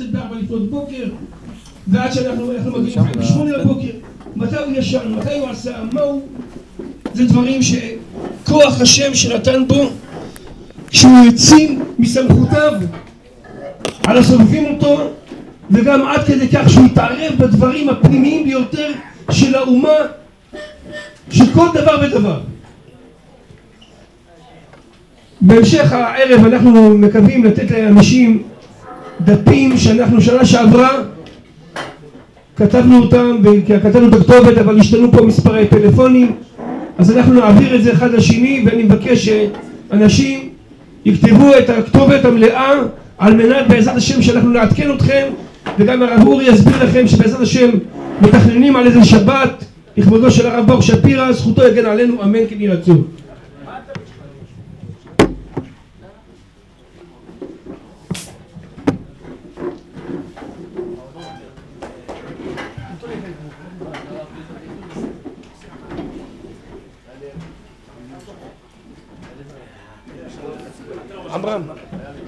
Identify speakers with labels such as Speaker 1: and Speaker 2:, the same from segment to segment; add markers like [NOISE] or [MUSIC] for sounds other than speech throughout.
Speaker 1: לצאת בארבע לפנות בוקר, ועד שאנחנו מגיעים בשמונה בבוקר, מתי הוא ישן, מתי הוא עשה, מה הוא... זה דברים שכוח השם שנתן בו, שהוא העצים מסמכותיו על הסובבים אותו, וגם עד כדי כך שהוא התערב בדברים הפנימיים ביותר של האומה, של כל דבר ודבר. בהמשך הערב אנחנו מקווים לתת לאנשים דפים שאנחנו שנה שעברה כתבנו אותם וכתבנו את הכתובת אבל השתנו פה מספרי טלפונים. אז אנחנו נעביר את זה אחד לשני ואני מבקש שאנשים יכתבו את הכתובת המלאה על מנת בעזרת השם שאנחנו נעדכן אתכם וגם הרב אורי יסביר לכם שבעזרת השם מתכננים על איזה שבת לכבודו של הרב ברוך שפירא זכותו יגן עלינו אמן כן יהי רצון עמרם,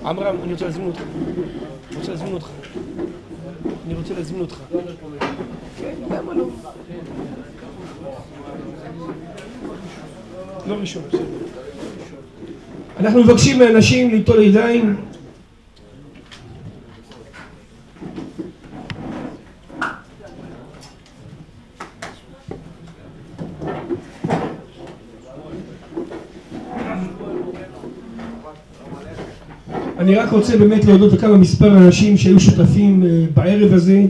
Speaker 1: עמרם, אני רוצה להזמין אותך. אני רוצה להזמין אותך. אני רוצה להזמין אותך. כן, למה לא? לא ראשון, בסדר. אנחנו מבקשים מאנשים ליטול ידיים אני רק רוצה באמת להודות לכמה מספר אנשים שהיו שותפים אה, בערב הזה.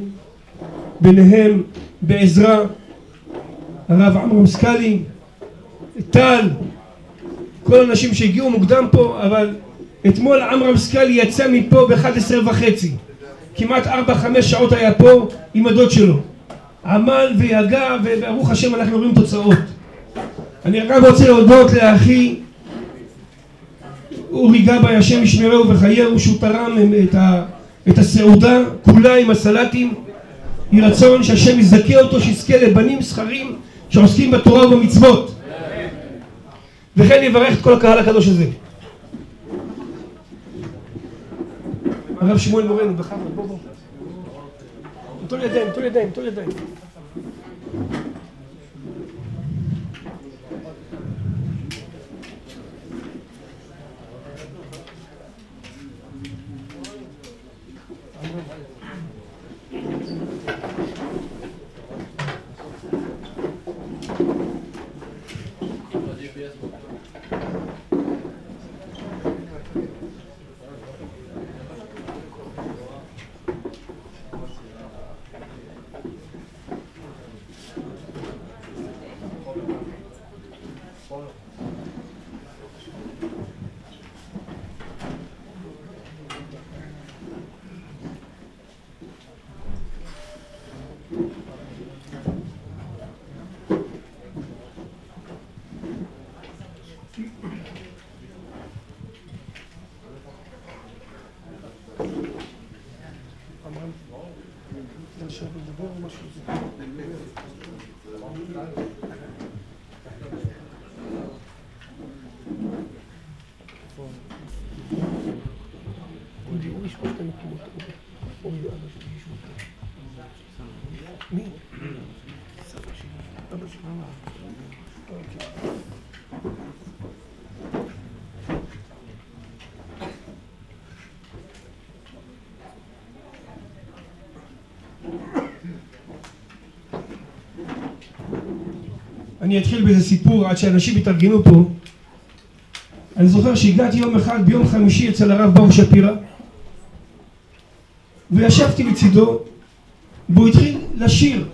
Speaker 1: ביניהם בעזרה הרב עמרם סקאלי, טל, כל האנשים שהגיעו מוקדם פה אבל אתמול עמרם סקאלי יצא מפה ב-11 וחצי כמעט 4-5 שעות היה פה עם הדוד שלו. עמל ויגע וברוך השם אנחנו רואים תוצאות. אני רק רוצה להודות לאחי אורי גבאי השם ישמרהו וחייהו שהוא תרם את, ה, את הסעודה כולה עם הסלטים. יהי רצון שהשם יזכה אותו שיזכה לבנים זכרים שעוסקים בתורה ובמצוות. וכן יברך את כל הקהל הקדוש הזה. הרב שמואל מורנו בכבוד בוא בוא. נטול ידיים נטול ידיים נטול ידיים אני אתחיל באיזה סיפור עד שאנשים יתארגנו פה. אני זוכר שהגעתי יום אחד ביום חמישי אצל הרב ברוך שפירא וישבתי לצידו והוא התחיל לשיר.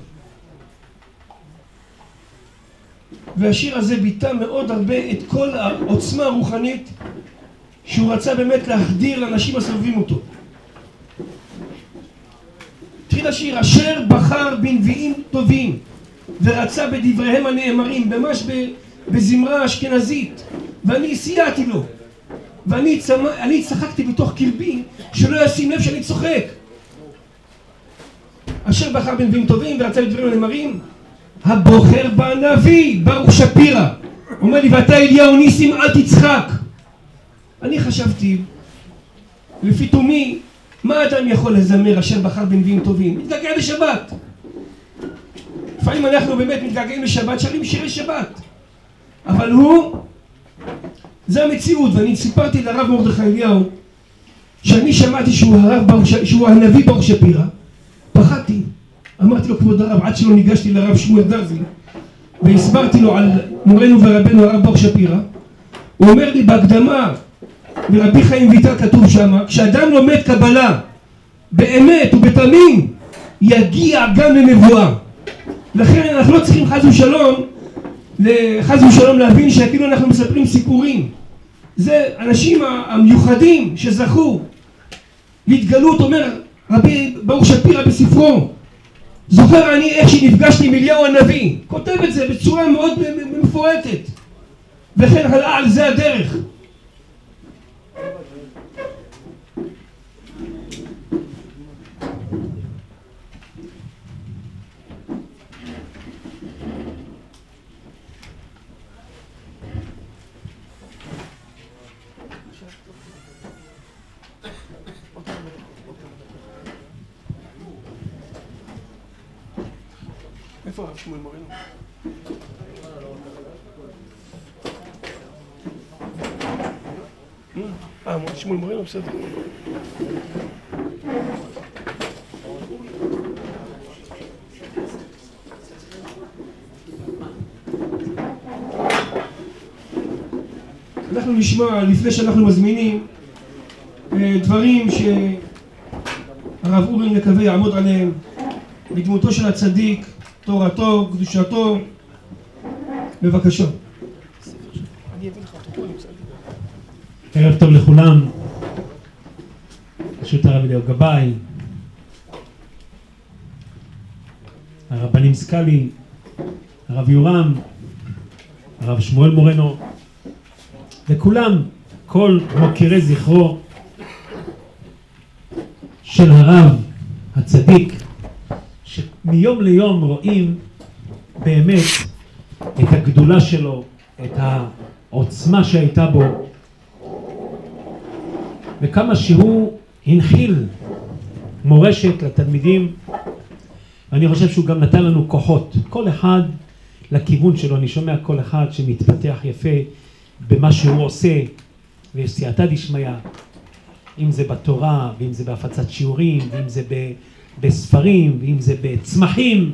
Speaker 1: והשיר הזה ביטא מאוד הרבה את כל העוצמה הרוחנית שהוא רצה באמת להחדיר לאנשים הסובבים אותו. התחיל לשיר אשר בחר בנביאים טובים ורצה בדבריהם הנאמרים ממש בזמרה אשכנזית. ואני סייעתי לו. ואני צמא, צחקתי בתוך קרבי שלא ישים לב שאני צוחק. אשר בחר בנביאים טובים ורצה בדברים הנאמרים הבוחר בנביא ברוך שפירא. אומר לי ואתה אליהו ניסים אל תצחק. אני חשבתי לפי תומי מה אדם יכול לזמר אשר בחר בנביאים טובים? מתגעגע לשבת. לפעמים אנחנו באמת מתגעגעים לשבת, שרים שירי שבת. אבל הוא, זה המציאות, ואני סיפרתי לרב מרדכי אליהו שאני שמעתי שהוא הרב ברוך, שהוא הנביא ברוך שפירא, פחדתי. אמרתי לו כבוד הרב, עד שלא ניגשתי לרב שמואל דרזי והסברתי לו על מורנו ורבנו הרב ברוך שפירא, הוא אומר לי בהקדמה לרבי חיים ויטל כתוב שם, כשאדם לומד קבלה באמת ובתמים, יגיע גם לנבואה. לכן אנחנו לא צריכים חס ושלום, חס ושלום להבין שכאילו אנחנו מספרים סיפורים. זה אנשים המיוחדים שזכו להתגלות, אומר רבי ברוך שפירא בספרו, זוכר אני איך שנפגשתי עם אליהו הנביא, כותב את זה בצורה מאוד מפורטת, וכן הלאה על זה הדרך. איפה הרב שמואל מורנו? אה, שמואל מורנו, בסדר. אנחנו נשמע, לפני שאנחנו מזמינים, אה, דברים שהרב אורי נקווה יעמוד עליהם בדמותו של הצדיק תורתו, קדושתו, בבקשה.
Speaker 2: ערב טוב לכולם, ברשות הרב אליהו גבאי, הרבנים סקאלי, הרב יורם, הרב שמואל מורנו, וכולם, כל מוקירי זכרו של הרב הצדיק מיום ליום רואים באמת את הגדולה שלו, את העוצמה שהייתה בו, וכמה שהוא הנחיל מורשת לתלמידים, ואני חושב שהוא גם נתן לנו כוחות, כל אחד לכיוון שלו, אני שומע כל אחד שמתפתח יפה במה שהוא עושה, ויש סייעתא דשמיא, אם זה בתורה, ואם זה בהפצת שיעורים, ואם זה ב... בספרים, ואם זה בצמחים,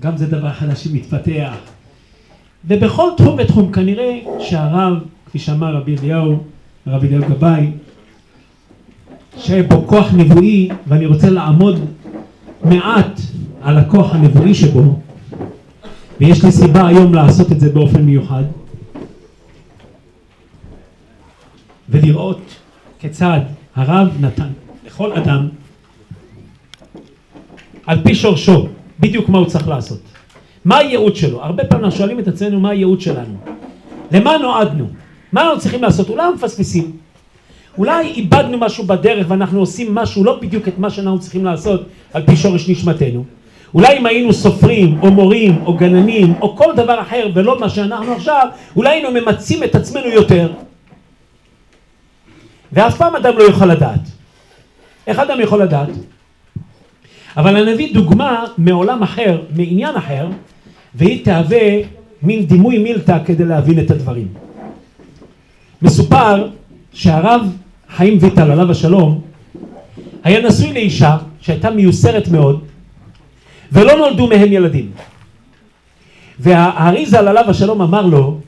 Speaker 2: גם זה דבר חדש שמתפתח. ובכל תחום ותחום כנראה שהרב, כפי שאמר רבי אליהו, הרב אליהו גבאי, שהיה בו כוח נבואי, ואני רוצה לעמוד מעט על הכוח הנבואי שבו, ויש לי סיבה היום לעשות את זה באופן מיוחד, ולראות כיצד הרב נתן לכל אדם על פי שורשו, בדיוק מה הוא צריך לעשות. מה הייעוד שלו? הרבה פעמים אנחנו שואלים את עצמנו מה הייעוד שלנו. למה נועדנו? מה אנחנו צריכים לעשות? אולי מפספסים. אולי איבדנו משהו בדרך ואנחנו עושים משהו לא בדיוק את מה שאנחנו צריכים לעשות על פי שורש נשמתנו. אולי אם היינו סופרים או מורים או גננים או כל דבר אחר ולא מה שאנחנו עכשיו, אולי היינו ממצים את עצמנו יותר. ואף פעם אדם לא יוכל לדעת. איך אדם יכול לדעת? אבל אני אביא דוגמה מעולם אחר, מעניין אחר, והיא תהווה מין דימוי מילתא כדי להבין את הדברים. מסופר שהרב חיים ויטל עליו השלום היה נשוי לאישה שהייתה מיוסרת מאוד ולא נולדו מהם ילדים. והאריזה עליו השלום אמר לו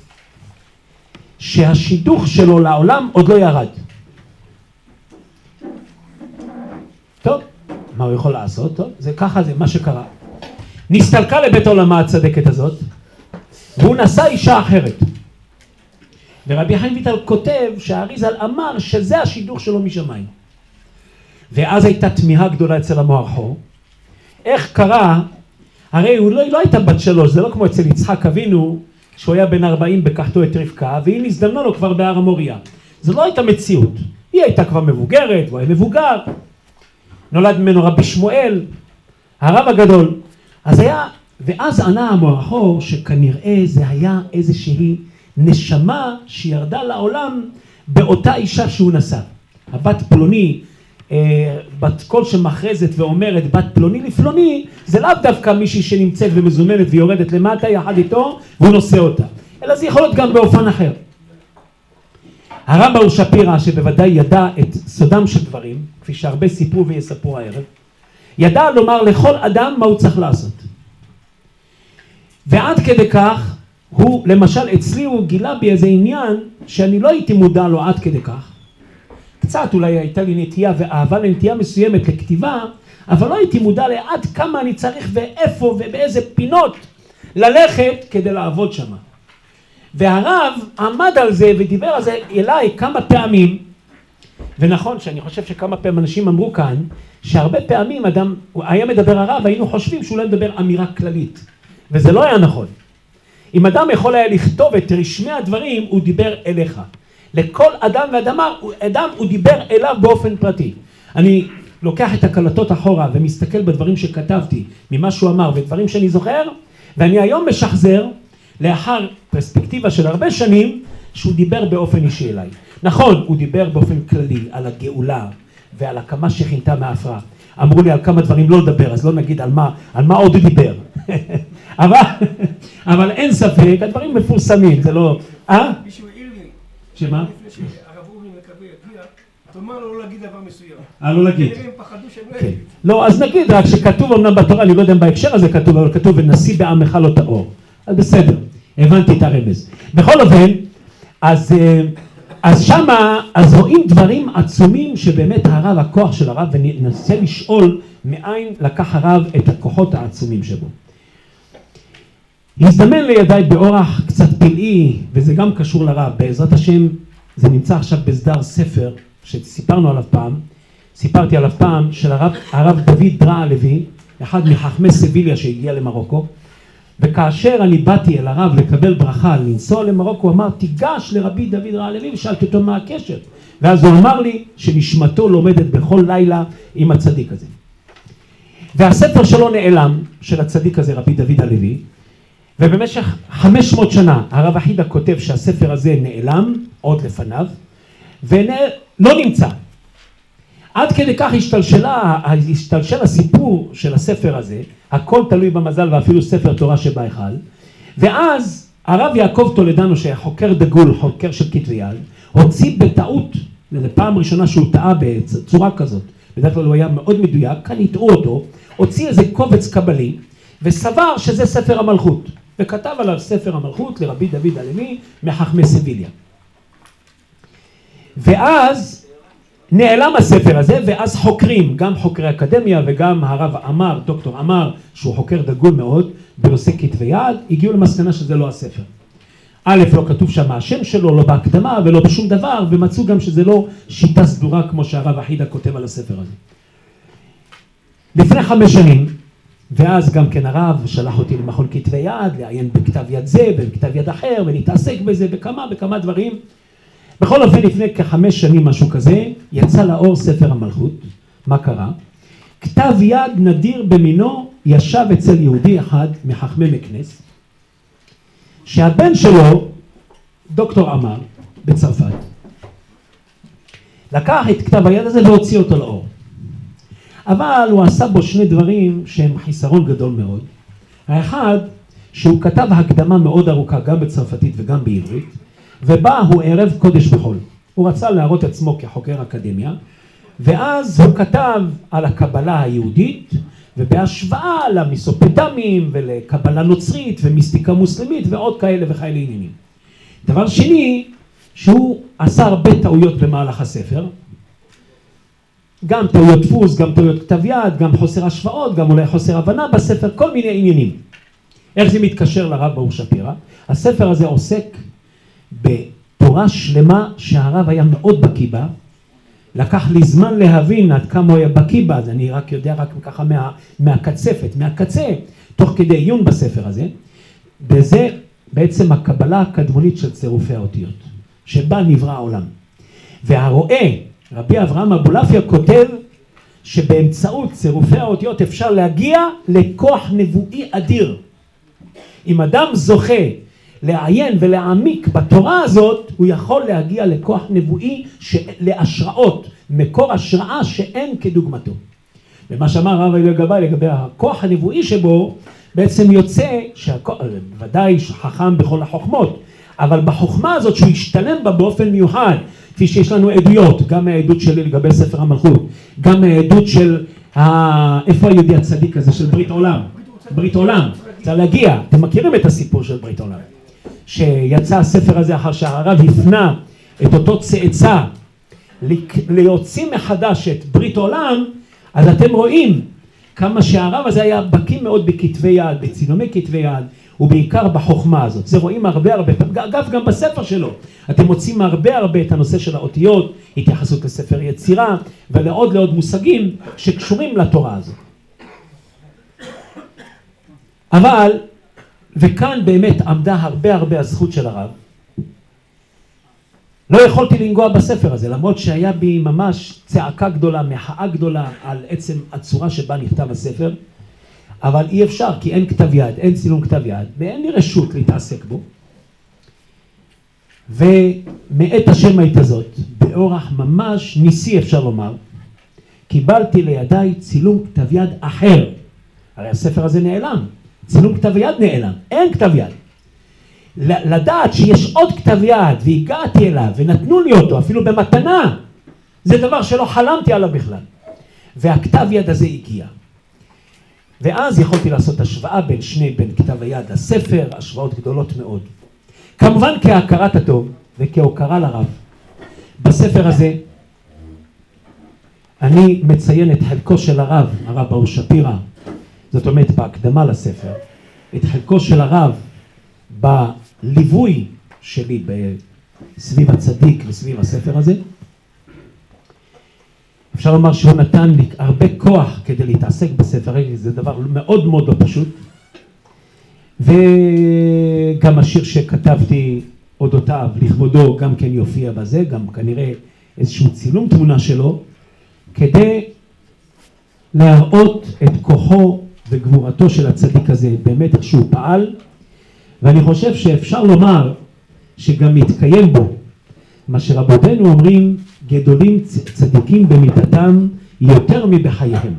Speaker 2: שהשידוך שלו לעולם עוד לא ירד. טוב, מה הוא יכול לעשות? טוב, זה ככה זה מה שקרה. נסתלקה לבית עולמה הצדקת הזאת, והוא נשא אישה אחרת. ורבי חיים ויטל כותב שהאריזל אמר שזה השידוך שלו משמיים. ואז הייתה תמיהה גדולה אצל המוערכו, איך קרה, הרי הוא לא, לא הייתה בת שלוש, זה לא כמו אצל יצחק אבינו, שהוא היה בן ארבעים בקחתו את רבקה, והיא נזדמנה לו כבר בהר המוריה. זו לא הייתה מציאות, היא הייתה כבר מבוגרת, הוא היה מבוגר, נולד ממנו רבי שמואל, הרב הגדול. אז היה, ואז ענה המוערכו שכנראה זה היה איזושהי נשמה שירדה לעולם באותה אישה שהוא נשא. הבת פלוני אה, בת קול שמכרזת ואומרת בת פלוני לפלוני, זה לאו דווקא מישהי שנמצאת ומזומנת ויורדת למטה יחד איתו והוא נושא אותה, אלא זה יכול להיות גם באופן אחר. הרב ברוך שפירא, שבוודאי ידע את סודם של דברים, כפי שהרבה סיפרו ויספרו הערב, ידע לומר לכל אדם מה הוא צריך לעשות. ועד כדי כך, הוא, למשל, אצלי הוא גילה בי איזה עניין שאני לא הייתי מודע לו עד כדי כך. קצת אולי הייתה לי נטייה ואהבה לנטייה מסוימת לכתיבה, אבל לא הייתי מודע לעד כמה אני צריך ואיפה ובאיזה פינות ללכת כדי לעבוד שמה. והרב עמד על זה ודיבר על זה אליי כמה פעמים, ונכון שאני חושב שכמה פעמים אנשים אמרו כאן, שהרבה פעמים אדם, היה מדבר הרב, היינו חושבים שהוא לא מדבר אמירה כללית, וזה לא היה נכון. אם אדם יכול היה לכתוב את רשמי הדברים, הוא דיבר אליך. לכל אדם ואדם אדם הוא דיבר אליו באופן פרטי. אני לוקח את הקלטות אחורה ומסתכל בדברים שכתבתי, ממה שהוא אמר ודברים שאני זוכר, ואני היום משחזר לאחר פרספקטיבה של הרבה שנים, שהוא דיבר באופן אישי אליי. נכון, הוא דיבר באופן כללי על הגאולה ועל הקמה שכינתה מעפרה. אמרו לי על כמה דברים לא לדבר, אז לא נגיד על מה, על מה עוד הוא דיבר. [LAUGHS] אבל, אבל אין ספק, הדברים מפורסמים, זה לא...
Speaker 1: אה? מישהו העיר לי.
Speaker 2: שמה?
Speaker 1: לפני שהרב אורי מקווה יגיע, תאמר לו לא להגיד דבר מסוים.
Speaker 2: אה, לא להגיד.
Speaker 1: כנראה הם פחדו שהם לא
Speaker 2: כן.
Speaker 1: יגידו.
Speaker 2: לא, אז נגיד רק שכתוב אמנם בתורה, אני לא יודע אם בהקשר הזה כתוב, אבל כתוב ונשיא בעמך לא טהור. אז בסדר, הבנתי את הרמז. בכל אופן, אז, אה, אז שמה, אז רואים דברים עצומים שבאמת הרב, הכוח של הרב, וננסה לשאול מאין לקח הרב את הכוחות העצומים שבו. הזדמן לידיי באורח קצת פלאי, וזה גם קשור לרב, בעזרת השם, זה נמצא עכשיו בסדר ספר שסיפרנו עליו פעם, סיפרתי עליו פעם, של הרב, הרב דוד דרע הלוי, אחד מחכמי סביליה שהגיע למרוקו, וכאשר אני באתי אל הרב לקבל ברכה לנסוע למרוקו, הוא אמר תיגש לרבי דוד דרע הלוי ושאלתי אותו מה הקשר, ואז הוא אמר לי שנשמתו לומדת בכל לילה עם הצדיק הזה. והספר שלו נעלם, של הצדיק הזה, רבי דוד הלוי, ובמשך 500 שנה הרב אחידה כותב שהספר הזה נעלם עוד לפניו ולא נמצא. עד כדי כך השתלשלה, השתלשל הסיפור של הספר הזה, הכל תלוי במזל ואפילו ספר תורה שבהיכל, ואז הרב יעקב טולדנו שהיה חוקר דגול, חוקר של כתבי יד, הוציא בטעות, זו פעם ראשונה שהוא טעה בצורה כזאת, בדרך כלל הוא היה מאוד מדויק, כאן הטעו אותו, הוציא איזה קובץ קבלי וסבר שזה ספר המלכות. וכתב עליו ספר המלכות לרבי דוד הלוי מחכמי סביליה. ואז נעלם הספר הזה, ואז חוקרים, גם חוקרי אקדמיה וגם הרב עמר, דוקטור עמר, שהוא חוקר דגול מאוד בנושא כתבי יד, הגיעו למסקנה שזה לא הספר. א', לא כתוב שם השם שלו, לא בהקדמה ולא בשום דבר, ומצאו גם שזה לא שיטה סדורה כמו שהרב אחידה כותב על הספר הזה. לפני חמש שנים, ואז גם כן הרב שלח אותי למכון כתבי יד, לעיין בכתב יד זה ובכתב יד אחר, ולהתעסק בזה בכמה וכמה דברים. בכל אופן, לפני כחמש שנים, משהו כזה, יצא לאור ספר המלכות. מה קרה? כתב יד נדיר במינו ישב אצל יהודי אחד מחכמי מקנס, שהבן שלו, דוקטור עמר, בצרפת, לקח את כתב היד הזה והוציא אותו לאור. אבל הוא עשה בו שני דברים שהם חיסרון גדול מאוד. האחד, שהוא כתב הקדמה מאוד ארוכה גם בצרפתית וגם בעברית, ובה הוא ערב קודש בחול. הוא רצה להראות עצמו כחוקר אקדמיה, ואז הוא כתב על הקבלה היהודית, ובהשוואה למסופטמים ולקבלה נוצרית ומיסטיקה מוסלמית ועוד כאלה וכאלה עניינים. דבר שני, שהוא עשה הרבה טעויות במהלך הספר, גם טעויות דפוס, גם טעויות כתב יד, גם חוסר השוואות, גם אולי חוסר הבנה בספר, כל מיני עניינים. איך זה מתקשר לרב ברוך שפירא? הספר הזה עוסק בתורה שלמה שהרב היה מאוד בקיא בה. לקח לי זמן להבין עד כמה הוא היה בקיא בה, אז אני רק יודע רק ככה מה, מהקצפת, מהקצה, תוך כדי עיון בספר הזה. וזה בעצם הקבלה הקדמונית של צירופי האותיות, שבה נברא העולם. והרואה רבי אברהם אבולעפיה כותב שבאמצעות צירופי האותיות אפשר להגיע לכוח נבואי אדיר. אם אדם זוכה לעיין ולהעמיק בתורה הזאת, הוא יכול להגיע לכוח נבואי להשראות מקור השראה שאין כדוגמתו. ומה שאמר הרב אליהו גבאי לגבי הכוח הנבואי שבו, בעצם יוצא, ודאי חכם בכל החוכמות, אבל בחוכמה הזאת שהוא השתלם בה באופן מיוחד, כפי שיש לנו עדויות, גם מהעדות שלי לגבי ספר המלכות, גם מהעדות של, ה... איפה היהודי הצדיק הזה של ברית עולם? ברית עולם, צריך להגיע, אתם מכירים את הסיפור של ברית עולם, שיצא הספר הזה אחר שהרב הפנה את אותו צאצא להוציא מחדש את ברית עולם, אז אתם רואים כמה שהרב הזה היה בקיא מאוד בכתבי יד, בצילומי כתבי יד, ובעיקר בחוכמה הזאת. זה רואים הרבה הרבה, אגב גם בספר שלו, אתם מוצאים הרבה הרבה את הנושא של האותיות, התייחסות לספר יצירה, ולעוד לעוד מושגים שקשורים לתורה הזאת. אבל, וכאן באמת עמדה הרבה הרבה הזכות של הרב, לא יכולתי לנגוע בספר הזה, למרות שהיה בי ממש צעקה גדולה, מחאה גדולה על עצם הצורה שבה נכתב הספר, אבל אי אפשר, כי אין כתב יד, אין צילום כתב יד, ואין לי רשות להתעסק בו. ומאת השמאית הזאת, באורח ממש ניסי אפשר לומר, קיבלתי לידיי צילום כתב יד אחר. הרי הספר הזה נעלם, צילום כתב יד נעלם, אין כתב יד. לדעת שיש עוד כתב יד והגעתי אליו ונתנו לי אותו אפילו במתנה, זה דבר שלא חלמתי עליו בכלל. והכתב יד הזה הגיע. ואז יכולתי לעשות השוואה בין שני, בין כתב היד לספר, השוואות גדולות מאוד. כמובן כהכרת הטוב וכהוקרה לרב. בספר הזה אני מציין את חלקו של הרב, הרב ברור שפירא, זאת אומרת בהקדמה לספר, את חלקו של הרב בליווי שלי סביב הצדיק וסביב הספר הזה. אפשר לומר שהוא נתן לי הרבה כוח כדי להתעסק בספר, זה דבר מאוד מאוד לא פשוט. וגם השיר שכתבתי אודותיו, לכבודו, גם כן יופיע בזה, גם כנראה איזשהו צילום תמונה שלו, כדי להראות את כוחו וגבורתו של הצדיק הזה, באמת איך שהוא פעל, ואני חושב שאפשר לומר שגם מתקיים בו מה שרבותינו אומרים, גדולים צדיקים במיתתם יותר מבחייהם.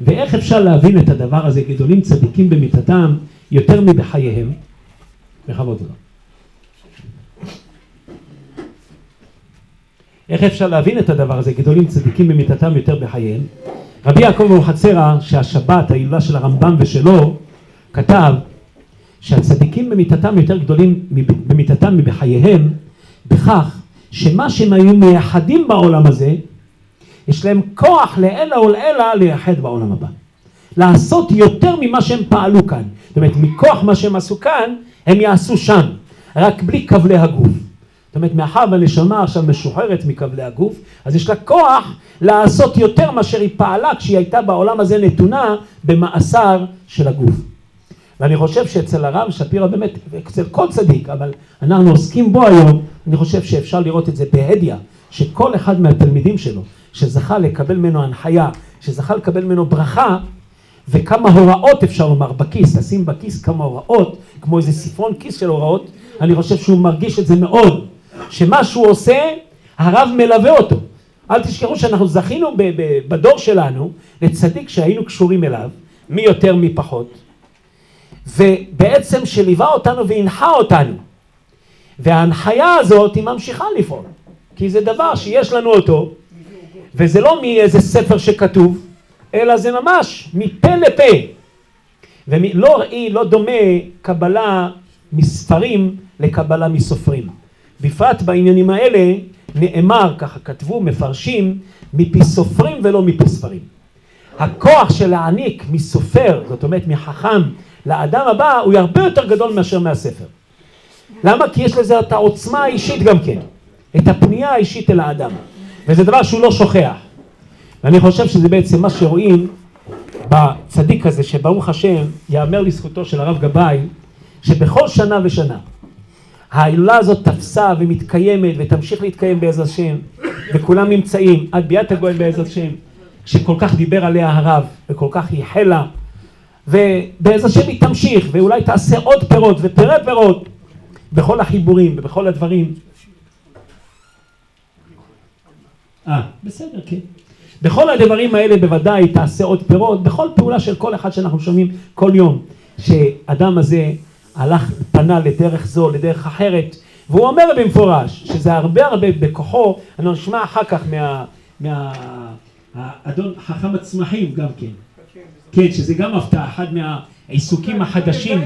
Speaker 2: ואיך אפשר להבין את הדבר הזה, גדולים צדיקים במיתתם יותר מבחייהם? בכבוד לו. איך אפשר להבין את הדבר הזה, גדולים צדיקים במיתתם יותר בחייהם? רבי יעקב אבוחצירא, שהשבת, ההילולה של הרמב"ם ושלו, כתב שהצדיקים במיתתם יותר גדולים במיתתם מבחייהם, בכך שמה שהם היו מייחדים בעולם הזה, יש להם כוח לעילא ולעילא לייחד בעולם הבא. לעשות יותר ממה שהם פעלו כאן. זאת אומרת, מכוח מה שהם עשו כאן, הם יעשו שם, רק בלי כבלי הגוף. זאת אומרת, מאחר והנשמה עכשיו משוחררת מכבלי הגוף, אז יש לה כוח לעשות יותר מאשר היא פעלה כשהיא הייתה בעולם הזה נתונה במאסר של הגוף. ואני חושב שאצל הרב שפירא באמת, אצל כל צדיק, אבל אנחנו עוסקים בו היום, אני חושב שאפשר לראות את זה בהדיא, שכל אחד מהתלמידים שלו, שזכה לקבל ממנו הנחיה, שזכה לקבל ממנו ברכה, וכמה הוראות אפשר לומר בכיס, לשים בכיס כמה הוראות, כמו איזה ספרון כיס של הוראות, אני חושב שהוא מרגיש את זה מאוד, שמה שהוא עושה, הרב מלווה אותו. אל תשכחו שאנחנו זכינו בדור שלנו לצדיק שהיינו קשורים אליו, מי יותר מי פחות, ובעצם שליווה אותנו והנחה אותנו. וההנחיה הזאת היא ממשיכה לפעול, כי זה דבר שיש לנו אותו, וזה לא מאיזה ספר שכתוב, אלא זה ממש מפה לפה. ולא ראי, לא דומה קבלה מספרים לקבלה מסופרים. בפרט בעניינים האלה נאמר, ככה כתבו מפרשים, מפי סופרים ולא מפי ספרים. הכוח של להעניק מסופר, זאת אומרת מחכם, לאדם הבא הוא הרבה יותר גדול מאשר מהספר. למה? כי יש לזה את העוצמה האישית גם כן, את הפנייה האישית אל האדם, וזה דבר שהוא לא שוכח. ואני חושב שזה בעצם מה שרואים בצדיק הזה, שברוך השם, יאמר לזכותו של הרב גבאי, שבכל שנה ושנה ההילולה הזאת תפסה ומתקיימת ותמשיך להתקיים בעזרת השם, וכולם נמצאים עד ביאת הגואל בעזרת השם, שכל כך דיבר עליה הרב וכל כך ייחל לה ובעזרת השם היא תמשיך, ואולי תעשה עוד פירות ופרי פירות בכל החיבורים ובכל הדברים. אה, בסדר, כן. בכל הדברים האלה בוודאי תעשה עוד פירות, בכל פעולה של כל אחד שאנחנו שומעים כל יום, שאדם הזה הלך, פנה לדרך זו, לדרך אחרת, והוא אומר במפורש שזה הרבה הרבה בכוחו, אנחנו נשמע אחר כך מה... מה האדון חכם הצמחים גם כן, כן, שזה גם הפתעה, אחד מהעיסוקים החדשים,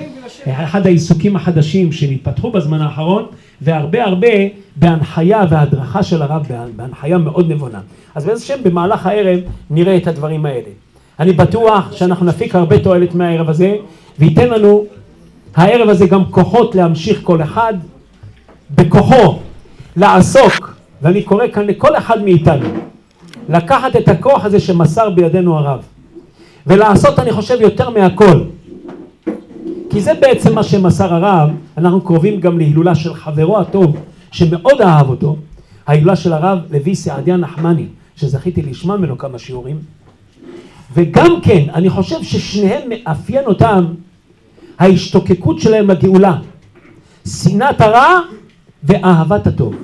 Speaker 2: אחד העיסוקים החדשים שנתפתחו בזמן האחרון, והרבה הרבה בהנחיה והדרכה של הרב, בהנחיה מאוד נבונה. אז באיזה שם במהלך הערב נראה את הדברים האלה. אני בטוח שאנחנו נפיק הרבה תועלת מהערב הזה, וייתן לנו הערב הזה גם כוחות להמשיך כל אחד בכוחו לעסוק, ואני קורא כאן לכל אחד מאיתנו, לקחת את הכוח הזה שמסר בידינו הרב, ולעשות אני חושב יותר מהכל. כי זה בעצם מה שמסר הרב, אנחנו קרובים גם להילולה של חברו הטוב, שמאוד אהב אותו, ההילולה של הרב לוי סעדיה נחמני, שזכיתי לשמוע ממנו כמה שיעורים, וגם כן, אני חושב ששניהם מאפיין אותם ההשתוקקות שלהם לגאולה, שנאת הרע ואהבת הטוב.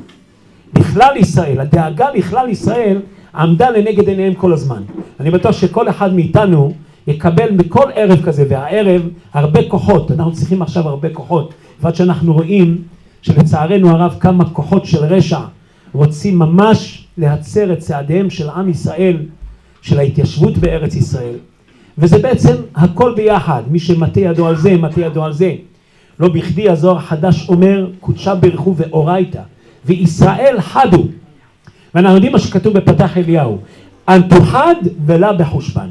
Speaker 2: לכלל ישראל, הדאגה לכלל ישראל עמדה לנגד עיניהם כל הזמן. אני בטוח שכל אחד מאיתנו יקבל בכל ערב כזה, והערב הרבה כוחות, אנחנו צריכים עכשיו הרבה כוחות, ועד שאנחנו רואים שלצערנו הרב כמה כוחות של רשע רוצים ממש להצר את צעדיהם של עם ישראל, של ההתיישבות בארץ ישראל, וזה בעצם הכל ביחד, מי שמטה ידו על זה, מטה ידו על זה. לא בכדי הזוהר החדש אומר, קודשה ברכו ואורייתא, וישראל חדו. ואנחנו יודעים מה שכתוב בפתח אליהו, אנטו חד ולא בחושבן.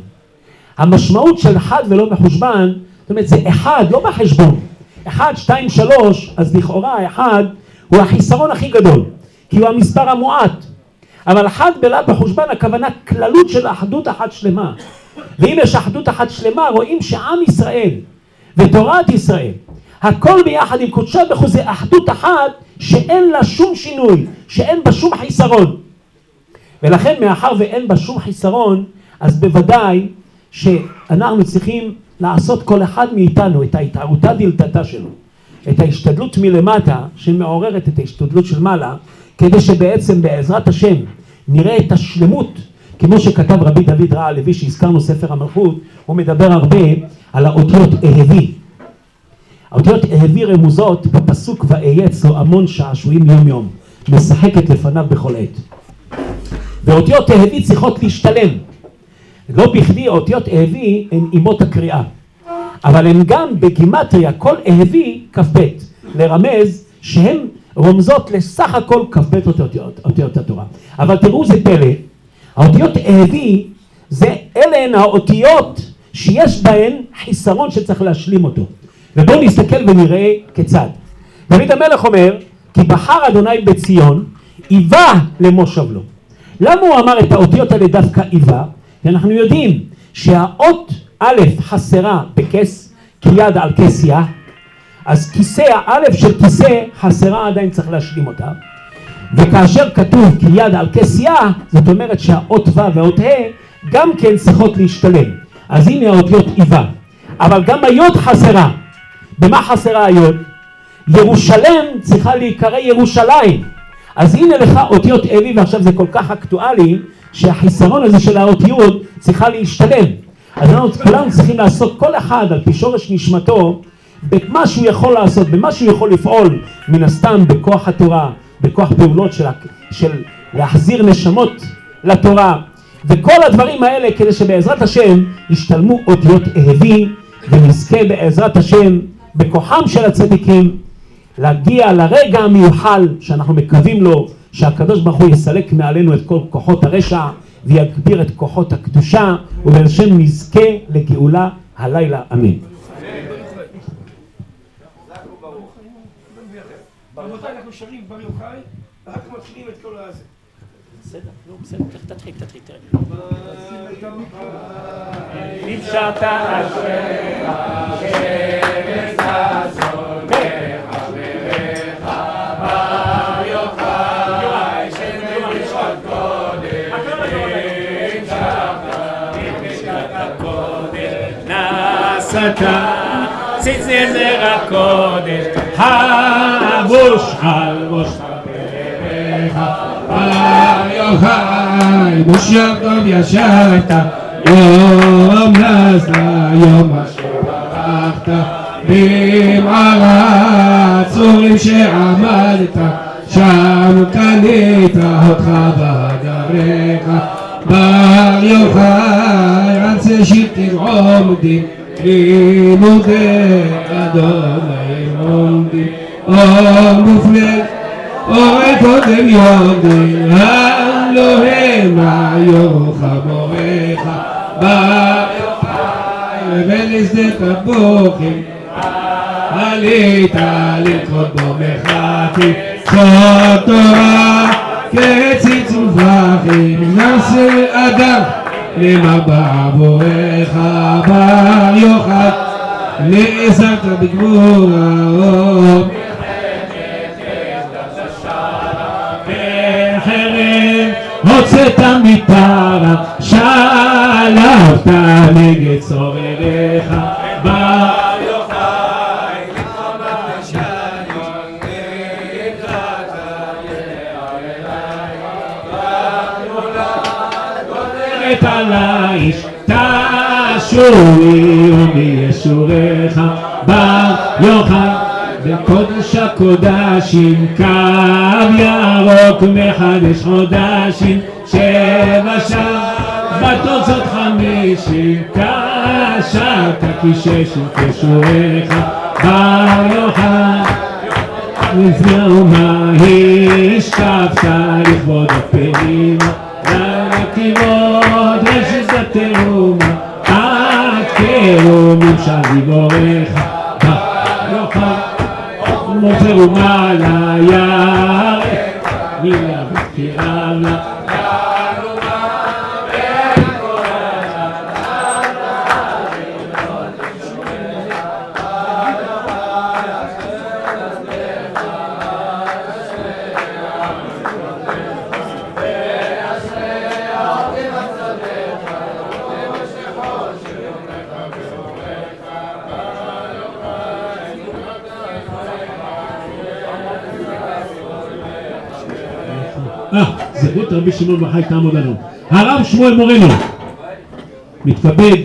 Speaker 2: המשמעות של חד ולא בחושבן, זאת אומרת זה אחד, לא בחשבון. אחד, שתיים, שלוש, אז לכאורה האחד הוא החיסרון הכי גדול, כי הוא המספר המועט. אבל חד בלא בחושבן הכוונה כללות של אחדות אחת שלמה. ואם יש אחדות אחת שלמה, רואים שעם ישראל ותורת ישראל, הכל ביחד עם קודשה בחוזה אחדות אחת שאין לה שום שינוי, שאין בה שום חיסרון. ולכן מאחר ואין בה שום חיסרון, אז בוודאי שאנחנו צריכים לעשות כל אחד מאיתנו את ההתערותא דלתתא שלו, את ההשתדלות מלמטה שמעוררת את ההשתדלות של מעלה, כדי שבעצם בעזרת השם נראה את השלמות כמו שכתב רבי דוד רע הלוי שהזכרנו ספר המלכות, הוא מדבר הרבה על האותיות אהבי. האותיות אהבי רמוזות בפסוק ואהיה אצלו המון שעשועים יום יום, משחקת לפניו בכל עת. ואותיות אהבי צריכות להשתלם. לא בכדי אותיות אהבי הן אימות הקריאה, אבל הן גם בגימטריה כל אהבי כ"ב, לרמז שהן רומזות לסך הכל כ"ב אותיות התורה. אבל תראו זה פלא, האותיות אהבי זה אלה הן האותיות שיש בהן חיסרון שצריך להשלים אותו. ובואו נסתכל ונראה כיצד. דוד המלך אומר, כי בחר אדוני בציון, איבה למושב לו. למה הוא אמר את האותיות האלה דווקא איבה? כי אנחנו יודעים שהאות א' חסרה בכס, כיד על כס יה, אז כיסא האלף של כיסא חסרה עדיין צריך להשלים אותה. וכאשר כתוב כי יד על כסייה, זאת אומרת שהאות ו' והאות ה' גם כן צריכות להשתלם. אז הנה האותיות איבה. אבל גם היוד חסרה. במה חסרה היוד? ירושלם צריכה להיקרא ירושלים. אז הנה לך אותיות אלי, ועכשיו זה כל כך אקטואלי, שהחיסרון הזה של האות יוד צריכה להשתלם. אז אנחנו כולנו צריכים לעשות כל אחד על פי שורש נשמתו במה שהוא יכול לעשות, במה שהוא יכול לפעול, מן הסתם בכוח התורה, בכוח פעולות של, של להחזיר נשמות לתורה וכל הדברים האלה כדי שבעזרת השם ישתלמו אותיות אהבי ונזכה בעזרת השם בכוחם של הצדיקים להגיע לרגע המיוחל שאנחנו מקווים לו שהקדוש ברוך הוא יסלק מעלינו את כל כוחות הרשע ויגביר את כוחות הקדושה ובשם נזכה לגאולה הלילה אמן.
Speaker 1: רבותיי, אנחנו שרים בר יוחאי, רק מתחילים את כל הזה.
Speaker 2: בסדר, נו, בסדר, תתחיל, תתחיל, תראה. נמשת אשריך, כבש השון, בחבריך, בר יוחאי, שנמשת קודש, נמשת הקודש, נעשת ציצר הקודש, על חבריך
Speaker 3: בר יוחאי, מושב טוב ישבת, יום נעשה, יום אשר ברכת, במערה צורים שעמדת, שם קנית אותך בדבריך, בר יוחאי, רצה שיטים עומדים, לימודי אדוני עומדים, אור מופלא אורי קודם יודעים, אלוהים היוך מוריך, ביוחאי ולשדה עלית ללכות בו מחתי, זכות תורה כציץ ופרחים, נעשה אדם למבע עבורך, בר יוחאי, נעזרת בגבורה,
Speaker 2: בחרב הוצאת מפרה, שלבת נגד צורריך, בר תשורי ומישוריך, בר יוחאי, בקודש הקודשים, קו ירוק מחדש חודשים, שבע שבתות זאת חמישים, קשרת כי ששים כשועיך, בר יוחאי. לפני מה השקפת לכבוד הפנים, לנתיבות רשת התרומה, התרומים של גיבוריך, יוכל מוכר ומעלה ירק, מילה ותפירה זכות רבי שמעון בר חי תעמוד לנו. הרב שמואל מורנו מתכבד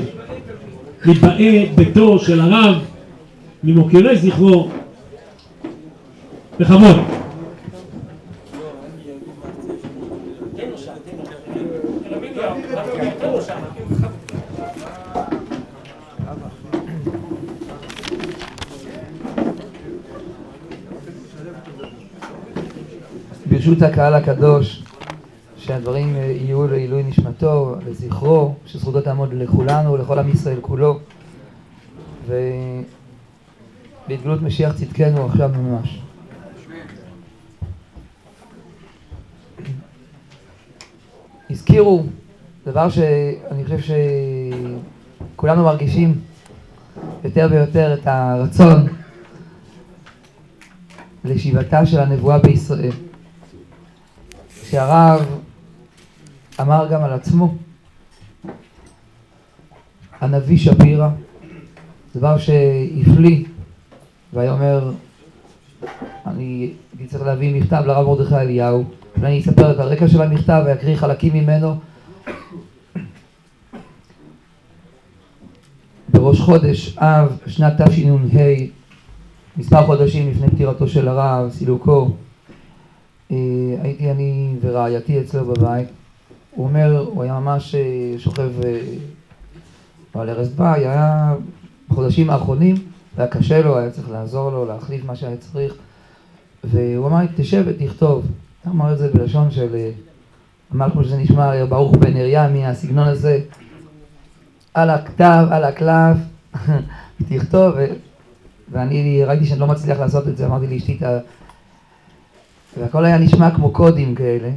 Speaker 2: להתבעט בתור של הרב ממוקירי זכרו בכבוד.
Speaker 4: ברשות הקהל הקדוש, שהדברים אה, יהיו לעילוי נשמתו, לזכרו, שזכותו תעמוד לכולנו ולכל עם ישראל כולו, ובהתגלות משיח צדקנו עכשיו ממש. הזכירו דבר שאני חושב שכולנו מרגישים יותר ויותר את הרצון לשיבתה של הנבואה בישראל. שהרב אמר גם על עצמו, הנביא שפירא, דבר שהפליא, והיה אומר, אני צריך להביא מכתב לרב מרדכי אליהו, ואני אספר את הרקע של המכתב ואקריא חלקים ממנו. בראש חודש אב, שנת תשנ"ה, מספר חודשים לפני פטירתו של הרב, סילוקו, אה, הייתי אני ורעייתי אצלו בבית. הוא אומר, הוא היה ממש אה, שוכב אה, על ערש דווי, היה בחודשים האחרונים, היה קשה לו, היה צריך לעזור לו, להחליף מה שהיה צריך. והוא אמר לי, תשב ותכתוב. הוא אמר את זה בלשון של, אמר כמו שזה נשמע, ברוך בן אריה, מהסגנון הזה, על הכתב, על הקלף, [LAUGHS] תכתוב. ואני ראיתי שאני לא מצליח לעשות את זה, אמרתי לאשתי. והכל היה נשמע כמו קודים כאלה,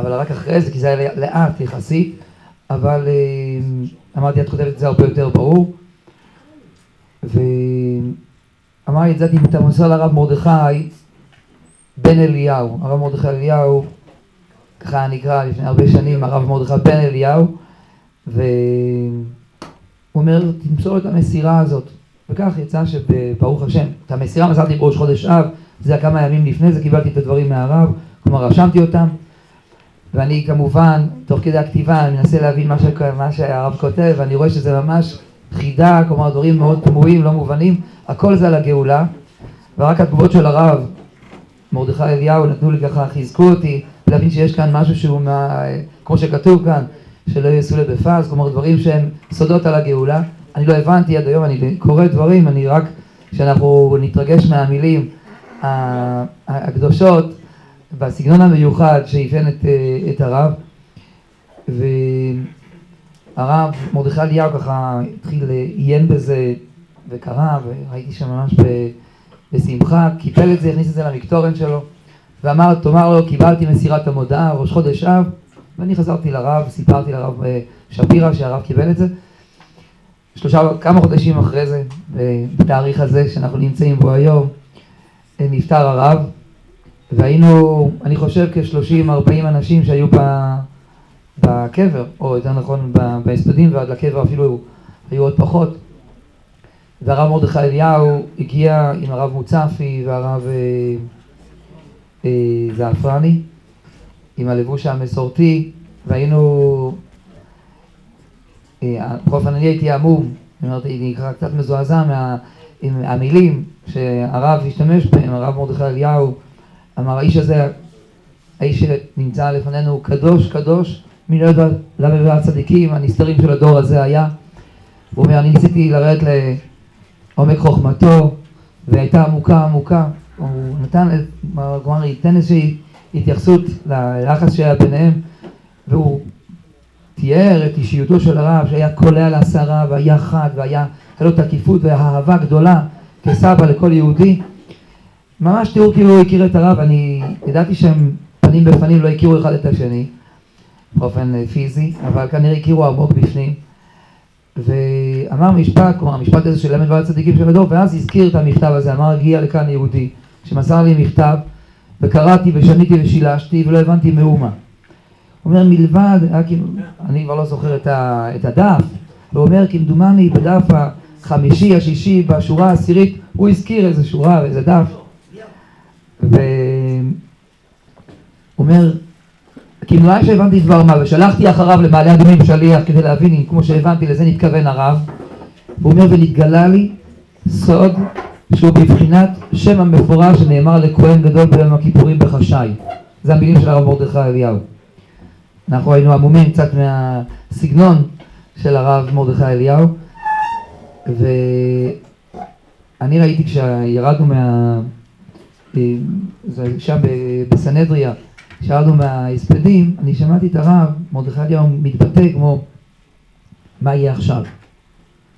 Speaker 4: אבל רק אחרי זה, כי זה היה לאט יחסית, אבל אמרתי, את כותבת את זה הרבה יותר ברור. ואמר לי את זה, אם אתה מוסר לרב מרדכי בן אליהו, הרב מרדכי אליהו, ככה נקרא לפני הרבה שנים, הרב מרדכי בן אליהו, והוא אומר, תמסור את המסירה הזאת. וכך יצא שברוך השם, את המסירה מסרתי בראש חודש אב, זה היה כמה ימים לפני זה, קיבלתי את הדברים מהרב, כלומר רשמתי אותם, ואני כמובן, תוך כדי הכתיבה, אני מנסה להבין מה, ש... מה שהרב כותב, ואני רואה שזה ממש חידה, כלומר דברים מאוד תמוהים, לא מובנים, הכל זה על הגאולה, ורק התגובות של הרב, מרדכי אליהו, נתנו לי ככה, חיזקו אותי, להבין שיש כאן משהו שהוא, מה, כמו שכתוב כאן, שלא יעשו לבפז, כלומר דברים שהם סודות על הגאולה. אני לא הבנתי עד היום, אני קורא דברים, אני רק, כשאנחנו נתרגש מהמילים הקדושות, בסגנון המיוחד שאיפיין את, את הרב, והרב מרדכי אליהו ככה התחיל, עיין בזה וקרא, וראיתי שם ממש בשמחה, קיפל את זה, הכניס את זה למקטורן שלו, ואמר, תאמר לו, קיבלתי מסירת המודעה, ראש חודש אב, ואני חזרתי לרב, סיפרתי לרב אה, שפירא שהרב קיבל את זה. שלושה, כמה חודשים אחרי זה, בתאריך הזה שאנחנו נמצאים בו היום, אה, נפטר הרב, והיינו, אני חושב, כ-30-40 אנשים שהיו בקבר, או יותר נכון בהספדים, ועד לקבר אפילו היו עוד פחות. והרב מרדכי אליהו הגיע עם הרב מוצפי והרב אה, אה, זעפרני, עם הלבוש המסורתי, והיינו, אה, בכל אופן אני הייתי עמום, אני ככה קצת מזועזע מה, עם המילים שהרב השתמש בהם, הרב מרדכי אליהו, אמר האיש הזה, האיש שנמצא לפנינו הוא קדוש קדוש, מי לא יודע למה הצדיקים הנסתרים של הדור הזה היה. הוא אומר, אני ניסיתי לרדת לעומק חוכמתו, והייתה עמוקה עמוקה. הוא נתן, כלומר, ייתן איזושהי התייחסות ליחס שהיה ביניהם, והוא תיאר את אישיותו של הרב, שהיה קולע לעשרה, והיה חד, והיה, לו תקיפות ואהבה גדולה כסבא לכל יהודי. ממש תראו כאילו הוא הכיר את הרב, אני ידעתי שהם פנים בפנים לא הכירו אחד את השני באופן אה, פיזי, אבל כנראה הכירו עמוק בפנים. ואמר משפט, כלומר המשפט הזה של ל"ו הצדיקים של הדור, ואז הזכיר את המכתב הזה, אמר הגיע לכאן יהודי, שמסר לי מכתב, וקראתי ושניתי ושילשתי ולא הבנתי מאומה. הוא אומר מלבד, כאילו, אני כבר לא זוכר את, ה, את הדף, הוא אומר כמדומני בדף החמישי, השישי, בשורה העשירית, הוא הזכיר איזה שורה, איזה דף, והוא אומר, כאילו שהבנתי דבר מה, ושלחתי אחריו למעלה אדומים שליח כדי להבין אם כמו שהבנתי לזה נתכוון הרב, הוא אומר ונתגלה לי סוד שהוא בבחינת שם המפורש שנאמר לכהן גדול ביום הכיפורים בחשאי. זה המילים של הרב מרדכי אליהו. אנחנו היינו עמומים קצת מהסגנון של הרב מרדכי אליהו, ואני ראיתי כשירדנו מה... זה שם בסנהדריה, כשירדנו מההספדים, אני שמעתי את הרב מרדכי אליהו מתבטא כמו מה יהיה עכשיו,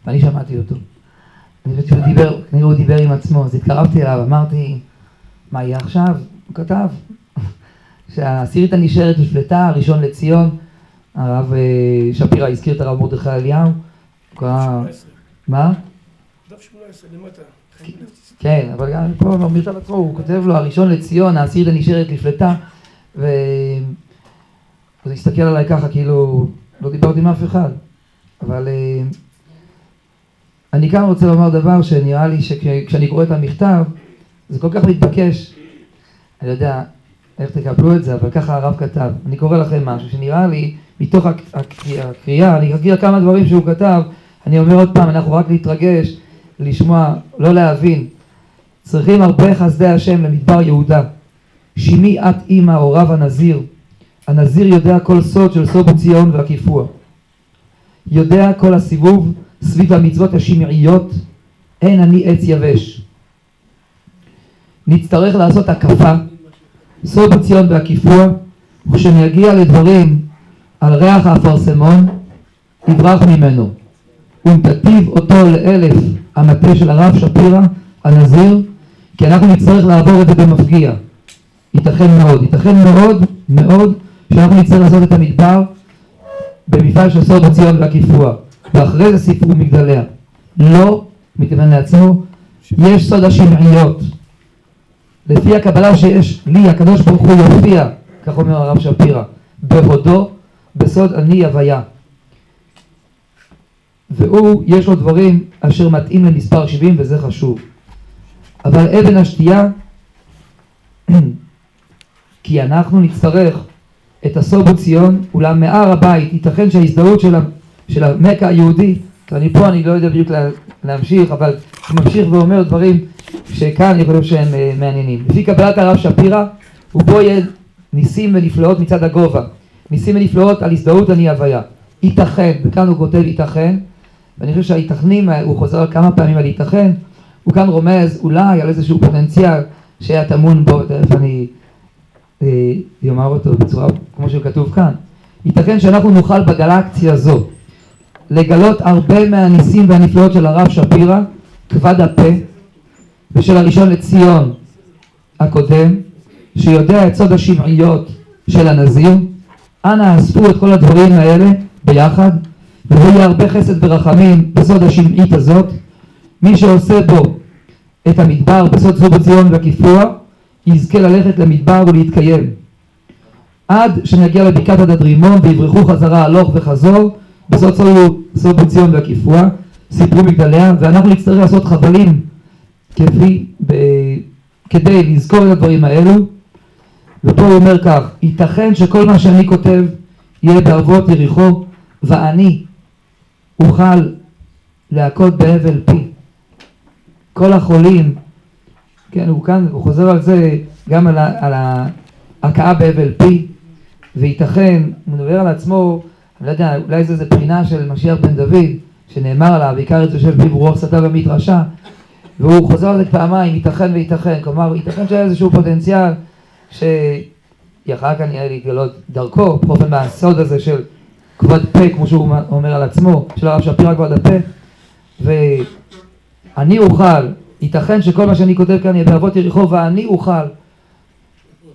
Speaker 4: ואני שמעתי אותו. אני חושבת שהוא דיבר, כנראה הוא דיבר עם עצמו, אז התקרבתי אליו, אמרתי, מה יהיה עכשיו? הוא כתב [LAUGHS] שהעשירית הנשארת נפלטה, הראשון לציון, הרב אה, שפירא הזכיר את הרב מרדכי אליהו, מה? דף 18 למטה. כן, אבל גם פה במכתב עצמו הוא כותב לו הראשון לציון, העשירית הנשארת נפלטה, ו... הוא הסתכל עליי ככה כאילו לא דיברתי עם אף אחד, אבל אה, אני כאן רוצה לומר דבר שנראה לי שכשאני קורא את המכתב זה כל כך מתבקש, אני לא יודע איך תקבלו את זה, אבל ככה הרב כתב. אני קורא לכם משהו שנראה לי, מתוך הקריאה, אני אגיד כמה דברים שהוא כתב, אני אומר עוד פעם, אנחנו רק להתרגש, לשמוע, לא להבין. צריכים הרבה חסדי השם למדבר יהודה. שימי את אימא או רב הנזיר. הנזיר יודע כל סוד של סוד ציון והקיפוע. יודע כל הסיבוב סביב המצוות השמעיות, אין אני עץ יבש. נצטרך לעשות הקפה, סוד ציון והקיפוע, וכשנגיע לדברים על ריח האפרסמון, יברח ממנו. אם תטיב אותו לאלף המטה של הרב שפירא, הנזיר, כי אנחנו נצטרך לעבור את זה במפגיע. ייתכן מאוד, ייתכן מאוד מאוד שאנחנו נצטרך לעשות את המדבר במפעל של סוד הציון והקיפוע. ואחרי זה סיפור מגדליה. לא, מתכוון לעצמו, יש סוד השמעיות. לפי הקבלה שיש לי, הקדוש ברוך הוא יופיע, כך אומר הרב שפירא, בהודו, בסוד אני הוויה. והוא, יש לו דברים אשר מתאים למספר 70 וזה חשוב. אבל אבן השתייה, [CLEARS THROAT] כי אנחנו נצטרך את הסובו ציון, אולם מהר הבית ייתכן שההזדהות של, של המכה היהודי, ואני פה אני לא יודע בדיוק לה, להמשיך, אבל הוא ממשיך ואומר דברים שכאן אני חושב שהם אה, מעניינים. לפי קבלת הרב שפירא, ובו יהיה ניסים ונפלאות מצד הגובה. ניסים ונפלאות על הזדהות אני הוויה. ייתכן, וכאן הוא כותב ייתכן, ואני חושב שהייתכנים, הוא חוזר כמה פעמים על ייתכן, הוא כאן רומז אולי על איזשהו פוטנציאל שהיה טמון בו, ותכף אני אה, יאמר אותו בצורה כמו שכתוב כאן. ייתכן שאנחנו נוכל בגלקציה הזו לגלות הרבה מהניסים והנפלאות של הרב שפירא, כבד הפה, ושל הראשון לציון הקודם, שיודע את סוד השמעיות של הנזיר. אנא אספו את כל הדברים האלה ביחד, והוא יהיה הרבה חסד ורחמים בסוד השמעית הזאת. מי שעושה בו את המדבר בסוד סוד ציון והקיפוע, יזכה ללכת למדבר ולהתקיים. עד שנגיע לבקעת הדדרימון ויברחו חזרה הלוך וחזור בסוד סוד, סוד ציון והקיפוע, סיפרו מגדליה, ואנחנו נצטרך לעשות חבלים כפי, ב, כדי לזכור את הדברים האלו. ופה הוא אומר כך, ייתכן שכל מה שאני כותב יהיה בערבות יריחו, ואני אוכל להכות בהבל פי. כל החולים, כן, הוא כאן, הוא חוזר על זה גם על, על ההכאה בהבל פי, וייתכן, הוא מדבר על עצמו, אני לא יודע, אולי זה איזה בחינה של משיח בן דוד, שנאמר עליו, בעיקר את יושב פיו רוח שטה במדרשה, והוא חוזר על זה פעמיים, ייתכן וייתכן, כלומר, ייתכן שהיה איזשהו פוטנציאל שיכל כנראה להתגלות דרכו, בכל אופן מהסוד הזה של כבוד פה, כמו שהוא אומר על עצמו, של הרב שפירא כבוד הפה, ואני אוכל, ייתכן שכל מה שאני כותב כאן יהיה באבות יריחו, ואני אוכל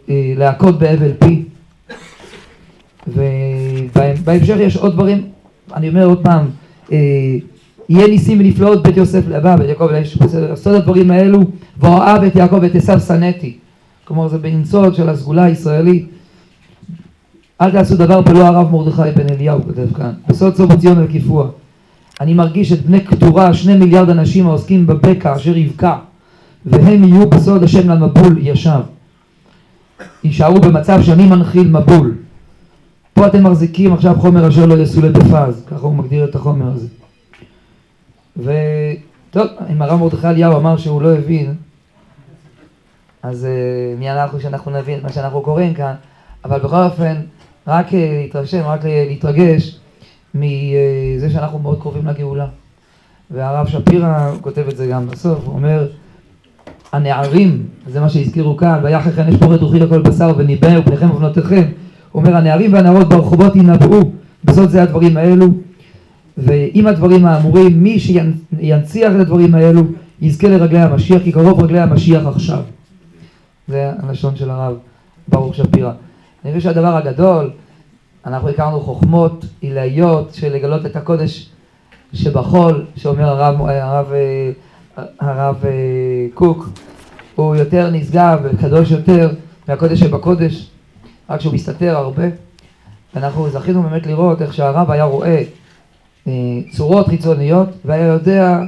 Speaker 4: אה, להכות בהבל פי. ובהמשך יש עוד דברים, אני אומר עוד פעם, אה, יהיה ניסים ונפלאות בית יוסף לבא, בית יעקב, סוד הדברים האלו, ואוהב את יעקב ואת עשיו שנאתי. כלומר זה בניצוד של הסגולה הישראלית. אל תעשו דבר בלא הרב מרדכי בן אליהו, כותב כאן, בסוד סוף ציון וקיפוע. אני מרגיש את בני קטורה, שני מיליארד אנשים העוסקים בבקע אשר יבקע, והם יהיו בסוד השם למבול ישב. יישארו במצב שאני מנחיל מבול. פה אתם מחזיקים עכשיו חומר אשר לא יסולא בפז, ככה הוא מגדיר את החומר הזה. וטוב, אם הרב מרדכי אליהו אמר שהוא לא הבין, אז uh, מי אנחנו שאנחנו נבין את מה שאנחנו קוראים כאן, אבל בכל אופן, רק uh, להתרשם, רק להתרגש מזה שאנחנו מאוד קרובים לגאולה. והרב שפירא כותב את זה גם בסוף, הוא אומר, הנערים, זה מה שהזכירו כאן, ויחד כן יש פורת רוחי לכל בשר וניבאו פניכם ובנותיכם, הוא אומר, הנערים והנערות ברחובות ינבאו, בסוד זה הדברים האלו, ועם הדברים האמורים, מי שינציח את הדברים האלו, יזכה לרגלי המשיח, כי קרוב רגלי המשיח עכשיו. זה הלשון של הרב ברוך שפירא. אני חושב שהדבר הגדול, אנחנו הכרנו חוכמות עילאיות של לגלות את הקודש שבחול, שאומר הרב, הרב, הרב קוק, הוא יותר נשגב וקדוש יותר מהקודש שבקודש, רק שהוא מסתתר הרבה. ואנחנו זכינו באמת לראות איך שהרב היה רואה אה, צורות חיצוניות והיה יודע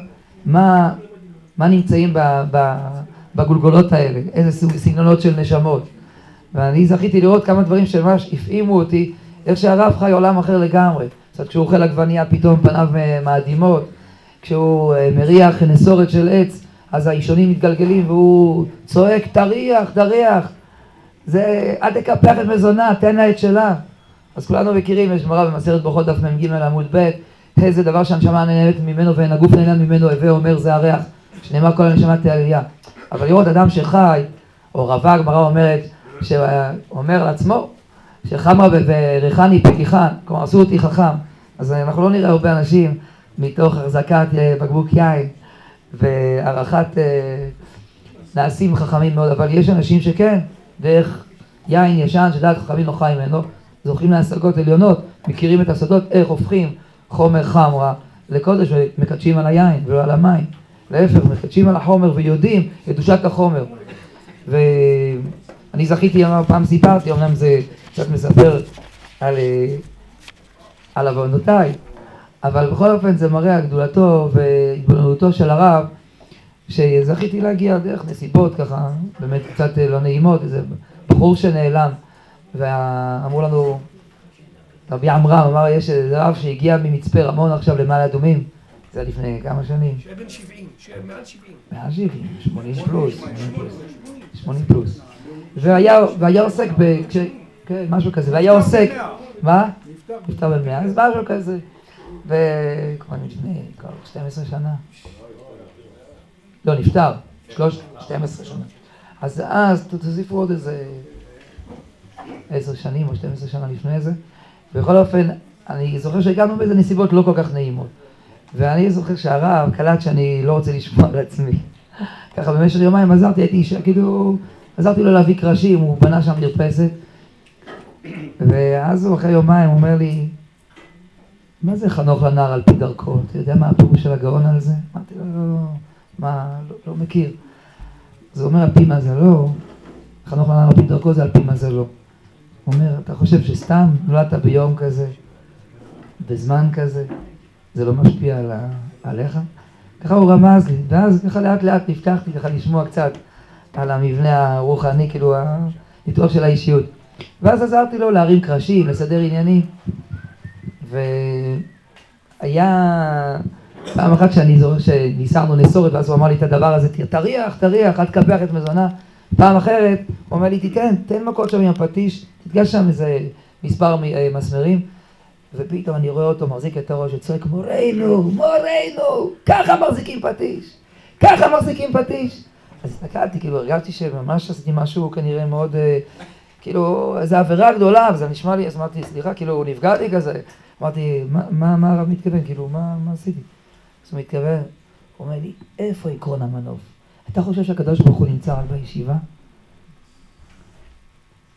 Speaker 4: מה, מה נמצאים בגולגולות האלה, איזה סגנונות של נשמות. ואני זכיתי לראות כמה דברים שממש הפעימו אותי, איך שהרב חי עולם אחר לגמרי. זאת כשהוא אוכל עגבנייה פתאום פניו אה, מאדימות, כשהוא אה, מריח נסורת של עץ, אז האישונים מתגלגלים והוא צועק, תריח, תריח. זה, אל תקפח את מזונה, תן לה את שלה. אז כולנו מכירים, יש גמרא במסכת ברכות דף מ"ג עמוד ב', איזה דבר שהנשמה נהנית ממנו ואין הגוף נהנה ממנו, הווה אומר זה הריח, שנאמר כל הנשמה תעלייה. אבל לראות אדם שחי, או רבה הגמרא אומרת, שאומר לעצמו, שחמרה וריחני פקיחן, כלומר עשו אותי חכם, אז אנחנו לא נראה הרבה אנשים מתוך החזקת אה, בקבוק יין והערכת אה, נעשים חכמים מאוד, אבל יש אנשים שכן, דרך יין ישן שדעת חכמים לא חי ממנו, זוכים להשגות עליונות, מכירים את הסודות, איך הופכים חומר חמרה לקודש ומקדשים על היין ולא על המים. להפך, מקדשים על החומר ויודעים את קדושת החומר. ואני זכיתי, פעם סיפרתי, אמנם זה קצת מספר על, על עוונותיי, אבל בכל אופן זה מראה על גדולתו והתבוננותו של הרב, שזכיתי להגיע דרך נסיבות ככה, באמת קצת לא נעימות, איזה בחור שנעלם. ואמרו לנו, רבי עמרם אמר, יש איזה רב שהגיע ממצפה רמון עכשיו למעלה אדומים, זה לפני כמה שנים?
Speaker 1: שהיה בן 70, שהיה מעל 70.
Speaker 4: מעל 70, 80 פלוס, 80 פלוס. והיה, והיה עוסק ב... כש, כן, משהו כזה, והיה עוסק... מה? נפטר 100, אז משהו כזה. וכבר לפני כבר 12 שנה. לא, נפטר, 12 שנה. אז אז תוסיפו עוד איזה 10 שנים או 12 שנה לפני זה. בכל אופן, אני זוכר שהגענו באיזה נסיבות לא כל כך נעימות. ואני זוכר שהרב קלט שאני לא רוצה לשמוע על עצמי. ככה במשך יומיים עזרתי, הייתי אישה, כאילו, עזרתי לו להביא קרשים, הוא בנה שם מרפסת. ואז הוא אחרי יומיים אומר לי, מה זה חנוך לנער על פי דרכו? אתה יודע מה הפירוש של הגאון על זה? אמרתי לו, לא, לא, מה, לא, לא מכיר. הוא אומר, על פי זה לא? חנוך לנער על פי דרכו זה על פי זה לא. הוא אומר, אתה חושב שסתם נולדת ביום כזה, בזמן כזה, זה לא משפיע על ה... עליך? ככה הוא רמז לי, ואז ככה לאט לאט נפתחתי ככה לשמוע קצת על המבנה הרוחני, כאילו הניתוח של האישיות. ואז עזרתי לו להרים קרשים, לסדר עניינים. והיה פעם אחת שאני זוכר שניסרנו נסורת, ואז הוא אמר לי את הדבר הזה, תריח, תריח, אל תקפח את מזונה. פעם אחרת, הוא אומר לי, תיתן, תן מכות שם עם הפטיש, תתגש שם איזה מספר אה, מסמרים. ופתאום אני רואה אותו מחזיק את הראש וצועק מורנו, מורנו, ככה מחזיקים פטיש, ככה מחזיקים פטיש. אז הסתכלתי, כאילו הרגשתי שממש עשיתי משהו כנראה מאוד, אה, כאילו, איזו עבירה גדולה, וזה נשמע לי, אז אמרתי, סליחה, כאילו, נפגעתי כזה. אמרתי, מה הרב מתכוון, כאילו, מה, מה עשיתי? אז הוא מתכוון, הוא אומר לי, איפה עקרון המנוף? אתה חושב שהקדוש ברוך הוא נמצא רק בישיבה?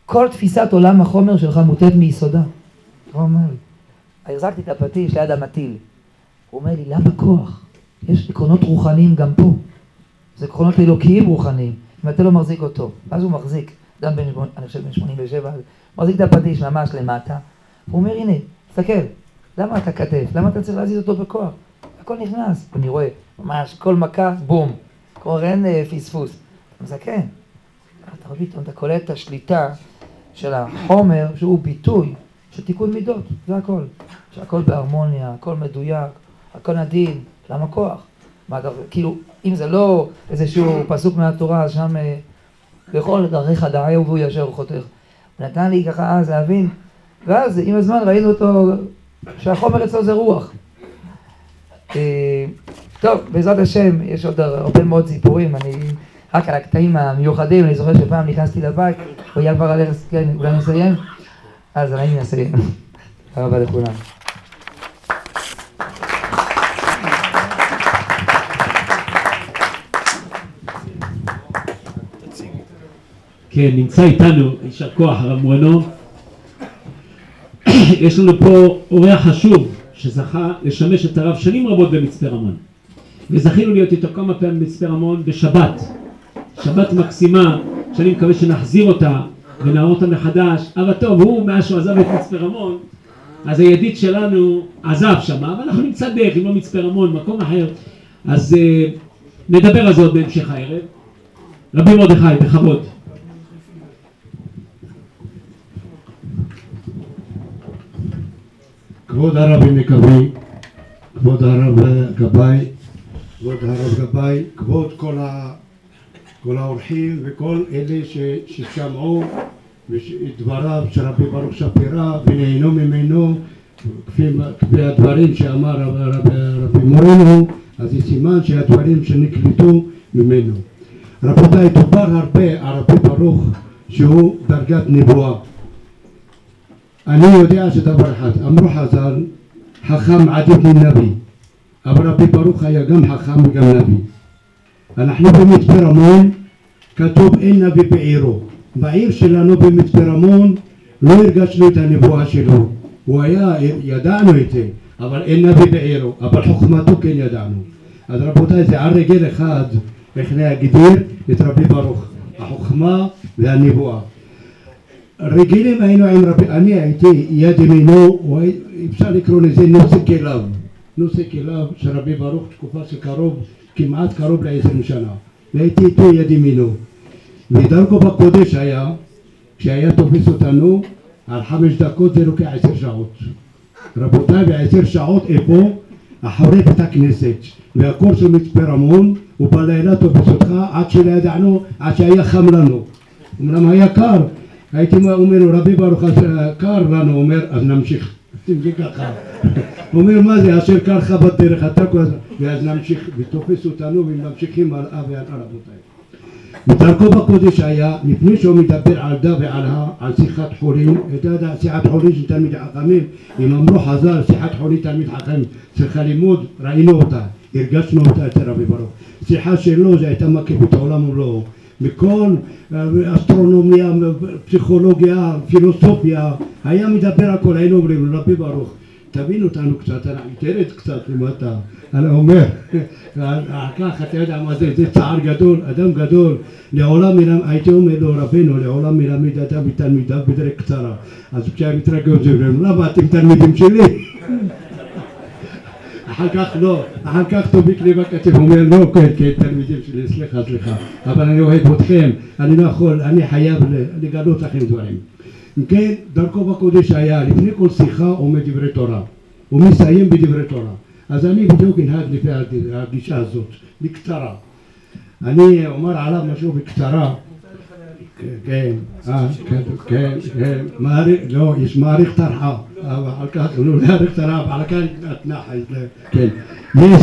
Speaker 4: כל תפיסת עולם החומר שלך מוטט מיסודה. הוא אומר לי. החזקתי את הפטיש ליד המטיל. הוא אומר לי, למה כוח? יש עקרונות רוחניים גם פה. זה עקרונות אלוקיים רוחניים, אם אתה לא מחזיק אותו. ואז הוא מחזיק, אדם בן, אני חושב בן 87, מחזיק את הפטיש ממש למטה. הוא אומר, הנה, תסתכל, למה אתה כתף? למה אתה צריך להזיז אותו בכוח? הכל נכנס. אני רואה, ממש, כל מכה, בום. כלומר, אין אה, פספוס. אתה מזקן. אתה רואה פתאום, אתה קולט את השליטה של החומר שהוא ביטוי של תיקון מידות, זה הכל. שהכל בהרמוניה, הכל מדויק, הכל נדין, למה כוח? מה אתה, כאילו, אם זה לא איזשהו פסוק מהתורה, אז שם אה, בכל דרכיך דעהו והוא ישר חותך. הוא נתן לי ככה אז להבין, ואז עם הזמן ראינו אותו, שהחומר אצלו זה רוח. אה, טוב, בעזרת השם, יש עוד הרבה מאוד סיפורים, אני רק על הקטעים המיוחדים, אני זוכר שפעם נכנסתי לבית, הוא היה כבר על כן, אולי נסיים? אז אני אסיים. [LAUGHS] תודה רבה לכולם.
Speaker 2: כן, נמצא איתנו, יישר כוח, הרב מורנו. [CLEARS THROAT] יש לנו פה אורח חשוב שזכה לשמש את הרב שנים רבות במצפה רמון. וזכינו להיות איתו כמה פעמים במצפה רמון בשבת. שבת מקסימה, שאני מקווה שנחזיר אותה ונער אותה מחדש. אבל טוב, הוא מאז שהוא עזב את מצפה רמון, אז הידיד שלנו עזב שם, אבל אנחנו נמצא דרך, אם לא מצפה רמון, מקום אחר. אז uh, נדבר על זה עוד בהמשך הערב. רבי מרדכי, בכבוד.
Speaker 5: כבוד הרבי מקווי, כבוד הרב גבאי, כבוד הרב גבאי, כבוד כל, ה, כל האורחים וכל אלה ש, ששמעו את דבריו של רבי ברוך שפירא ונהנו ממנו כפי, כפי הדברים שאמר רב, רב, רבי מורנו, אז זה סימן שהדברים שנקלטו ממנו. רבותיי, דובר הרבה על רבי ברוך שהוא דרגת נבואה אני יודע שדבר אחד, אמרו חז"ל, חכם עדיף מנביא, אבל רבי ברוך היה גם חכם וגם נביא. אנחנו במצפה רמון, כתוב אין נביא בעירו. בעיר שלנו במצפה רמון לא הרגשנו את הנבואה שלו. הוא היה, ידענו את זה, אבל אין נביא בעירו, אבל חוכמתו כן ידענו. אז רבותיי, זה על רגל אחד, איך להגדיר את רבי ברוך, החוכמה והנבואה. רגילים היינו עם רבי, אני הייתי יד ימינו, אפשר לקרוא לזה נושא כליו, נושא כליו של רבי ברוך תקופה של קרוב, כמעט קרוב לעשרים שנה, והייתי איתו יד ימינו, ודרכו בקודש היה כשהיה תופס אותנו, על חמש דקות זה לוקח עשר שעות. רבותיי, בעשר שעות איפה? אחרי בית הכנסת. והקורס של מצפה רמון, הוא בלילה תופס אותך עד שלא ידענו, עד שהיה חם לנו. אמנם היה קר, הייתי אומר רבי ברוך, אה, קר לנו, הוא אומר, אז נמשיך. הוא אומר, מה זה, אשר קר לך בדרך, אתה כל הזמן, ואז נמשיך, ותופס אותנו, וממשיכים הלאה והלאה, רבותיי. בדרכו בקודש היה, לפני שהוא מדבר על דה ועל ה, על שיחת חולין, אתה יודע, שיחת חולין של תלמיד חכמים, אם אמרו חז"ל, שיחת חולין תלמיד חכם, צריכה לימוד, ראינו אותה, הרגשנו אותה אצל רבי ברוך. שיחה שלו זה הייתה מקיפת העולם ומלואו. מכל אה, אסטרונומיה, פסיכולוגיה, פילוסופיה, היה מדבר הכל, היינו אומרים לו, רבי ברוך, תבין אותנו קצת, תרד קצת למטה, אני אומר, ככה אתה יודע מה זה, זה צער גדול, אדם גדול, לעולם הייתי אומר לו רבנו, לעולם מלמד אדם מתלמידיו בדרך קצרה, אז זה אומרים, למה אתם תלמידים שלי? אחר כך לא, אחר כך טוביק לי בכתף, אומר לא, כן, כן, תלמידים שלי, סליחה, סליחה, אבל אני אוהב אתכם, אני לא יכול, אני חייב לגלות לכם דברים. אם כן, דרכו בקודש היה, לפני כל שיחה עומד דברי תורה, הוא מסיים בדברי תורה. אז אני בדיוק אנהג לפי הגישה הזאת, בקצרה. אני אומר עליו משהו בקצרה. כן, אה, כן, כן, כן, לא, יש מעריך טרחה, על כך, לא להעריך טרחה, על כך התנחל, כן, יש,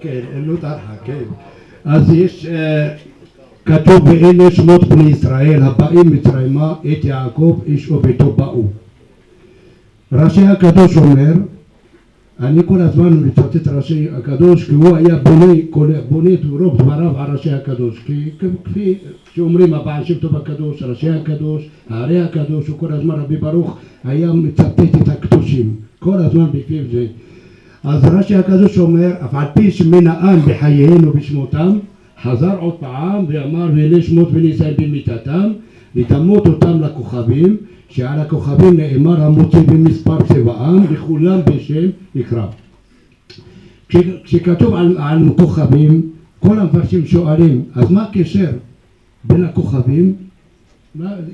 Speaker 5: כן, אין לו טרחה, כן, אז יש, כתוב באלה שמות בני ישראל הבאים מצרימה את יעקב איש וביתו באו. רש"י הקדוש אומר אני כל הזמן מצטט ראשי הקדוש כי הוא היה בונה, בונה את רוב דבריו על ראשי הקדוש. כי כפי שאומרים הבעל שם טוב הקדוש, ראשי הקדוש, הערי הקדוש, הוא כל הזמן רבי ברוך היה מצטט את הקדושים. כל הזמן בפיו זה. אז רש"י הקדוש אומר אף על פי שמנאם בחייהם ובשמותם חזר עוד פעם ואמר ואלה שמות בני ישראל במיתתם לטמות אותם לכוכבים שעל הכוכבים נאמר המוציא במספר צבעם וכולם בשם יקרא. כשכתוב על, על כוכבים כל המפרשים שואלים אז מה הקשר בין הכוכבים?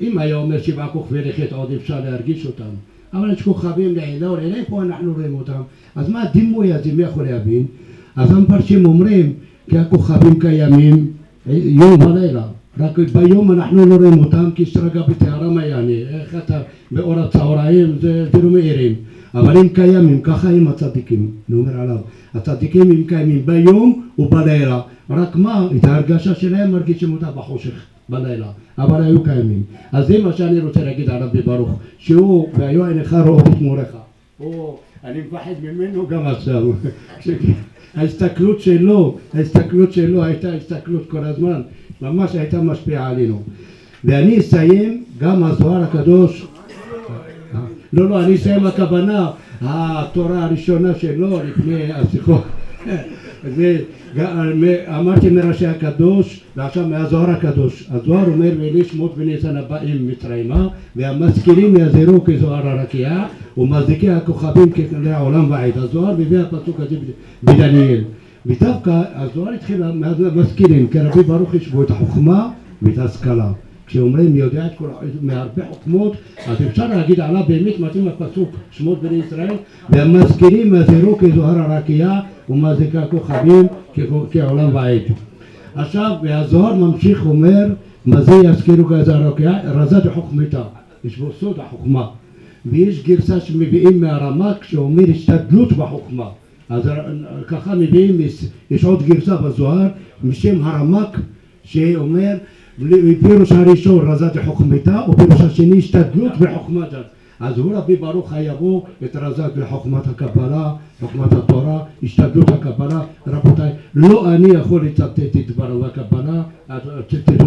Speaker 5: אם היה אומר שבעה כוכבי לכת עוד אפשר להרגיש אותם. אבל יש כוכבים לעילה ולעילה איפה אנחנו רואים אותם? אז מה הדימוי הזה? מי יכול להבין? אז המפרשים אומרים כי הכוכבים קיימים יום ולילה רק ביום אנחנו לא רואים אותם כי שרגע בטהרה מעייני, איך אתה באור הצהריים זה, זה לא מאירים אבל הם קיימים, ככה הם הצדיקים, אני אומר עליו. הצדיקים הם קיימים ביום ובלילה. רק מה, את ההרגשה שלהם מרגישים אותה בחושך בלילה. אבל היו קיימים. אז זה מה שאני רוצה להגיד על רבי ברוך שהוא והיו עיניך רואות את מורך אני מפחד ממנו גם עכשיו. [LAUGHS] ההסתכלות שלו, ההסתכלות שלו הייתה הסתכלות כל הזמן ממש הייתה משפיעה עלינו. ואני אסיים גם הזוהר הקדוש, לא לא אני אסיים הכוונה התורה הראשונה שלו לפני השיחות. אמרתי מראשי הקדוש ועכשיו מהזוהר הקדוש. הזוהר אומר ואלי שמות וניסן הבאים מצרימה והמשכילים יזהרו כזוהר הרקיע ומזיקי הכוכבים ככלי העולם ועד. הזוהר מביא הפסוק הזה בדניאל ודווקא הזוהר התחיל מהמשכילים, כי רבי ברוך יש בו את החוכמה ואת ההשכלה. כשאומרים יודע את כל, מהרבה חוכמות, אז אפשר להגיד עליו באמת מתאים לפסוק שמות בני ישראל, והמשכילים יזהרו כזוהר הרקיע ומזיקה כוכבים כעולם ועד. עכשיו, והזוהר ממשיך אומר, מה זה יזכירו כזוהר הרקיע? רזה דחוכמתה, יש בו סוד החוכמה. ויש גרסה שמביאים מהרמ"ק שאומר השתדלות בחוכמה. אז ככה מביאים, יש עוד גרסה בזוהר משם הרמ"ק שאומר פירוש הראשון רזת חוכמתה ופירוש השני השתדלות בחוכמתה אז הוא רבי ברוך יבוא את רזת בחוכמת הקבלה, חוכמת התורה, השתדלות הקבלה, רבותיי, לא אני יכול לצטט את דבריו הקבלה, ציטט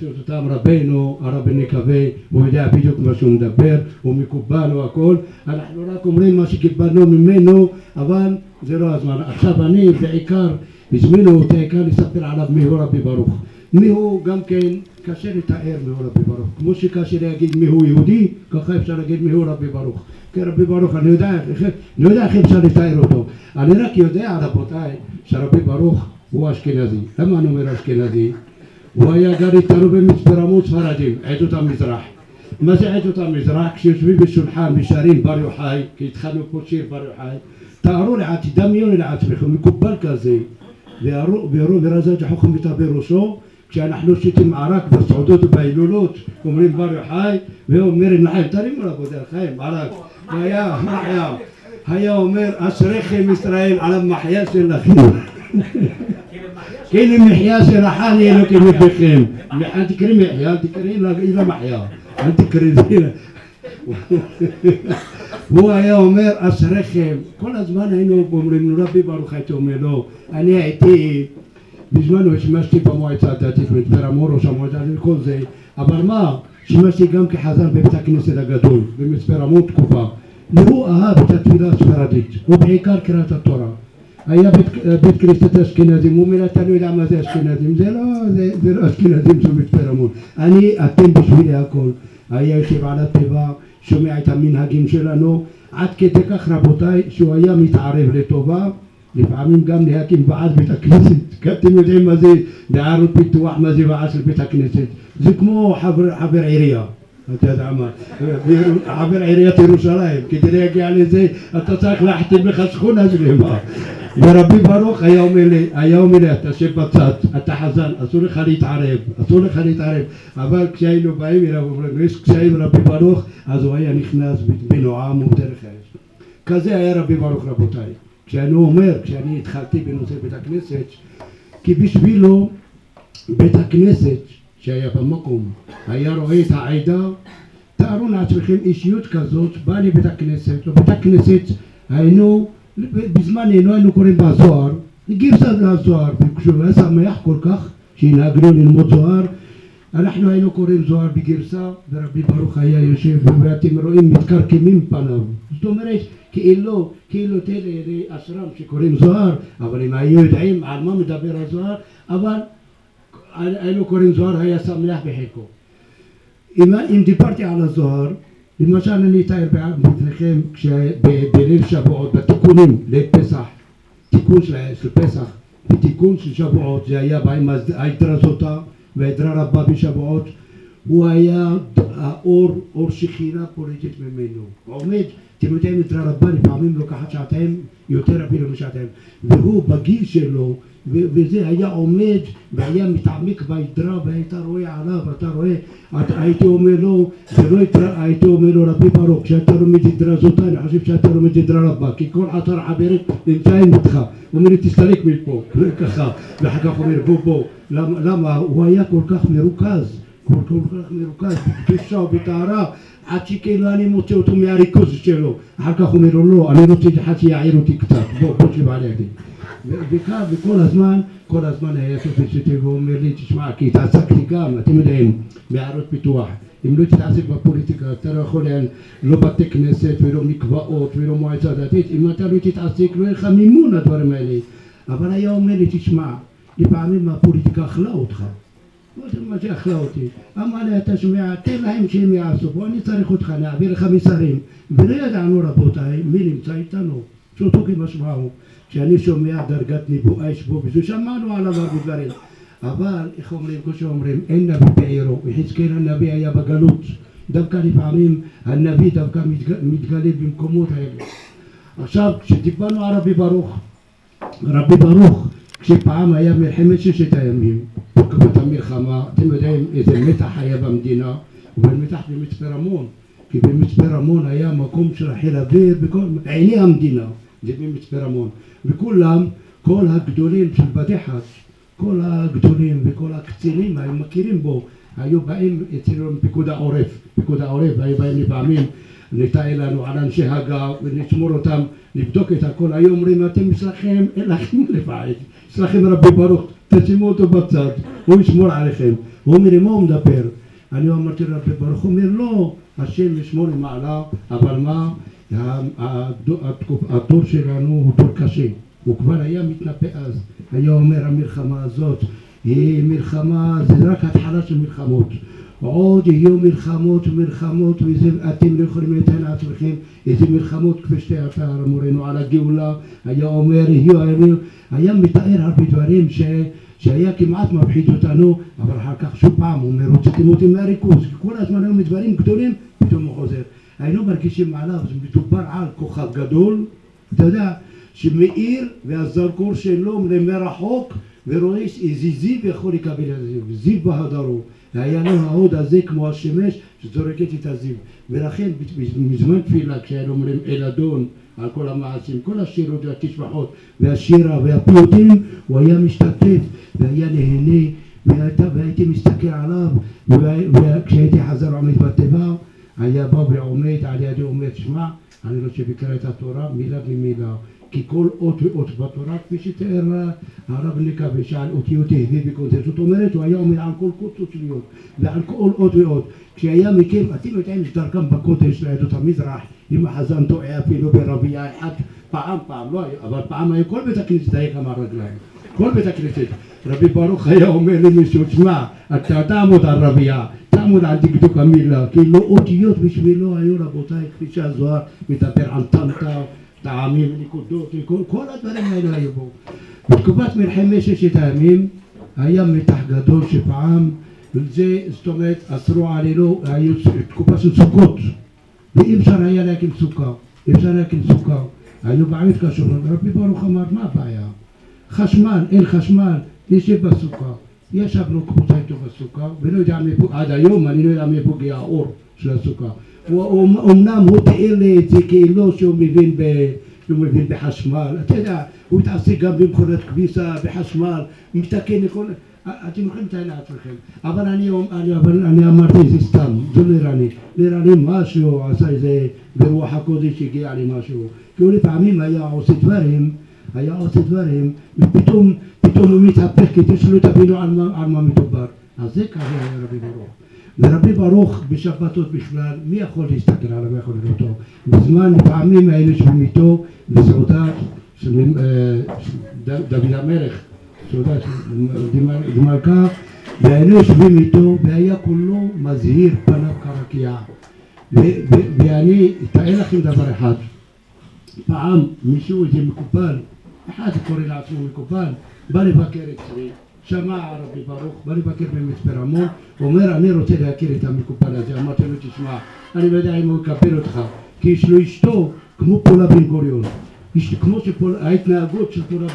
Speaker 5: ציטט אותם רבנו, הרבי נקווה, הוא יודע בדיוק מה שהוא מדבר, הוא מקובל, הוא הכל, אנחנו רק אומרים מה שקיבלנו ממנו, אבל זה לא הזמן. עכשיו אני בעיקר, הזמינו אותי העיקר לספר עליו מי הוא רבי ברוך. מי הוא גם כן קשה לתאר מיהו רבי ברוך כמו שקשה להגיד מיהו יהודי ככה אפשר להגיד מיהו רבי ברוך כי רבי ברוך אני יודע, אני יודע איך אפשר לתאר אותו אני רק יודע רבותיי שרבי ברוך הוא אשכנזי למה אני אומר אשכנזי? הוא היה גר איתנו במצפה ספרדים, עדות המזרח. מה זה עדות המזרח? כשיושבים בשולחן ושרים בר יוחאי, כי התחלנו פה שיר בר יוחאי, תארו לעצמכם, דמיינו לעצמכם, מקובל כזה, וירו ורזג' חוכם איתה בראשו, כשאנחנו שותים ערק בסעודות ובהילולות, אומרים בר יוחאי, ואומרים לחיים, תרימו רבותי לחיים, ערק, היה, היה? היה אומר, אשריכם ישראל על המחיה שלכם. מחיה של החני אלוקים לבכם. אל תקראי מחיה, אל תקראי לה מחיה. אל תקראי הוא היה אומר אשריכם, כל הזמן היינו אומרים לו רבי ברוך הייתי אומר לו, אני הייתי, בזמנו שימשתי במועצה הדתית במצפה רמון, המועצה וכל זה, אבל מה, שימשתי גם כחזן בבית הכנסת הגדול במצפה רמון תקופה, והוא אהב את התפילה הספרדית, ובעיקר קריאת התורה היה בית, בית כנסת אשכנזים, הוא אומר אתה לא יודע מה זה אשכנזים, זה לא, זה, זה לא אשכנזים של מצפה רמון, אני, אתם בשבילי הכל, היה יושב על התיבה, שומע את המנהגים שלנו, עד כדי כך רבותיי, שהוא היה מתערב לטובה, לפעמים גם להקים ועד בית הכנסת, כי אתם יודעים מה זה בערות פיתוח, מה זה ועד של בית הכנסת, זה כמו חבר, חבר עירייה אתה יודע מה, חבר עיריית ירושלים, כדי להגיע לזה אתה צריך להחתים לך שכונה שלמה ורבי ברוך היה אומר לי, היה אומר לי, אתה יושב בצד, אתה חזן, אסור לך להתערב, אסור לך להתערב, אבל כשהיינו באים אליו, יש קשיים רבי ברוך, אז הוא היה נכנס בנועם ודרך האש. כזה היה רבי ברוך רבותיי. כשאני אומר, כשאני התחלתי בנושא בית הכנסת, כי בשבילו בית הכנסת שהיה במקום, היה רואה את העדה, תארו לעצמכם אישיות כזאת, בא לבית הכנסת, לבית הכנסת היינו בזמננו היינו קוראים בזוהר, גרסה לזוהר, וכשהוא היה שמח כל כך? שהנהגנו ללמוד זוהר, אנחנו היינו קוראים זוהר בגרסה ורבי ברוך היה יושב ואתם רואים מתקרקמים פניו. זאת אומרת כאילו כאילו תראה אשרם שקוראים זוהר אבל הם היו יודעים על מה מדבר הזוהר אבל היינו קוראים זוהר היה שמח בחלקו אם, אם דיברתי על הזוהר למשל אני אתאר בפניכם בליל שבועות, בתיקונים לפסח, תיקון של, של פסח בתיקון של שבועות, זה היה בהם הידרה זאתה והידרה רבה בשבועות, הוא היה האור, אור שכינה פוליטית ממנו, עומד, אתם יודעים, הידרה רבה לפעמים לוקחת שעתיים, יותר אפילו משעתיים, והוא בגיל שלו וזה היה עומד והיה מתעמק ביתרה והיית רואה עליו, אתה רואה, הייתי אומר לו, זה לא יתרה, הייתי אומר לו רבי ברוך, כשאתה לומד יתרה זאתה, אני חושב שאתה לומד יתרה רבה, כי כל עשר חברים נמצאים איתך, הוא אומר לי תסתלק מפה, ככה, ואחר כך הוא אומר בוא בוא, למה? הוא היה כל כך מרוכז, כל כך מרוכז, בקדושה ובטהרה, עד שכאילו אני מוצא אותו מהריכוז שלו, אחר כך הוא אומר לו לא, אני רוצה אחד שיעיר אותי קצת, בוא, בוא תשב לידי וכאן, וכל הזמן, כל הזמן היה תופס אותי ואומר לי, תשמע, כי התעסקתי גם, אתם יודעים, בעיירות פיתוח. אם לא תתעסק בפוליטיקה, אתה לא יכול, לא בתי כנסת ולא מקוואות ולא מועצה דתית, אם אתה לא תתעסק, לא יהיה לך מימון לדברים האלה. אבל היה אומר לי, תשמע, לפעמים הפוליטיקה אכלה אותך. מה זה אכלה אותי? אמר לי, אתה שומע, תן להם שהם יעשו, בוא אני צריך אותך, אני אעביר לך מסרים. ולא ידענו רבותיי, מי נמצא איתנו, שאותו כמשמעו. כשאני שומע דרגת נבואה יש בו וזה שמענו עליו הרבה דברים. אבל איך אומרים, כמו שאומרים, אין נביא בעירו, יחזקאל הנביא היה בגלות. דווקא לפעמים הנביא דווקא מתגלה במקומות האלה. עכשיו כשדיברנו על רבי ברוך רבי ברוך כשפעם היה מלחמת ששת הימים בתקופת המלחמה אתם יודעים איזה מתח היה במדינה ובמתח במצפה רמון כי במצפה רמון היה מקום של חיל אוויר עיני המדינה זה במצפה רמון וכולם, כל הגדולים של בתי חאג', כל הגדולים וכל הקצינים היו מכירים בו, היו באים אצלנו פיקוד העורף, פיקוד העורף, היו באים לפעמים לתאר לנו על אנשי הגה ונשמור אותם, לבדוק את הכל, היו אומרים אתם יש לכם, אין לכם לפעד, יש לכם רבי ברוך, תשימו אותו בצד, הוא ישמור עליכם, הוא אומר מה הוא מדבר? אני אמרתי רבי ברוך, הוא אומר לא, השם ישמור מעלה, אבל מה התור שלנו הוא תור קשה, הוא כבר היה מתנבא אז, היה אומר המלחמה הזאת היא מלחמה, זה רק התחלה של מלחמות, עוד יהיו מלחמות ומלחמות וזה אתם לא יכולים לתאר לעצמכם איזה מלחמות כפי שתיארת מורנו על הגאולה. היה אומר יהיו הימים. היה מתאר הרבה דברים ש, שהיה כמעט מפחיד אותנו אבל אחר כך שוב פעם הוא אומר הוצאתם אותי מהריכוז. כל הזמן היו מדברים גדולים פתאום הוא חוזר היינו מרגישים עליו מדובר על כוכב גדול אתה יודע שמאיר והזרקור שלו מרחוק ורואה איזה זיו יכול לקבל את זה, זיו בהדרו. והיה לו ההוד הזה כמו השמש שזורקת את הזיו. ולכן מזמן תפילה כשהיינו אומרים אל אדון על כל המעשים, כל השירות והתשבחות והשירה והפיוטים הוא היה משתתף והיה נהנה והייתי מסתכל עליו וכשהייתי חזר עומד בתיבה היה בא ועומד על ידי אומר שמע אני רוצה לקרוא את התורה מילה במילה כי כל אות ואות בתורה כפי שתיאר הרב נקווה שעל אותיות הביא בקונטקסט זאת אומרת הוא היה עומד על כל קוצות שליות ועל כל אות ואות. כשהיה מכם אתם יודעים שדרכם בקודש לעדות המזרח אם החזן טועה אפילו ברבייה אחת פעם פעם לא היה אבל פעם היה כל בית הכנסת היה כמה רגליים כל בית הכנסת. רבי ברוך היה אומר למישהו שמע אתה תעמוד על רבייה תעמוד על דקדוק המילה כאילו אותיות בשבילו היו רבותיי כפי שהזוהר מדבר על טנטה טעמים, נקודות, כל, כל הדברים האלה היו בו. בתקופת מלחמת ששת הימים היה מתח גדול שפעם, וזה, זאת אומרת, אסרו עלינו, היו תקופה של סוכות, ואי אפשר היה להקים סוכה, אי אפשר להקים סוכה. היינו בעיות קשות, רבי ברוך אמר, מה הבעיה? חשמל, אין חשמל, נשב בסוכה. ישבנו קבוצה איתו בסוכה, ולא יודע מאיפה, עד היום אני לא יודע מאיפה הגיע האור של הסוכה. אמנם הוא תיאר לי את זה כאילו שהוא מבין, ב, שהוא מבין בחשמל, אתה יודע, הוא התעסק גם במכונת כביסה, בחשמל, מתקן לכל... אתם יכולים לתאר לעצמכם, אבל אני, אני, אבל אני אמרתי זה סתם, זה לא נראה לי, נראה לי משהו, עשה איזה, ברוח הקודש הגיע לי משהו, כי הוא לפעמים היה עושה דברים, היה עושה דברים, ופתאום, פתאום הוא מתהפך כדי שלא תבינו על מה, על מה מדובר, אז זה ככה היה רבי ברוך. ורבי ברוך בשבתות בכלל, מי יכול להסתכל עליו, מי יכול לראות אותו? בזמן פעמים היינו יושבים איתו בסעודה של דוד המלך, סעודה של מלכה, והיינו יושבים איתו והיה כולו מזהיר פניו כרקיע. ואני אתאר לכם דבר אחד, פעם מישהו, איזה מקופל, אחד קורא לעצמו מקופל, בא לבקר אצלי שמע הרבי ברוך, בא לבקר במצפה רמון, אומר אני רוצה להכיר את המקופל הזה, אמרתי לו תשמע, אני לא יודע אם הוא יקבל אותך, כי יש לו אשתו כמו פולה בן גוריון, כמו שההתנהגות של פולה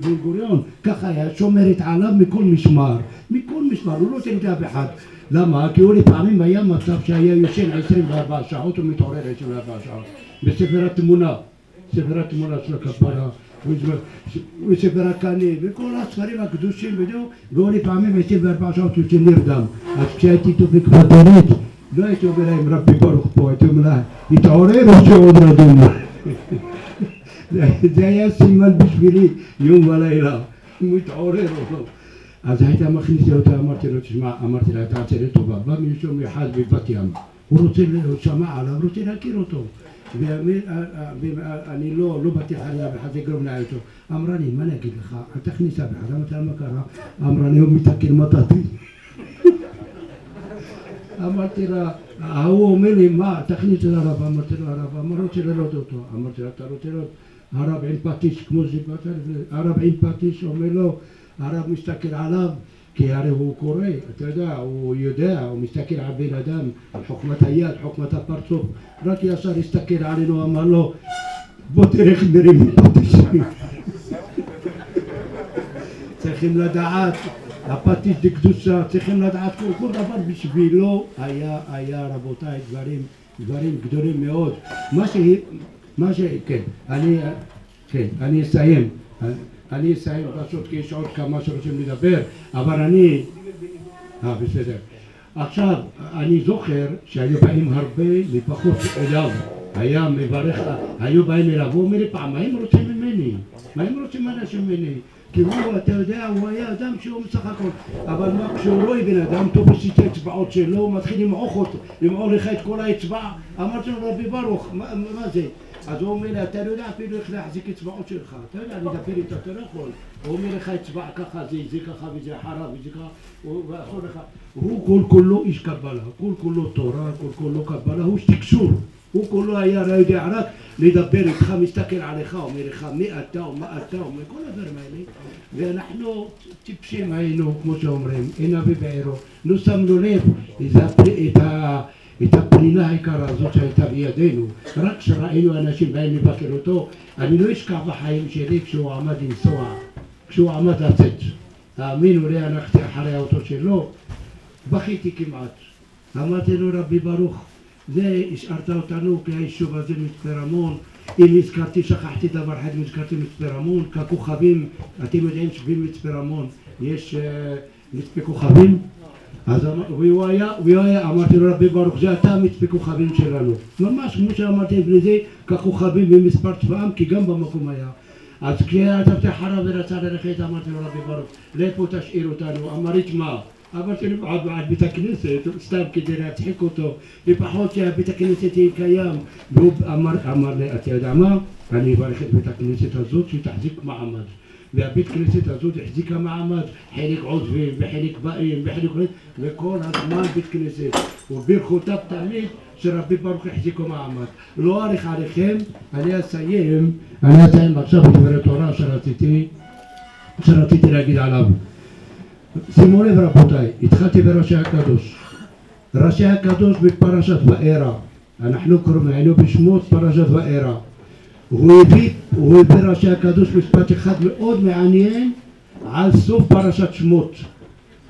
Speaker 5: בן גוריון, ככה היה שומרת עליו מכל משמר, מכל משמר, הוא לא תלתה באחד, למה? כי הוא לפעמים היה מצב שהיה יושן 24 שעות ומתעורר 24 שעות, בספר התמונה, ספר התמונה של הכפרה וספר הקנה וכל הספרים הקדושים וזהו והוא לפעמים הייתי בארבע שעות יוצא נרדם אז כשהייתי איתו בקבדנית לא הייתי אומר להם רבי ברוך פה הייתי אומר לה התעורר או שעוד רדום זה היה סימן בשבילי יום ולילה אם הוא התעורר או לא אז הייתה מכניסה אותה אמרתי לו תשמע אמרתי לה תעשה לי טובה בא מישהו אחד בבת ים הוא רוצה, הוא שמע עליו, רוצה להכיר אותו ואני לא, לא באתי חלילה בחד לגרום לה איתו. אמרה לי, מה אני אגיד לך, אל תכניס אף אחד. אמרתי לה, מה קרה? אמרה לי, הוא מתקן מטאטי. [LAUGHS] אמרתי לה, ההוא אומר לי, מה, תכניס את הרב. אמרתי לו, הרב, אמר, רוצה לראות אותו. אמרתי לה, אתה רוצה לראות? הרב עם פטיש, כמו שדיברת, הרב עם פטיש, אומר לו, הרב מסתכל עליו כי הרי הוא קורא, אתה יודע, הוא יודע, הוא מסתכל על בן אדם, על חוכמת היד, חוכמת הפרצוף, רק ישר הסתכל עלינו, אמר לו, בוא תראה איך נראים פטישים. צריכים לדעת, הפטיש דקדושה, צריכים לדעת כל, כל דבר בשבילו היה, היה רבותיי דברים, דברים גדולים מאוד. מה ש... מה ש... כן, אני, כן, אני אסיים. אני אסיים פשוט כי יש עוד כמה שרוצים לדבר, אבל אני... אה, בסדר. עכשיו, אני זוכר שהיו באים הרבה מפחות אליו, היה מברך, היו באים אליו, הוא אומר לי פעמיים רוצים ממני? מה הם רוצים אנשים ממני? כי הוא, אתה יודע, הוא היה אדם שהוא בסך הכל, אבל מה, כשהוא רואה בן אדם תופס את האצבעות שלו, הוא מתחיל למעוך אותו, למעול לך את כל האצבע, אמרתי לו רבי ברוך, מה, מה זה? אז הוא אומר לי, אתה לא יודע אפילו איך להחזיק אצבעות שלך, אתה יודע, לדבר איתו, אתה לא יכול. הוא אומר לך אצבע ככה, זה, זה ככה, וזה אחריו, וזה ככה, ואסור לך. הוא כל כולו איש קבלה, כל כולו תורה, כל כולו קבלה, הוא איש תקשור. הוא כולו היה לא יודע רק לדבר איתך, מסתכל עליך, אומר לך מי אתה ומה אתה, אומר כל הדברים האלה. ואנחנו טיפשים היינו, כמו שאומרים, אין אבי בעירו. לא שמנו לב את ה... את הפנינה היקרה הזאת שהייתה בידינו, רק כשראינו אנשים באים לבקר אותו, אני לא אשכח בחיים שלי כשהוא עמד לנסוע, כשהוא עמד לצאת. האמינו לי, הלכתי אחרי האוטו שלו, בכיתי כמעט. אמרתי לו, רבי ברוך, זה השארת אותנו כי היישוב הזה מצפה רמון. אם הזכרתי, שכחתי דבר אחד, אם הזכרתי מצפה רמון, ככוכבים, אתם יודעים שבמצפה רמון יש אה, מצפה כוכבים? אז והוא היה, והוא היה, אמרתי לו רבי ברוך זה אתה מצפה כוכבים שלנו ממש כמו שאמרתי לזה ככוכבים במספר צבאם כי גם במקום היה אז כשעזבתי אחריו ורצה ללכת אמרתי לו רבי ברוך לאיפה תשאיר אותנו? אמר לי תשמע אמרתי לו עד עד בית הכנסת סתם כדי להצחיק אותו לפחות שבית הכנסת יהיה קיים והוא אמר, אמר לי אתה יודע מה? אני אברך את בית הכנסת הזאת שתחזיק מעמד והבית כנסת הזאת החזיקה מעמד, חלק עוזבים וחלק באים וחלק וכל הזמן בית כנסת וברכותיו תמיד שרבי ברוך החזיקו מעמד. לא אאריך עליכם, אני אסיים, אני אסיים עכשיו בדברי תורה שרציתי, שרציתי להגיד עליו. שימו לב רבותיי, התחלתי בראשי הקדוש. ראשי הקדוש בפרשת וארא, אנחנו קוראים, היינו בשמות פרשת וארא. הוא הביא, הוא הביא ראשי הקדוש משפט אחד מאוד מעניין על סוף פרשת שמות.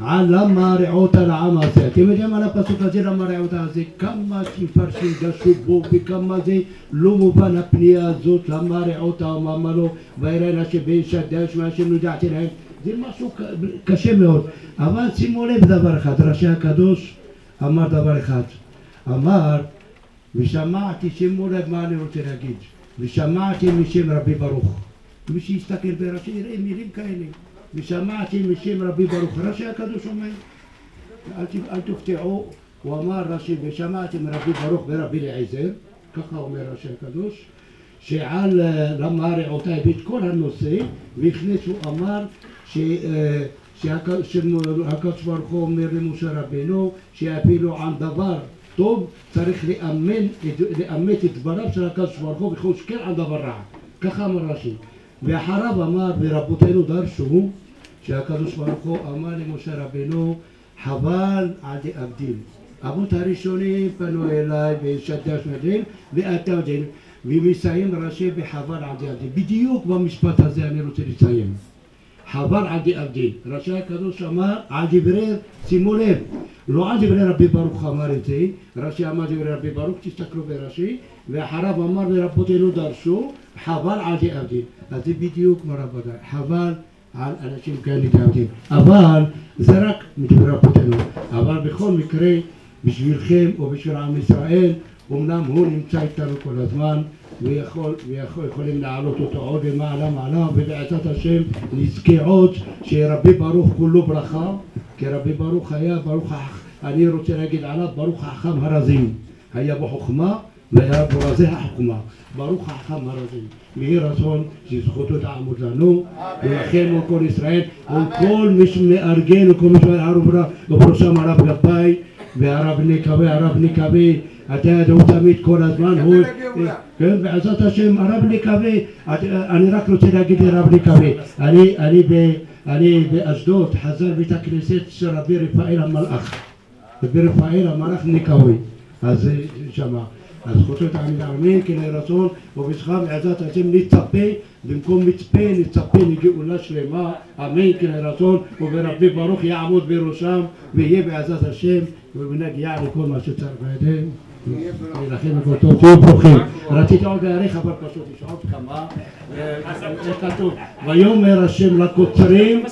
Speaker 5: על למה רעות על העם הזה. אתם יודעים על הפסוק הזה למה רעות הזה? כמה מפרשים דשו בו וכמה זה לא מובן הפנייה הזאת למה רעות אמר לו וירא לה שבין שדש מהשם נודעתי להם זה משהו קשה מאוד. אבל שימו לב דבר אחד ראשי הקדוש אמר דבר אחד. אמר ושמעתי, שימו לב מה אני רוצה להגיד, ושמעתי משם רבי ברוך. מי שיסתכל ברש"י יראה מילים כאלה. ושמעתי משם רבי ברוך. רש"י הקדוש אומר, אל, אל תופתעו, הוא אמר רש"י, ושמעתי מרבי ברוך ורבי אליעזר, ככה אומר רש"י הקדוש, שעל אה, למה רעותי הביא את כל הנושא, והכניס, הוא אמר ש... אה, שהק- שהקדוש ברוך הוא אומר למשה רבינו שאפילו על דבר טוב צריך לאמן, לאמת את דבריו של הקדוש ברוך הוא וכל שכן על דבר רע. ככה אמר רש"י. ואחריו אמר ורבותינו דרשו שהקדוש ברוך הוא אמר למשה רבינו חבל על דאבדים אבות הראשונים פנו אליי ושדש מדהים ואתה יודע ומסיים רש"י בחבל על דאבדים בדיוק במשפט הזה אני רוצה לסיים חבל על דאבדין. ראשי הקדוש אמר על דברי, שימו לב, לא על דברי רבי ברוך אמר את זה, רש"י אמר דברי רבי ברוך, תסתכלו ברש"י, ואחריו אמר ורבותינו דרשו, חבל על דאבדין. אז זה בדיוק מה רבותיי, חבל על אנשים כאלה דאבדין. אבל זה רק מדברי רבותינו, אבל בכל מקרה, בשבילכם או בשביל עם ישראל, אמנם הוא נמצא איתנו כל הזמן ויכול, ויכול, יכולים להעלות אותו עוד למעלה מעלה ובעזרת השם נזכה עוד שרבי ברוך כולו ברכה כי רבי ברוך היה ברוך. אני רוצה להגיד עליו ברוך החכם הרזים היה בו חוכמה והיה בו רזי החוכמה. ברוך החכם הרזים יהי רצון שזכותו תעמוד לנו ולכן מול כל ישראל מול כל מי שמארגן וכל מי שמארגן ובראשם הרב גבאי והרב נקווה הרב נקווה אתה הוא תמיד כל הזמן הוא כן, בעזרת השם, הרב נקווה, אני רק רוצה להגיד לרב נקווה, אני, באשדוד, חזר בית הכנסת של רבי רפאל המלאך, רבי רפאל המלאך נקווה, אז שמה, אז זכותו תעמיד כן יהי רצון, ובזכם בעזרת השם נצפה, במקום מצפה נצפה לגאולה שלמה, אמן, יהי רצון, וברבי ברוך יעמוד בראשם, ויהיה בעזרת השם, ונגיע לכל מה שצריך. בידיהם. לכן בכל תהיו ברוכים. רציתי עוד להאריך אבל פשוט יש עוד כמה. איך כתוב? ויאמר השם לקוצרים,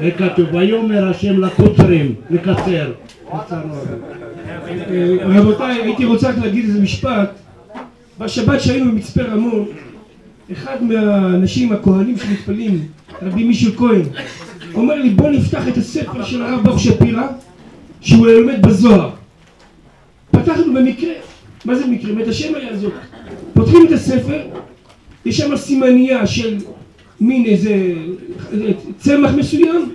Speaker 5: איך כתוב? ויאמר השם לקוצרים, לקצר.
Speaker 1: אה, רבותיי, הייתי רוצה רק להגיד איזה משפט. בשבת שהיינו במצפה רמון, אחד מהאנשים הכהנים שמתפלאים, רבי מישל כהן, אומר לי בוא נפתח את הספר של הרב ברוך שפירא שהוא לומד בזוהר. פתחנו במקרה, מה זה מקרה? באמת השם היה זאת. פותחים את הספר, יש שם סימנייה של מין איזה צמח מסוים,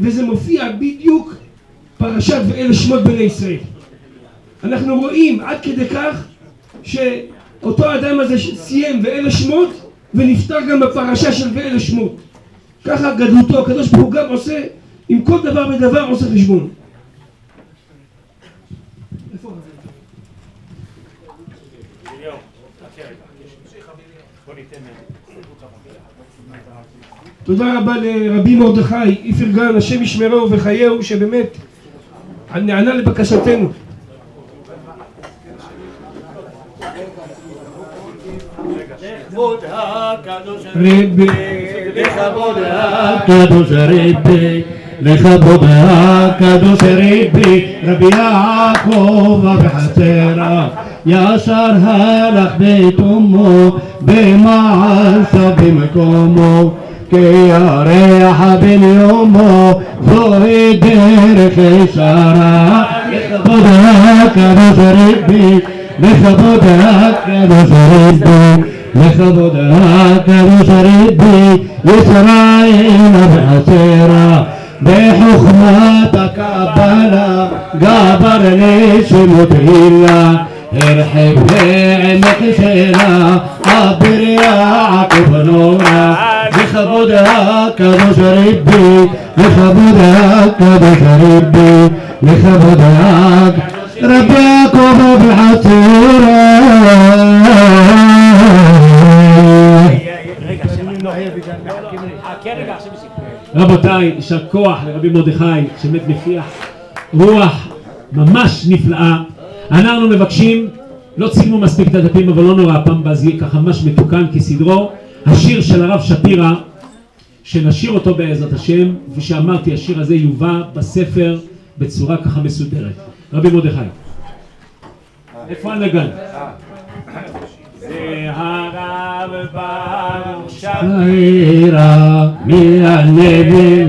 Speaker 1: וזה מופיע בדיוק פרשת ואלה שמות בני ישראל. אנחנו רואים עד כדי כך שאותו אדם הזה סיים ואלה שמות ונפטר גם בפרשה של ואלה שמות. ככה גדלותו, הקדוש ברוך הוא גם עושה, עם כל דבר ודבר עושה חשבון. תודה רבה לרבי מרדכי איפרגן, השם ישמרו וחייהו, שבאמת נענה לבקשתנו.
Speaker 3: לכבוד הקדוש
Speaker 1: רבי
Speaker 3: לכבוד הקדוש רבי לכבוד הקדוש רבי רבי יעקב בחצרה ישר הלך בתומו במעשה במקומו כי ירח בן יומו זוהי דרך ישרה לכבוד הקדוש רבי לכבוד הקדוש רבי לכבוד הקדוש רבי ישראל בחצרה הילה הרחב בעמק שלה אביר יעקב נורא לכבוד הקדוש רבי לכבוד הקדוש רבי לכבוד הקדוש רבי יעקב
Speaker 2: רבותיי, יישר כוח לרבי מרדכי, שבאמת מפיח רוח ממש נפלאה. אנחנו מבקשים, לא צילמו מספיק את הדפים, אבל לא נורא, הפעם הבאה זה יהיה ככה ממש מתוקן כסדרו. השיר של הרב שפירא, שנשיר אותו בעזרת השם, כפי שאמרתי, השיר הזה יובא בספר בצורה ככה מסודרת. רבי מרדכי. איפה הנגן? זה הרב ברוך שפירא
Speaker 3: שפירא מהנביאים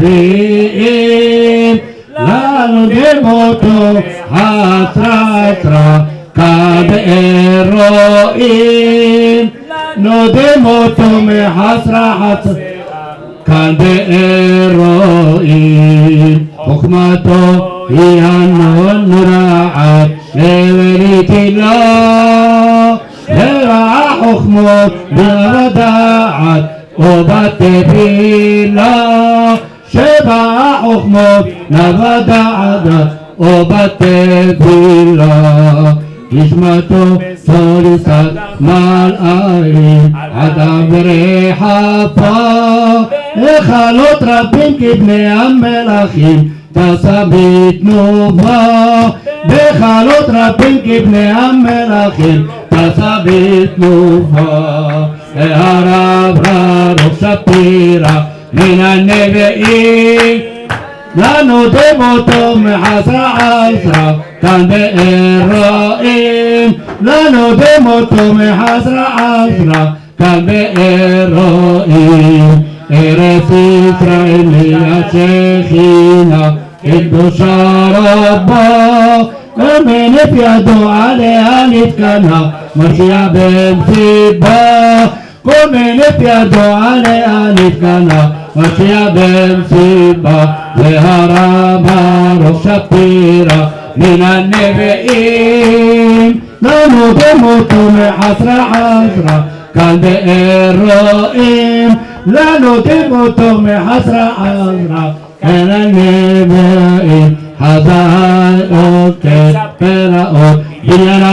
Speaker 3: לנו דמותו חסרתרה כבארואים נודם אותו מחסרה חסרה כאן בארואים חוכמתו היא הנורעת נבליתי לו הרע חוכמות בדעת ובתפילה שבע חוכמות נבדעת ובתפילה נשמתו סוליסת מלאכים אדם ורחפה היכלות רבים כבני המלכים טסה בתנובה בהיכלות רבים כבני המלכים טסה בתנובה הרב רב שפירא מן הנביאים לנו דמותו מחסרה עשרה כאן באירועים לנו דמותו מחסרה עשרה כאן באירועים ארץ ישראל ליד שכינה קדושה רבה ומנף ידו עליה נתקנה משיח בן סיבה כל מנף ידו עליה נתקנה משיח בן סיבה והרב הראש שפירא מן הנביאים לנו דמותו מחסרה חסרה כאן באירועים לנו דמותו מחסרה חסרה כאן הנביאים חזר עוקב פרעות בניין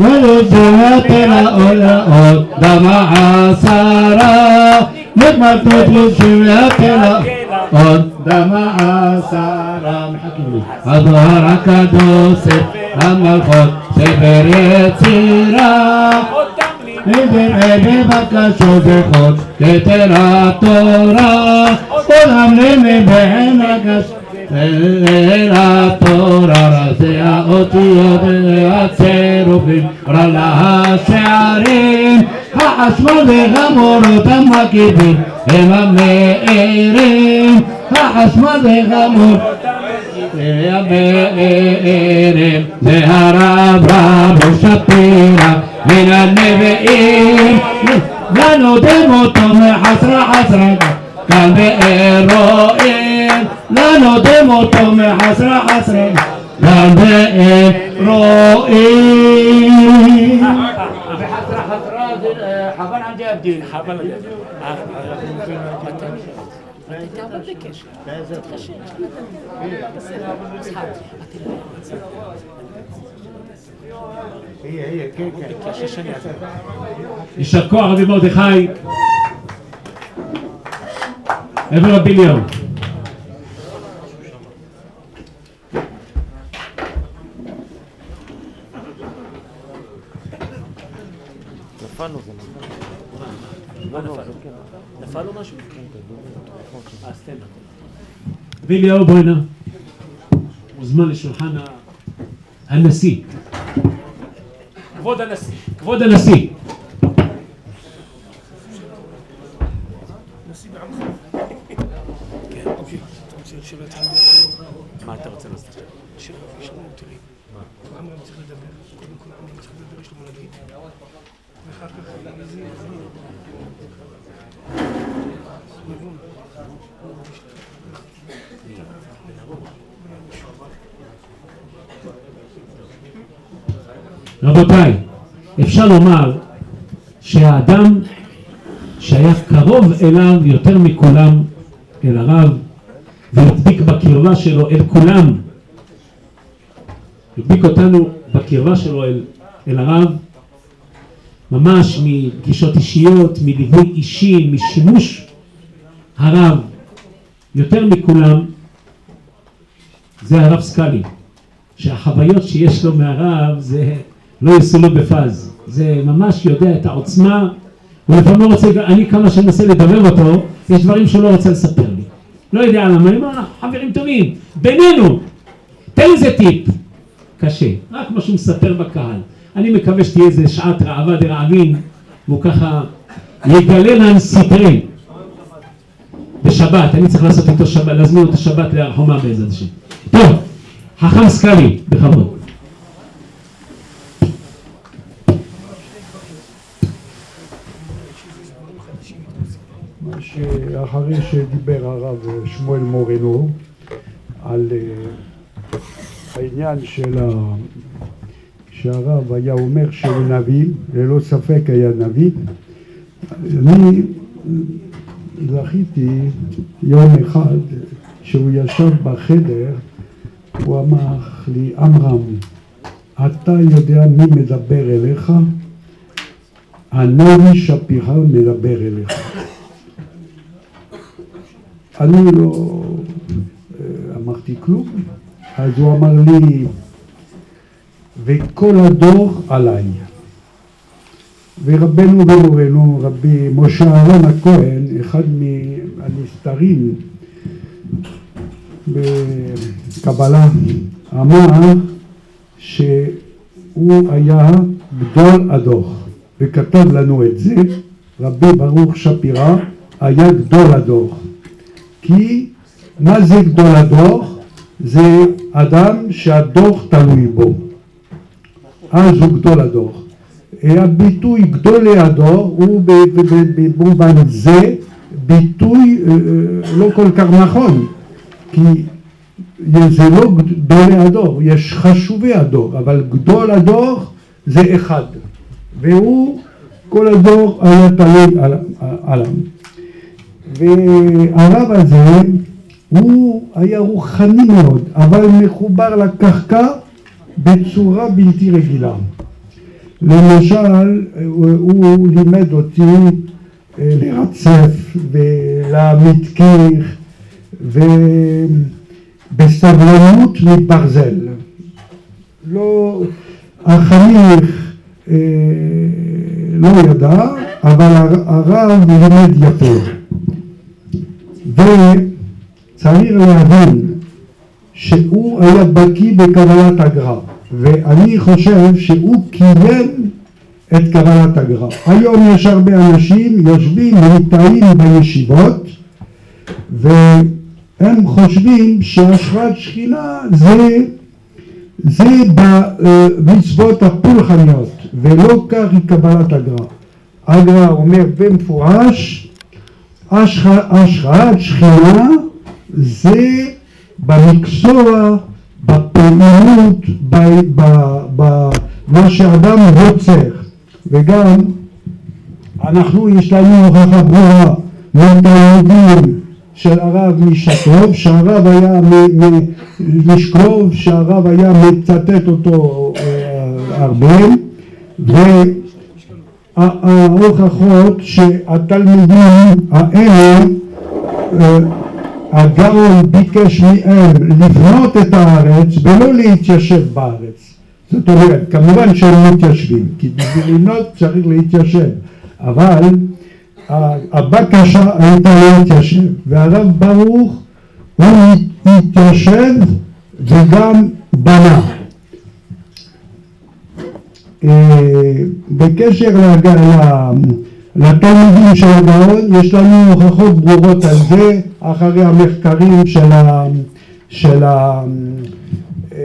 Speaker 3: הבחירה ולזוהת פרעות דמה עשרה נגמרתות לזוהת פרעות דמה עשרה מחכים לי הדבר הקדוש המלכות ספר יצירה בבקשות זכות כתר התורה עולם למי בעין הגש אל התורה רזי האותיות והצירופים רלה השערים החשמל והמורות המקיפים הם המאירים החשמל והמורות המאירים זה הרב רבו שפירא מן הנביאים ונודם אותו מחסרה חסרה כאן באירועים ונודם אותו מחסרה חסרה
Speaker 6: ענג'י הבדיל.
Speaker 2: יישר כוח רבי מרדכי. עבר רבי אליהו.
Speaker 1: נפל לו משהו?
Speaker 2: רבי אליהו בוא הנה. מוזמן לשולחן הנשיא.
Speaker 1: כבוד הנשיא.
Speaker 2: כבוד הנשיא.
Speaker 1: מה אתה רוצה לעשות?
Speaker 2: רבותיי, אפשר לומר שהאדם שהיה קרוב אליו יותר מכולם, אל הרב, והדביק בקרבה שלו אל כולם, הדביק אותנו בקרבה שלו אל, אל הרב, ממש מפגישות אישיות, מליווי אישי, משימוש הרב יותר מכולם, זה הרב סקאלי, שהחוויות שיש לו מהרב זה לא יסולו בפז, זה ממש יודע את העוצמה, הוא לפעמים לא רוצה, אני כמה שאני מנסה לדבר אותו, יש דברים שהוא לא רוצה לספר לי, לא יודע למה, אני אומר, חברים טובים, בינינו, תן איזה טיפ, קשה, רק מה שהוא מספר בקהל, אני מקווה שתהיה איזה שעת ראווה דרעבין, והוא ככה יגלה לנו סדרי בשבת, אני צריך לעשות איתו שבת, להזמין אותו שבת להר חומה בעזרת השם. טוב, חכם סקאלי, בכבוד.
Speaker 7: שאחרי שדיבר הרב שמואל מורנו על אה, העניין של. שהרב היה אומר שהוא נביא, ללא ספק היה נביא, אני זכיתי יום אחד שהוא ישב בחדר, הוא אמר לי, עמרם, אתה יודע מי מדבר אליך? הנבי שפירא מדבר אליך. אני לא אה, אמרתי כלום, אז הוא אמר לי, וכל הדור עליי. ורבנו ומורנו, רבי משה אהרון הכהן, אחד מהנסתרים בקבלה, אמר שהוא היה גדול הדור, וכתב לנו את זה, רבי ברוך שפירא היה גדול הדור. כי מה זה גדול הדור? זה אדם שהדור תלוי בו. אז הוא גדול הדור. הביטוי גדולי הדור הוא במובן זה ביטוי אה, אה, לא כל כך נכון, כי זה לא גדולי הדור, יש חשובי הדור, אבל גדול הדור זה אחד, והוא, כל הדור היה תלוי על- עליו. והרב הזה הוא היה רוחני מאוד, אבל מחובר לקרקע בצורה בלתי רגילה. למשל, הוא, הוא לימד אותי אה, לרצף ולהעמיד קיר ובסבלנות מברזל. לא, החניך אה, לא ידע, אבל הרב לימד יפה. וצריך להבין שהוא היה בקיא בקבלת אגרה, ואני חושב שהוא קיים את קבלת אגרה. היום יש הרבה אנשים יושבים וליטאים בישיבות והם חושבים שהשראת שכינה זה, זה במצוות הפולחניות ולא כך היא קבלת אגרה. אגרה אומר במפורש השראת שכינה זה במקצוע, בפעילות, במה שאדם רוצה. וגם אנחנו יש לנו הוכחה ברורה מהתלמידים של הרב משקוב שהרב היה משקוב שהרב היה מצטט אותו אה, הרבה. וההוכחות שהתלמידים האלה הגאון ביקש מהם לבנות את הארץ ולא להתיישב בארץ זאת אומרת, כמובן שהם מתיישבים, כי בשביל לבנות צריך להתיישב, אבל הבקשה הייתה להתיישב, והרב ברוך הוא התיישב וגם בנה. אה, בקשר לתלמידים של הגאון יש לנו הוכחות ברורות על זה אחרי המחקרים של ה... של ה אה,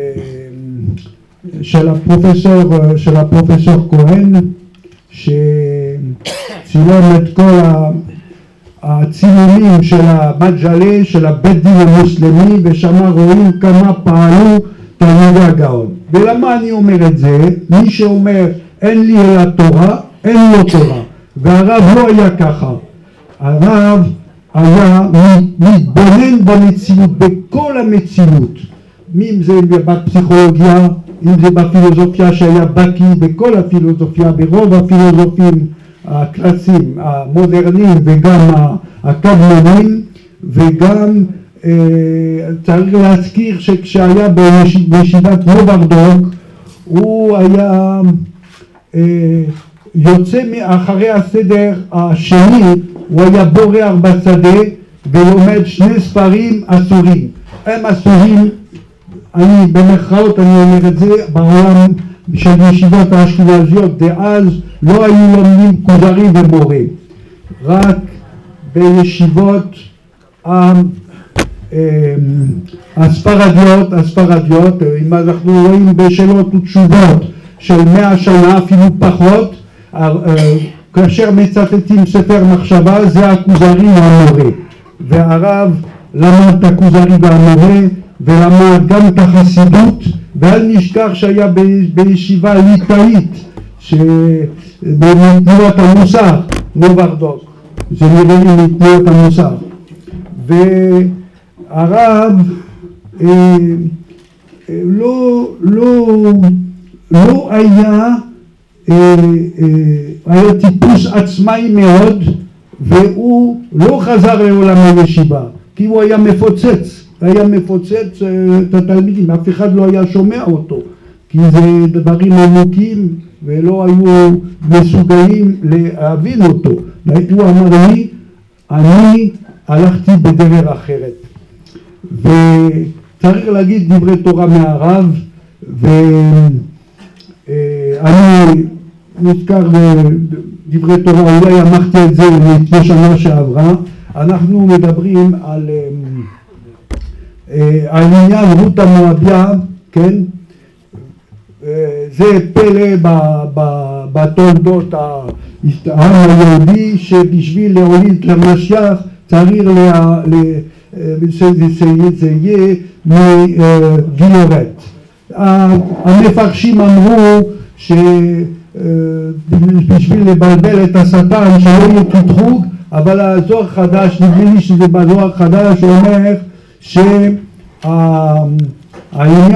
Speaker 7: של הפרופסור, של הפרופסור כהן שצילם את כל הצילומים של המג'לה, של הבית דין המוסלמי ושם רואים כמה פעלו תלמידי הגאון. ולמה אני אומר את זה? מי שאומר אין לי אלא תורה, אין לו תורה. והרב לא היה ככה. הרב היה מתבונן במציאות, בכל המציאות. אם זה בפסיכולוגיה, אם זה בפילוסופיה שהיה בקי בכל הפילוסופיה, ברוב הפילוסופים הקלאסיים, המודרניים וגם הקדמונים וגם אה, צריך להזכיר שכשהיה בישיבת נוברדוק הוא היה אה, יוצא מאחרי הסדר השני, הוא היה בורח בשדה ולומד שני ספרים אסורים, הם אסורים אני במרכאות אני אומר את זה בעולם של ישיבות האשכנזיות דאז לא היו לומדים כוזרים ומורים רק בישיבות אמ, הספרדיות, הספרדיות, אם אנחנו רואים בשאלות ותשובות של מאה שנה אפילו פחות, אה, כאשר מצטטים ספר מחשבה זה הכוזרי והמורה. והרב למד את הכוזרי והמורה ולמד גם את החסידות ואל נשכח שהיה בישיבה ליטאית מתנועת המוסר, נוברדוק, זה נראה לי מתנועת המוסר. והרב אה, אה, לא, לא, לא היה, אה, אה, היה טיפוס עצמאי מאוד והוא לא חזר לעולם הישיבה כי הוא היה מפוצץ היה מפוצץ אה, את התלמידים, אף אחד לא היה שומע אותו, כי זה דברים עמוקים ולא היו מסוגלים להבין אותו. הוא אמר לי, אני הלכתי בדרך אחרת. וצריך להגיד דברי תורה מהרב, ואני נזכר בדברי תורה, אולי אמרתי את זה לפני שנה שעברה, אנחנו מדברים על אה, העניין רות המואביה, כן, אה, זה פלא בתולדות העם היהודי שבשביל להוליד למשיח צריך שזה יהיה מגילורת. המפרשים אמרו שבשביל לבלבל את השטן שלא יהיה קטרוג אבל הזוהר חדש, נדמה לי שזה בזוהר חדש, אומר שהעניין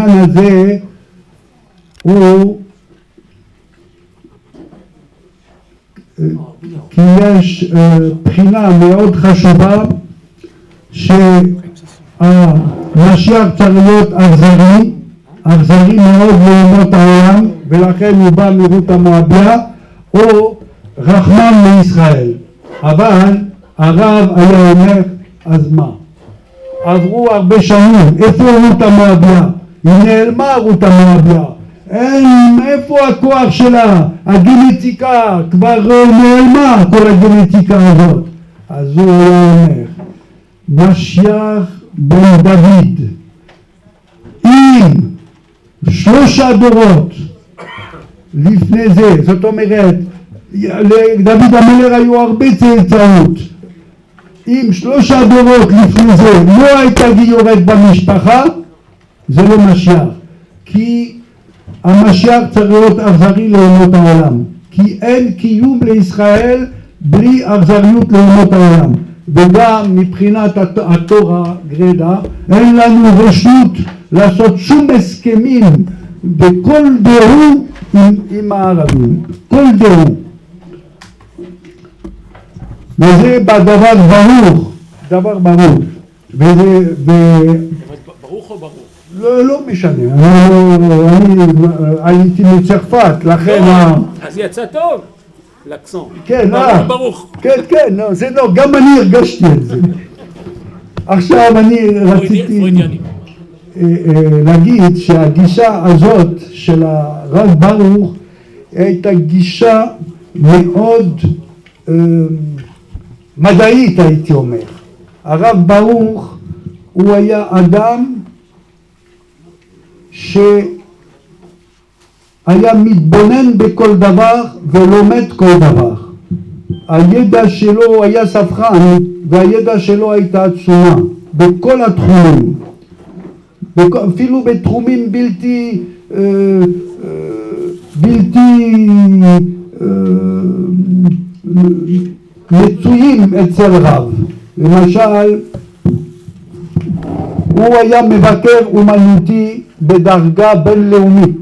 Speaker 7: הזה הוא כי יש אה, בחינה מאוד חשובה שהמשיח צריך להיות אכזרי, אכזרי מאוד לאומות העולם ולכן הוא בא מרות המואביה או רחמן לישראל אבל הרב היה אומר אז מה עברו הרבה שנים, איפה רות המואביה? היא נעלמה רות המואביה. אין, איפה הכוח שלה? הגנטיקה כבר נעלמה כל הגנטיקה הזאת. אז הוא היה אומר, משיח בן דוד, אם שלושה דורות לפני זה, זאת אומרת, לדוד המלך היו הרבה צאצאות. אם שלושה דורות לפני זה לא הייתה גיורת במשפחה, זה לא משיח. כי המשיח צריך להיות אכזרי לאומות העולם. כי אין קיום לישראל בלי אכזריות לאומות העולם. וגם מבחינת הת- התורה גרידא, אין לנו רשות לעשות שום הסכמים בכל דהו עם, עם הערבים. כל דהו. וזה בדבר ברור, דבר ברור. וזה, ו...
Speaker 2: ברוך או ברור?
Speaker 7: לא, לא משנה, אני, לא- אני הייתי מצרפת, לכן,
Speaker 2: אז יצא טוב. לקסון.
Speaker 7: כן,
Speaker 2: ברוך,
Speaker 7: אה.
Speaker 2: ברוך.
Speaker 7: כן, כן, לא, זה לא, גם אני הרגשתי את זה. עכשיו אני רציתי
Speaker 2: פרוידיאני.
Speaker 7: אה, אה, להגיד שהגישה הזאת של הרב ברוך הייתה גישה מאוד אה, מדעית הייתי אומר. הרב ברוך הוא היה אדם שהיה מתבונן בכל דבר ולומד כל דבר. הידע שלו היה ספחן והידע שלו הייתה עצומה בכל התחומים. אפילו בתחומים בלתי, אה, אה, בלתי אה, מצויים אצל רב. למשל, הוא היה מבקר אומנותי בדרגה בינלאומית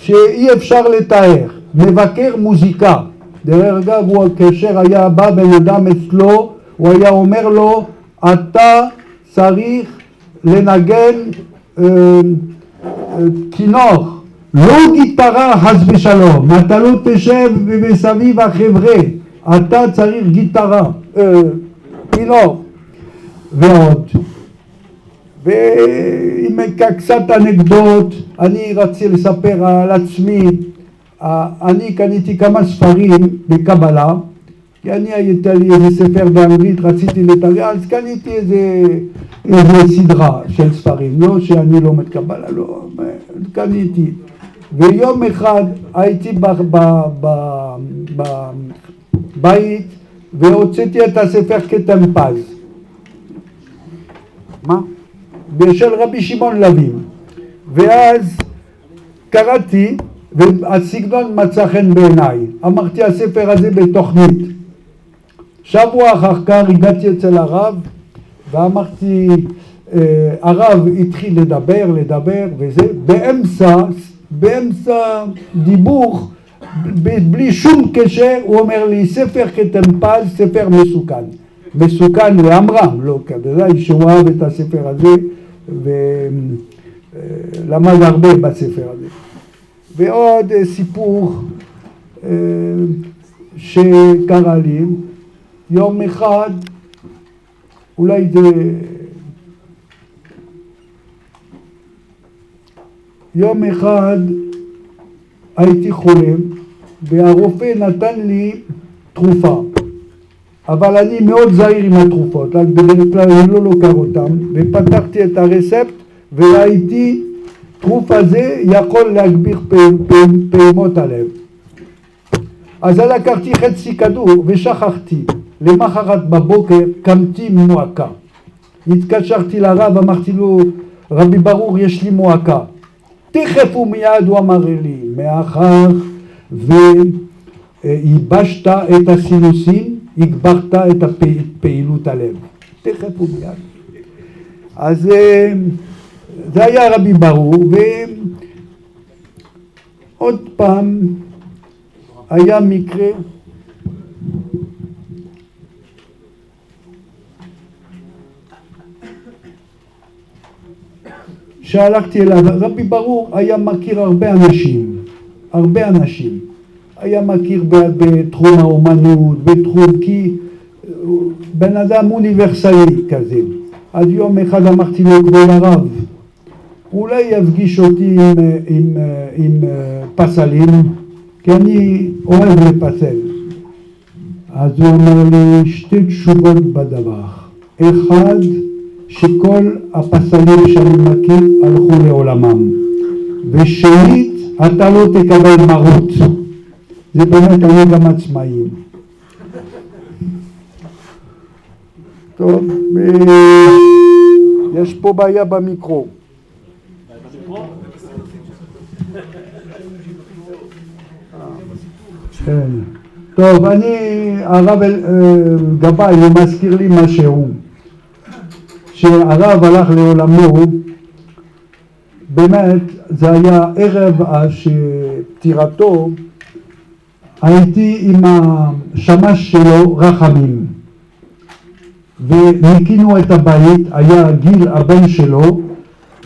Speaker 7: שאי אפשר לתאר, מבקר מוזיקה. דרך אגב, הוא, כאשר היה בא בן אדם אצלו, הוא היה אומר לו, אתה צריך לנגן אה, אה, כינור, לא גיטרה חס ושלום, אתה לא תשב מסביב החבר'ה, אתה צריך גיטרה, אה, כינור, ועוד. ועם קצת אנקדוט, אני רציתי לספר על עצמי, אה, אני קניתי כמה ספרים בקבלה, כי אני הייתה לי איזה ספר באנגלית, רציתי לתרגם, אז קניתי איזה, איזה סדרה של ספרים, לא שאני לומד קבלה, לא, קניתי. ויום אחד הייתי בבית והוצאתי את הספר כתם פז. מה? של רבי שמעון לוין. ואז קראתי, והסגנון מצא חן בעיניי. אמרתי, הספר הזה בתוכנית. שבוע אחר כך הגעתי אצל הרב, ואמרתי, אה, הרב התחיל לדבר, לדבר, וזה, באמצע, באמצע דיבור, בלי שום קשר, הוא אומר לי, ספר כתם פז, ספר מסוכן. מסוכן לעמרם, לא כדאי שהוא אהב את הספר הזה ולמד הרבה בספר הזה. ועוד אה, סיפור אה, שקרה לי, יום אחד, אולי זה... יום אחד הייתי חולה והרופא נתן לי תרופה אבל אני מאוד זהיר עם התרופות, אז בדרך כלל אני לא לוקח אותן, ופתחתי את הרספט וראיתי תרופה זה יכול להגביר פעימות הלב. אז לקחתי חצי כדור ושכחתי. למחרת בבוקר קמתי מועקה. התקשרתי לרב, אמרתי לו, רבי ברור, יש לי מועקה. תכף ומיד הוא אמר לי, מאחר וייבשת את הסינוסים, הגברת את פעילות הלב. תכף ומיד. אז אה, זה היה רבי ברור, ועוד פעם היה מקרה שהלכתי אליו, רבי ברור היה מכיר הרבה אנשים, הרבה אנשים, היה מכיר בתחום האומנות, בתחום, כי בן אדם אוניברסלי כזה. אז יום אחד אמרתי לו, כבוד הרב, אולי יפגיש אותי עם, עם, עם, עם פסלים, כי אני אוהב לפסל. אז הוא אמר לי שתי תשובות בדבר. אחד, שכל הפסלים שאני מכיר הלכו לעולמם. ושנית, אתה לא תקבל מרות. זה באמת, אני גם עצמאי. טוב, אה, יש פה בעיה במיקרו. כן. טוב, אני, הרב אה, גבאי, הוא מזכיר לי משהו. כשהרב הלך לעולמו, באמת, זה היה ערב פטירתו, הייתי עם השמש שלו, רחמים. וניקינו את הבית, היה גיל הבן שלו,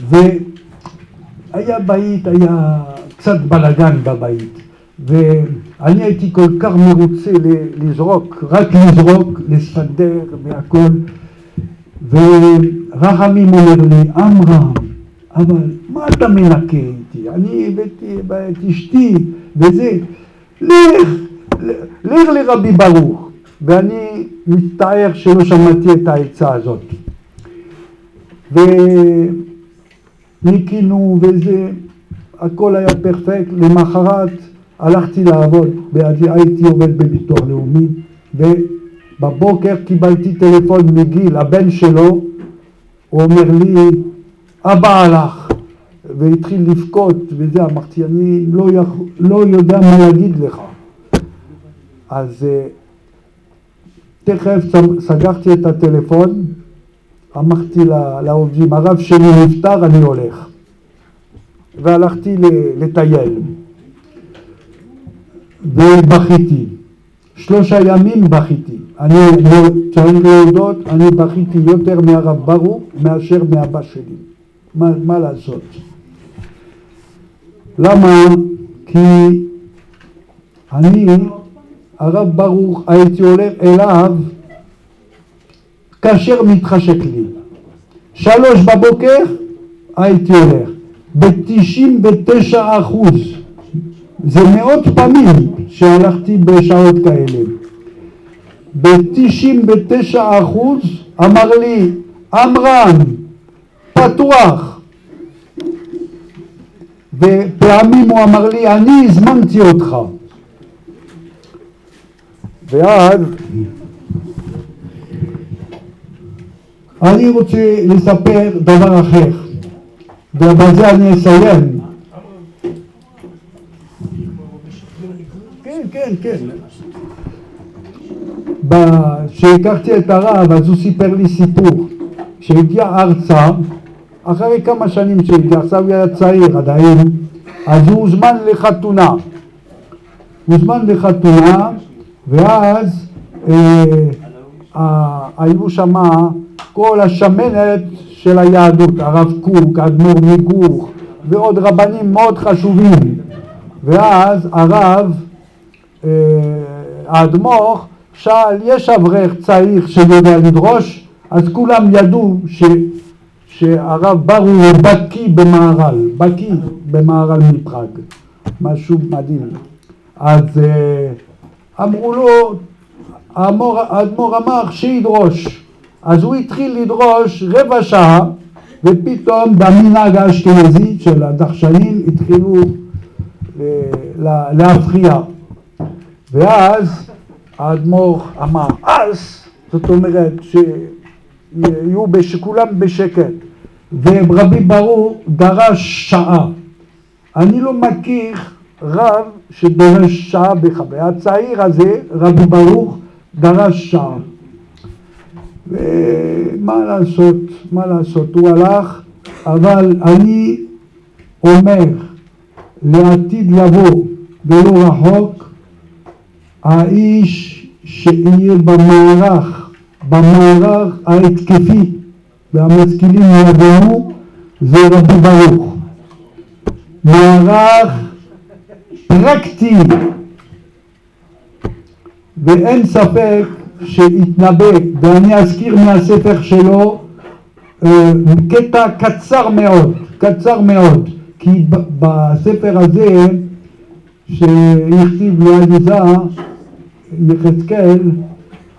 Speaker 7: והיה בית, היה קצת בלאגן בבית. ואני הייתי כל כך מרוצה לזרוק, רק לזרוק, לסדר והכל. ורחמים אומר לי, עמרם, אבל מה אתה מנקה איתי? אני הבאתי את אשתי וזה, לך, לך לרבי ברוך. ואני מצטער שלא שמעתי את העצה הזאת. וניקינו וזה, הכל היה פרפקט, למחרת הלכתי לעבוד, הייתי עובד בביטוח לאומי, ובבוקר קיבלתי טלפון מגיל, הבן שלו, הוא אומר לי, אבא הלך, והתחיל לבכות וזה, אמרתי, אני לא, יכול, לא יודע מה להגיד לך. אז אה, תכף סגרתי את הטלפון, אמרתי לעובדים, הרב שלי נפטר, אני הולך. והלכתי לטייל. ובכיתי. שלושה ימים בכיתי. אני צריך להודות, אני בכיתי יותר מהרב ברוך מאשר מאבא שלי. מה, מה לעשות? למה? כי אני הרב ברוך, הייתי הולך אליו כאשר מתחשק לי. שלוש בבוקר הייתי הולך. ב-99 אחוז, זה מאות פעמים שהלכתי בשעות כאלה. ב-99 אחוז אמר לי, עמרם, פתוח. ופעמים הוא אמר לי, אני הזמנתי אותך. ואז אני רוצה לספר דבר אחר, ובזה אני אסיים. כן, כן, כן. כשהכרתי את הרב, אז הוא סיפר לי סיפור. כשהגיע ארצה, אחרי כמה שנים שהגיע, עכשיו הוא היה צעיר עדיין, אז הוא הוזמן לחתונה. הוזמן לחתונה ואז אה, אה, היו שם כל השמנת של היהדות, הרב קוק, האדמו"ר מגור ועוד רבנים מאוד חשובים ואז הרב, אה, האדמו"ר שאל, יש אברך צעיר שיודע לדרוש? אז כולם ידעו ש, שהרב ברו הוא בקיא במהר"ל, בקיא במהר"ל מפראג, משהו מדהים. אז אה, אמרו לו, האדמו"ר אמר שידרוש. אז הוא התחיל לדרוש רבע שעה, ופתאום במנהג האשכנזי של הדחשנים התחילו אה, להפריע. ואז האדמו"ר אמר, אז, זאת אומרת שיהיו כולם בשקט. ורבי ברור דרש שעה. אני לא מכיר רב שדורש שעה בחוויה. הצעיר הזה, רבי ברוך, דרש שעה. ומה לעשות, מה לעשות, הוא הלך, אבל אני אומר לעתיד לבוא ולא רחוק, האיש שיהיה במערך, במערך ההתקפי והמשכילים ידעו זה רבי ברוך. מערך פרקטי ואין ספק שהתנבא, ואני אזכיר מהספר שלו אה, קטע קצר מאוד, קצר מאוד, כי בספר הזה שהכתיב לעליזה יחזקאל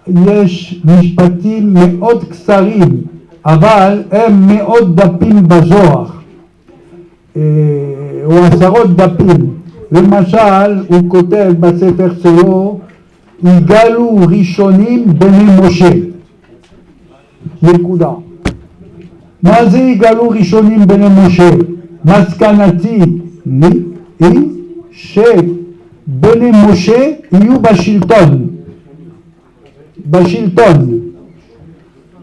Speaker 7: יש משפטים מאוד קצרים, אבל הם מאות דפים בזוהר, אה, או עשרות דפים. למשל, הוא כותב בספר שלו, יגאלו ראשונים בני משה. נקודה. מה זה יגאלו ראשונים בני משה? מסקנתי היא שבני משה יהיו בשלטון. בשלטון.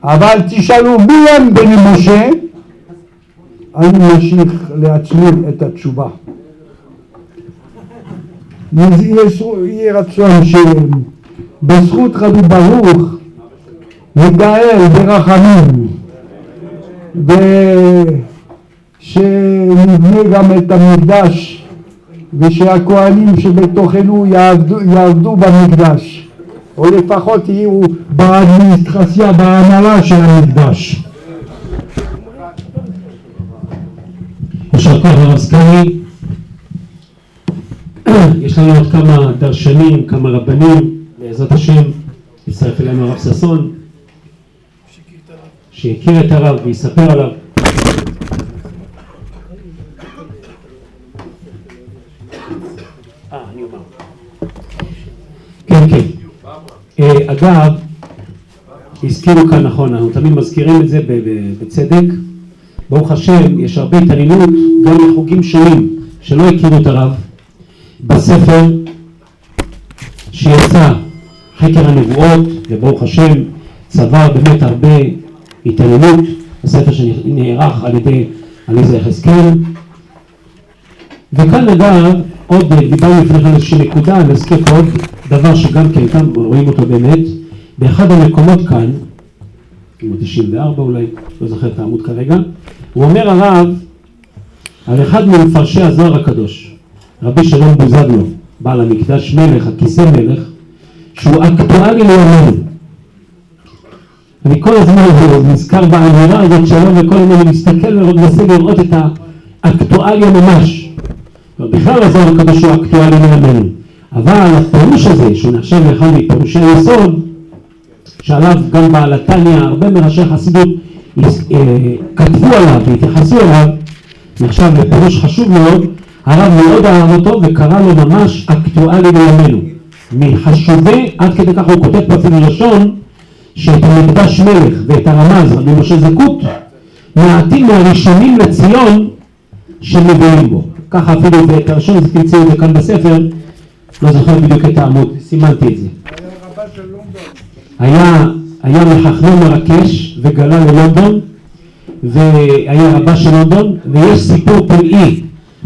Speaker 7: אבל תשאלו מי הם בני משה? אני משליך לעצמי את התשובה. יהי רצון שבזכות רבי ברוך נגאל ברחמים ושנבנה גם את המקדש ושהכהנים שבתוכנו יעבדו, יעבדו במקדש או לפחות יהיו באדמיניסטרציה, בהנהלה של המקדש.
Speaker 2: יישר כוח הרב. יש לנו עוד כמה דרשנים, כמה רבנים, בעזרת השם, יצטרף אלינו הרב ששון, שהכיר את הרב ויספר עליו. אה, אני אומר. כן, כן. אה, אגב, הזכירו כאן נכון, אנחנו תמיד מזכירים את זה בצדק. ברוך השם, יש הרבה התעניינות גם לחוגים שונים שלא הכירו את הרב. בספר שיצא חקר הנבואות, וברוך השם צבר באמת הרבה התעניינות, הספר שנערך על ידי עליזה יחזקאל. וכאן אגב, עוד דיברנו לפני כן איזושהי נקודה, נזכיר פה עוד דבר שגם כן, כאן רואים אותו באמת, באחד המקומות כאן, עמוד 94 אולי, לא זוכר את העמוד כרגע, הוא אומר הרב על אחד ממפרשי הזוהר הקדוש, רבי שלום בוזגלו, בעל המקדש מלך, הכיסא מלך, שהוא אקטואלי לימינו. אני כל הזמן [LAUGHS] נזכר באמירה הזאת שלו, וכל הזמן אני מסתכל ומנסה לראות את האקטואליה ממש. בכלל הזוהר הקדוש הוא אקטואלי לימינו. אבל הפירוש הזה, שהוא נחשב לאחד מפירושי היסוד, שעליו גם בעל התניא, הרבה מראשי החסידות אה, כתבו עליו והתייחסו אליו, נחשב לפירוש חשוב מאוד, הרב מאוד אהב אותו וקרא לו ממש אקטואלי לימינו. מחשובי, עד כדי כך הוא כותב פה אפילו לשון, שאת המקדש מלך ואת הרמז, רבי משה זקות, מעטים מהראשונים לציון שמביאים בו. ככה אפילו את הלשון הזה תמצאו את זה כאן בספר, לא זוכר בדיוק את העמוד, סימנתי את זה. היה, היה מחכמי מרקש וגלה ללונדון והיה רבה של לונדון ויש סיפור פלאי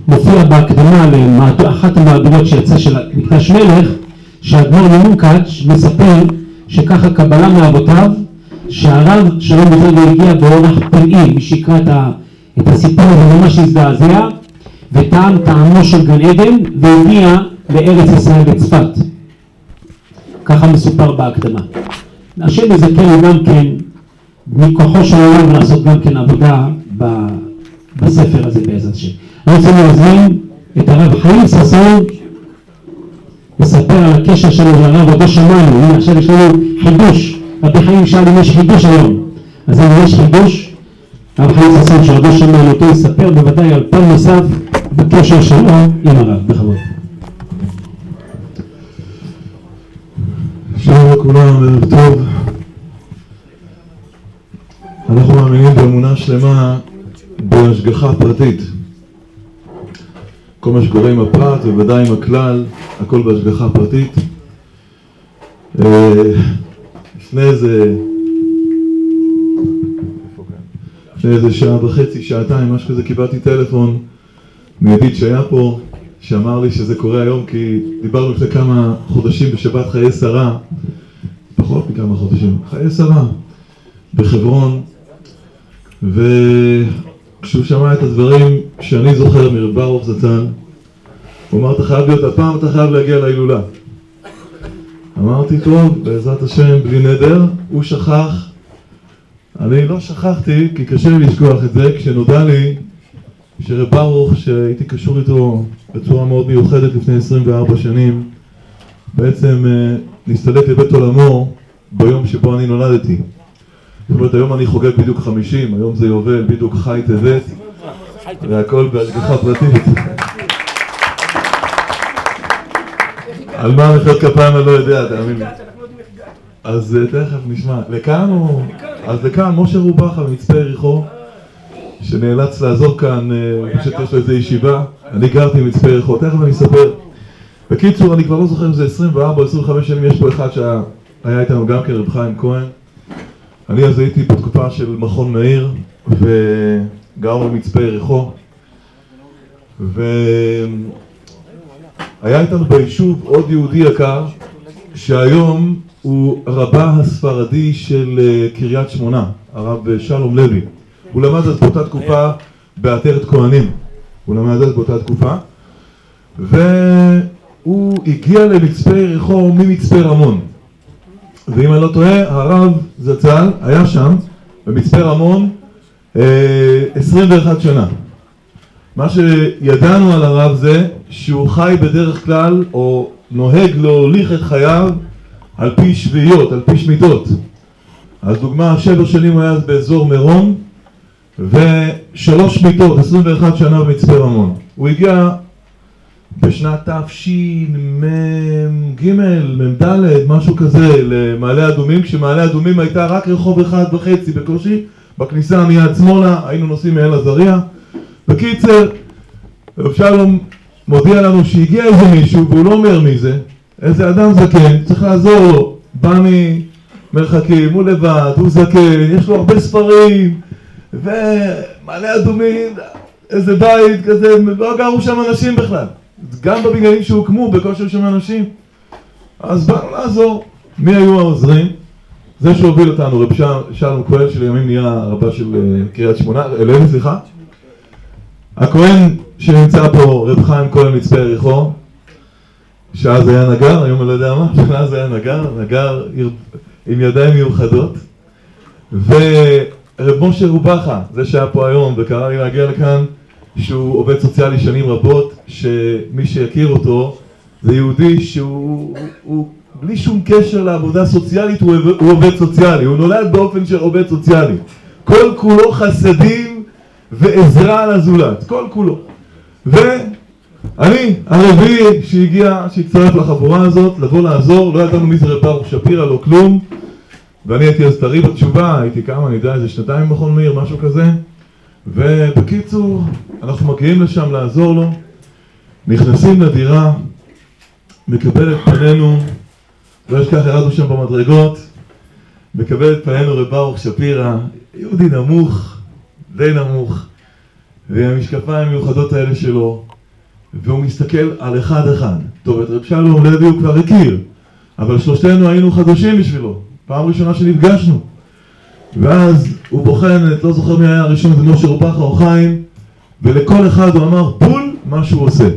Speaker 2: מופיע בהקדמה לאחת המהדורות שיצא של מקדש מלך שהאדמו"ר ממונקאץ' מספר שככה קבלה מאבותיו שהרב שלום בוזגלו הגיע באורח פלאי מי שיקרא את הסיפור הזה ממש הזדעזע וטעם טעמו של גן עדן והגיע לארץ ישראל לצפת ככה מסופר בהקדמה. השם יזכנו גם כן מכוחו של העולם לעשות גם כן עבודה בספר הזה בעזרת השם. אני רוצה להזמין את הרב חיים ששון לספר על הקשר שלו לרב עוד לא שמענו, הנה עכשיו יש לנו חידוש, רבי חיים שאל אם יש חידוש היום, אז אם יש חידוש, הרב חיים ששון שעוד לא שמענו אותו יספר בוודאי על פן נוסף בקשר שלו עם הרב, בכבוד.
Speaker 8: שלום לכולם, ערב טוב. אנחנו מאמינים באמונה שלמה בהשגחה פרטית. כל מה שקורה עם הפרט, ובוודאי עם הכלל, הכל בהשגחה פרטית. אה, לפני איזה... לפני איזה שעה וחצי, שעתיים, משהו כזה, קיבלתי טלפון מידיד שהיה פה, שאמר לי שזה קורה היום כי דיברנו לפני כמה חודשים בשבת חיי שרה, פחות מכמה חודשים, חיי שרה, בחברון, וכשהוא שמע את הדברים שאני זוכר מרב ברוך זצ"ל, הוא אמר, אתה חייב להיות הפעם, אתה חייב להגיע להילולה. אמרתי, טוב, בעזרת השם, בלי נדר, הוא שכח. אני לא שכחתי, כי קשה לי לשכוח את זה, כשנודע לי שרב ברוך, שהייתי קשור איתו בצורה מאוד מיוחדת לפני 24 שנים, בעצם אה, נסתלק לבית עולמו ביום שבו אני נולדתי. זאת אומרת, היום אני חוגג בדיוק 50, היום זה יובל, בדיוק חי טבת, והכל בהשגחה פרטית. על מה מחיאות כפיים אני לא יודע, תאמין לי. אז אה, תכף נשמע. לכאן או... אז לכאן, משה רובחה ממצפה יריחו, שנאלץ לעזור כאן, אה, פשוט יש לו איזה ישיבה. אני גרתי במצפה יריחו, תכף אני אספר. בקיצור, אני כבר לא זוכר אם זה 24 או 25 שנים, יש פה אחד שהיה איתנו גם כן, רב חיים כהן. אני אז הייתי בתקופה של מכון מאיר, וגרנו במצפה יריחו. והיה איתנו ביישוב עוד יהודי יקר, שהיום הוא רבה הספרדי של אה, קריית שמונה, הרב שלום לוי. הוא למד אז באותה תקופה בעטרת כהנים. הוא למד אז באותה תקופה. והוא הגיע למצפה יריחו ממצפה רמון. ואם אני לא טועה, הרב זצ"ל היה שם, במצפה רמון, אה, 21 שנה. מה שידענו על הרב זה שהוא חי בדרך כלל, או נוהג להוליך את חייו על פי שביעיות, על פי שמיטות. אז דוגמה, שבע שנים הוא היה אז באזור מירון, ושלוש שמיטות, 21 שנה במצפה רמון. הוא הגיע בשנת תשמ"ג, מ"ד, משהו כזה, למעלה אדומים, כשמעלה אדומים הייתה רק רחוב אחד וחצי בקושי, בכניסה מיד שמאלה, היינו נוסעים מאל עזריה. בקיצר, רב שלום מודיע לנו שהגיע איזה מישהו, והוא לא אומר מי זה, איזה אדם זקן, צריך לעזור לו, בא ממרחקים, הוא לבד, הוא זקן, יש לו הרבה ספרים, ומעלה אדומים, איזה בית כזה, לא גרו שם אנשים בכלל. גם בבניינים שהוקמו, בקושי שם אנשים. אז באנו לעזור. מי היו העוזרים? זה שהוביל אותנו, רב שלום כהן, שלימים נהיה רבה של אה, קריית שמונה, אלוהים סליחה. הכהן שנמצא פה, רב חיים כהן מצפה יריחו, שאז היה נגר, היום אני לא יודע מה, שאז היה נגר, נגר עם ידיים מיוחדות. ורב משה רובחה, זה שהיה פה היום וקרא לי להגיע לכאן, שהוא עובד סוציאלי שנים רבות, שמי שיכיר אותו זה יהודי שהוא הוא, בלי שום קשר לעבודה סוציאלית הוא, הוא עובד סוציאלי, הוא נולד באופן של עובד סוציאלי. כל כולו חסדים ועזרה לזולת, כל כולו. ואני, הרביעי שהגיע, שהצטרף לחבורה הזאת, לבוא לעזור, לא ידענו מי זה רב ברוך שפירא, לא כלום. ואני הייתי אז טרי בתשובה, הייתי כמה, אני יודע, איזה שנתיים במכון מאיר, משהו כזה. ובקיצור, אנחנו מגיעים לשם לעזור לו, נכנסים לדירה, מקבל את פנינו, לא אשכח, ירדנו שם במדרגות, מקבל את פנינו רב ברוך שפירא, יהודי נמוך, די נמוך, והמשקפיים המיוחדות האלה שלו, והוא מסתכל על אחד אחד. טוב, את רב שלום לוי הוא כבר הכיר, אבל שלושתנו היינו חדשים בשבילו, פעם ראשונה שנפגשנו. ואז הוא בוחן, את לא זוכר מי היה הראשון, זה משה רובחה או חיים, ולכל אחד הוא אמר בול מה שהוא עושה.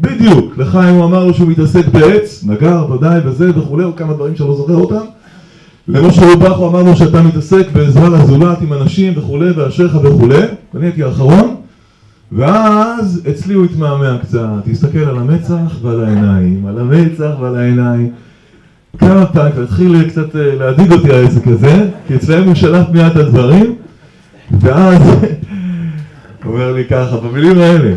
Speaker 8: בדיוק, לחיים הוא אמר לו שהוא מתעסק בעץ, נגר ודאי וזה וכולי, או כמה דברים שאני לא זוכר אותם. למשה רובחה הוא אמר לו שאתה מתעסק בעזרה לזולת עם אנשים וכולי, ואשריך וכולי, ואני הייתי האחרון, ואז אצלי הוא התמהמה קצת, תסתכל על המצח ועל העיניים, על המצח ועל העיניים. כמה פעמים, והתחיל קצת אה, להדאיג אותי העסק הזה, כי אצלם הוא שלף מיד את הדברים, ואז הוא [LAUGHS] אומר לי ככה, במילים האלה,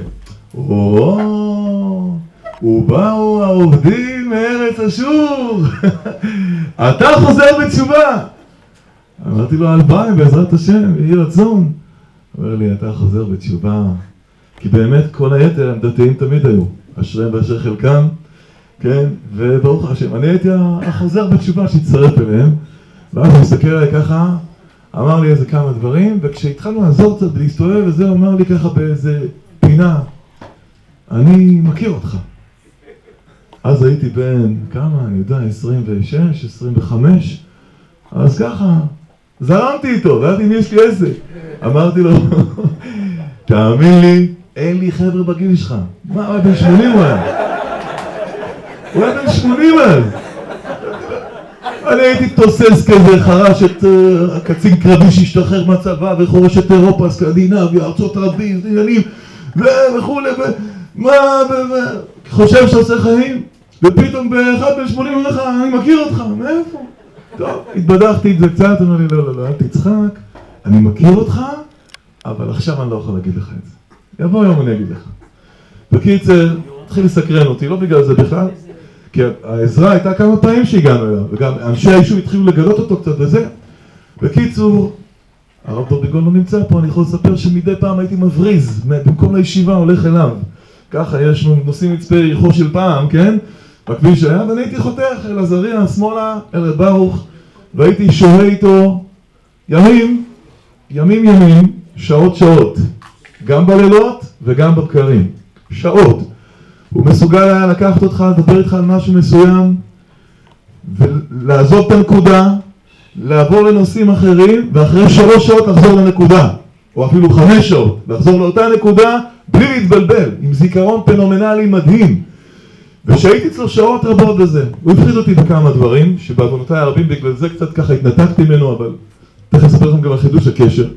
Speaker 8: או, ובאו העובדים מארץ אשור, [LAUGHS] אתה חוזר בתשובה. אמרתי לו, הלוואי, בעזרת השם, יהי רצון. אומר לי, אתה חוזר בתשובה, כי באמת כל היתר הם דתיים תמיד היו, אשריהם ואשר חלקם. כן, וברוך השם, אני הייתי החוזר בתשובה שהצטרף אליהם, ואז הוא מסתכל עליי ככה, אמר לי איזה כמה דברים, וכשהתחלנו לעזור קצת ולהסתובב וזה, הוא אמר לי ככה באיזה פינה, אני מכיר אותך. אז הייתי בן, כמה, אני יודע, 26, 25, אז ככה, זרמתי איתו, ואמרתי, אם יש לי עסק. אמרתי לו, תאמין לי, אין לי חבר'ה בגיל שלך. מה, בן 80 הוא היה? הוא היה בן 80 אז. אני הייתי תוסס כזה, חרש את אה, הקצין קרבי שהשתחרר מהצבא וחורש את אירופה, סקנדינביה, ארצות הברית, עניינים וכולי, ו- מה, ו- ו- חושב שאתה עושה חיים, ופתאום באחד בן שמונים אומר לך, אני מכיר אותך, מאיפה? טוב, התבדחתי את זה קצת, אמר לי, לא, לא, לא, אל תצחק, אני מכיר אותך, אבל עכשיו אני לא יכול להגיד לך את זה. יבוא יום אני אגיד לך. בקיצר, התחיל לסקרן אותי, לא בגלל זה בכלל, כי העזרה הייתה כמה פעמים שהגענו אליו, וגם אנשי היישוב התחילו לגלות אותו קצת וזה. בקיצור, הרב דוביגון לא נמצא פה, אני יכול לספר שמדי פעם הייתי מבריז, במקום לישיבה הולך אליו. ככה יש לנו נוסעים מצפה יריחו של פעם, כן? בכביש היה, ואני הייתי חותך אל עזריה, שמאלה, אל ברוך, והייתי שוהה איתו ימים, ימים ימים, שעות שעות, גם בלילות וגם בבקרים, שעות. הוא מסוגל היה לקחת אותך, לדבר איתך על משהו מסוים, ולעזוב את הנקודה, לעבור לנושאים אחרים, ואחרי שלוש שעות לחזור לנקודה, או אפילו חמש שעות, לחזור לאותה נקודה בלי להתבלבל, עם זיכרון פנומנלי מדהים. ושהייתי אצלו שעות רבות בזה, הוא הפחיד אותי בכמה דברים, שבעוונותיי הרבים בגלל זה קצת ככה התנתקתי ממנו, אבל תכף אספר לכם גם על חידוש הקשר.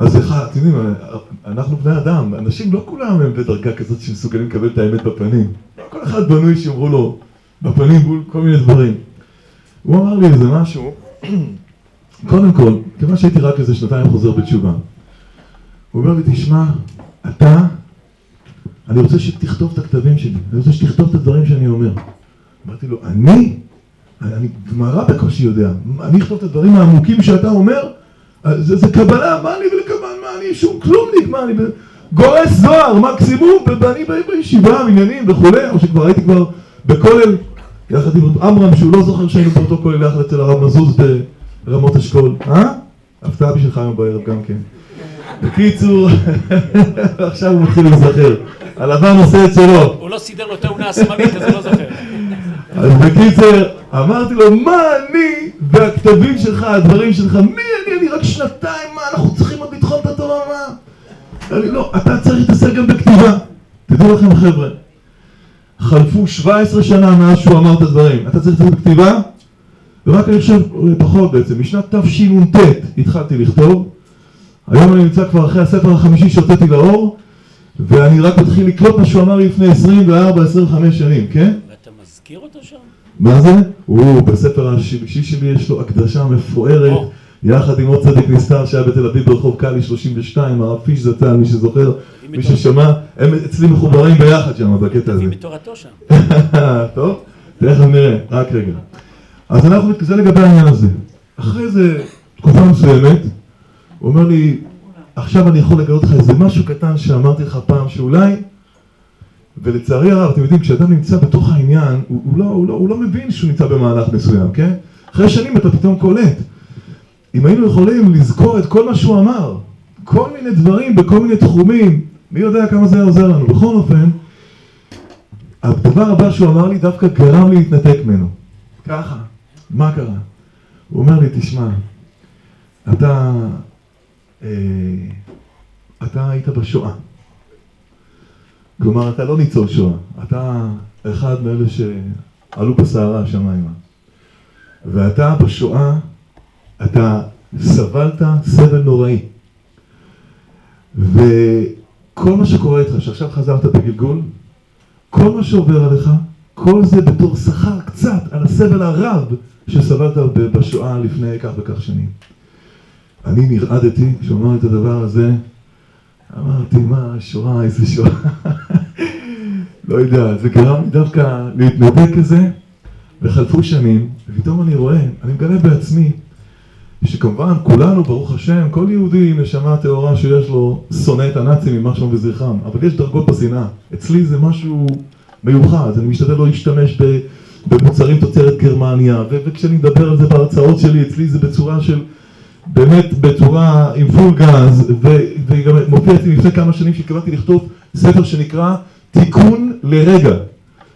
Speaker 8: אז אחד, אתם יודעים, אנחנו בני אדם, אנשים לא כולם הם בדרגה כזאת שמסוגלים לקבל את האמת בפנים. לא כל אחד בנוי שאומרו לו בפנים מול כל מיני דברים. הוא אמר לי איזה משהו, [CLEARS THROAT] קודם כל, כיוון שהייתי רק איזה שנתיים חוזר בתשובה, הוא אומר לי, תשמע, אתה, אני רוצה שתכתוב את הכתבים שלי, אני רוצה שתכתוב את הדברים שאני אומר. אמרתי לו, אני? אני גמרא בקושי יודע, אני אכתוב את הדברים העמוקים שאתה אומר? זה, זה קבלה, מה אני ולקבלה, מה אני שום כלומניק, מה אני גורס זוהר, מקסימום, ואני בישיבה, עניינים וכולי, או שכבר הייתי כבר בכולל, יחד עם עמרם, שהוא לא זוכר שהיינו באותו כולל יחד אצל הרב מזוז ברמות אשכול, אה? הפתעה בשבילך היום בערב גם כן. בקיצור, [LAUGHS] עכשיו הוא מתחיל להיזכר. הלבן עושה את שלו.
Speaker 9: הוא לא סידר לו תאונה השמאלית, אז הוא לא זוכר.
Speaker 8: אז בקיצר, אמרתי לו, מה אני והכתבים שלך, הדברים שלך, מי אני? אני רק שנתיים, מה אנחנו צריכים עוד לדחות את התורה, מה? אני לא, אתה צריך להתעסק גם בכתיבה. תדעו לכם חבר'ה, חלפו 17 שנה מאז שהוא אמר את הדברים. אתה צריך להתעסק בכתיבה? ורק אני חושב, פחות בעצם, משנת תשנ"ט התחלתי לכתוב. היום אני נמצא כבר אחרי הספר החמישי שהוצאתי לאור, ואני רק מתחיל לקלוט מה שהוא אמר לי לפני 24-25 שנים, כן?
Speaker 9: מזכיר אותו שם?
Speaker 8: מה זה? הוא בספר השלישי שלי יש לו הקדשה מפוארת. יחד עם עוד צדיק נסתר שהיה בתל אביב ברחוב קאלי 32, הרב פיש זצ"ל, מי שזוכר, מי ששמע, הם אצלי מחוברים ביחד שם בקטע הזה.
Speaker 9: מביא בתורתו שם. [LAUGHS]
Speaker 8: טוב, תכף נראה, רק רגע. אז אנחנו, זה לגבי העניין הזה. אחרי איזה תקופה מסוימת, הוא אומר לי, עכשיו אני יכול לגלות לך איזה משהו קטן שאמרתי לך פעם שאולי, ולצערי הרב, אתם יודעים, כשאדם נמצא בתוך העניין, הוא, הוא, לא, הוא, לא, הוא לא מבין שהוא נמצא במהלך מסוים, כן? אחרי שנים אתה פתאום קולט. אם היינו יכולים לזכור את כל מה שהוא אמר, כל מיני דברים בכל מיני תחומים, מי יודע כמה זה היה עוזר לנו. בכל אופן, הדבר הבא שהוא אמר לי דווקא גרם לי להתנתק ממנו. ככה, מה קרה? הוא אומר לי, תשמע, אתה, אה, אתה היית בשואה. כלומר, אתה לא ניצול שואה, אתה אחד מאלה שעלו בסערה השמיימה. ואתה בשואה, אתה סבלת סבל נוראי. וכל מה שקורה איתך, שעכשיו חזרת בגלגול, כל מה שעובר עליך, כל זה בתור שכר קצת על הסבל הרב שסבלת בשואה לפני כך וכך שנים. אני נרעדתי לי את הדבר הזה, אמרתי, מה, שואה, איזה שואה. לא יודע, זה גרם לי דווקא להתנתק כזה, וחלפו שנים, ופתאום אני רואה, אני מגלה בעצמי, שכמובן כולנו, ברוך השם, כל יהודי עם נשמה טהורה שיש לו שונא את הנאצים, יימח שמם וזכרם, אבל יש דרגות בשנאה. אצלי זה משהו מיוחד, אני משתדל לא להשתמש במוצרים תוצרת גרמניה, וכשאני מדבר על זה בהרצאות שלי, אצלי זה בצורה של, באמת בצורה עם פול גז, ו- וגם מופיע אצלי לפני כמה שנים שהתכוונתי לכתוב ספר שנקרא תיקון לרגע.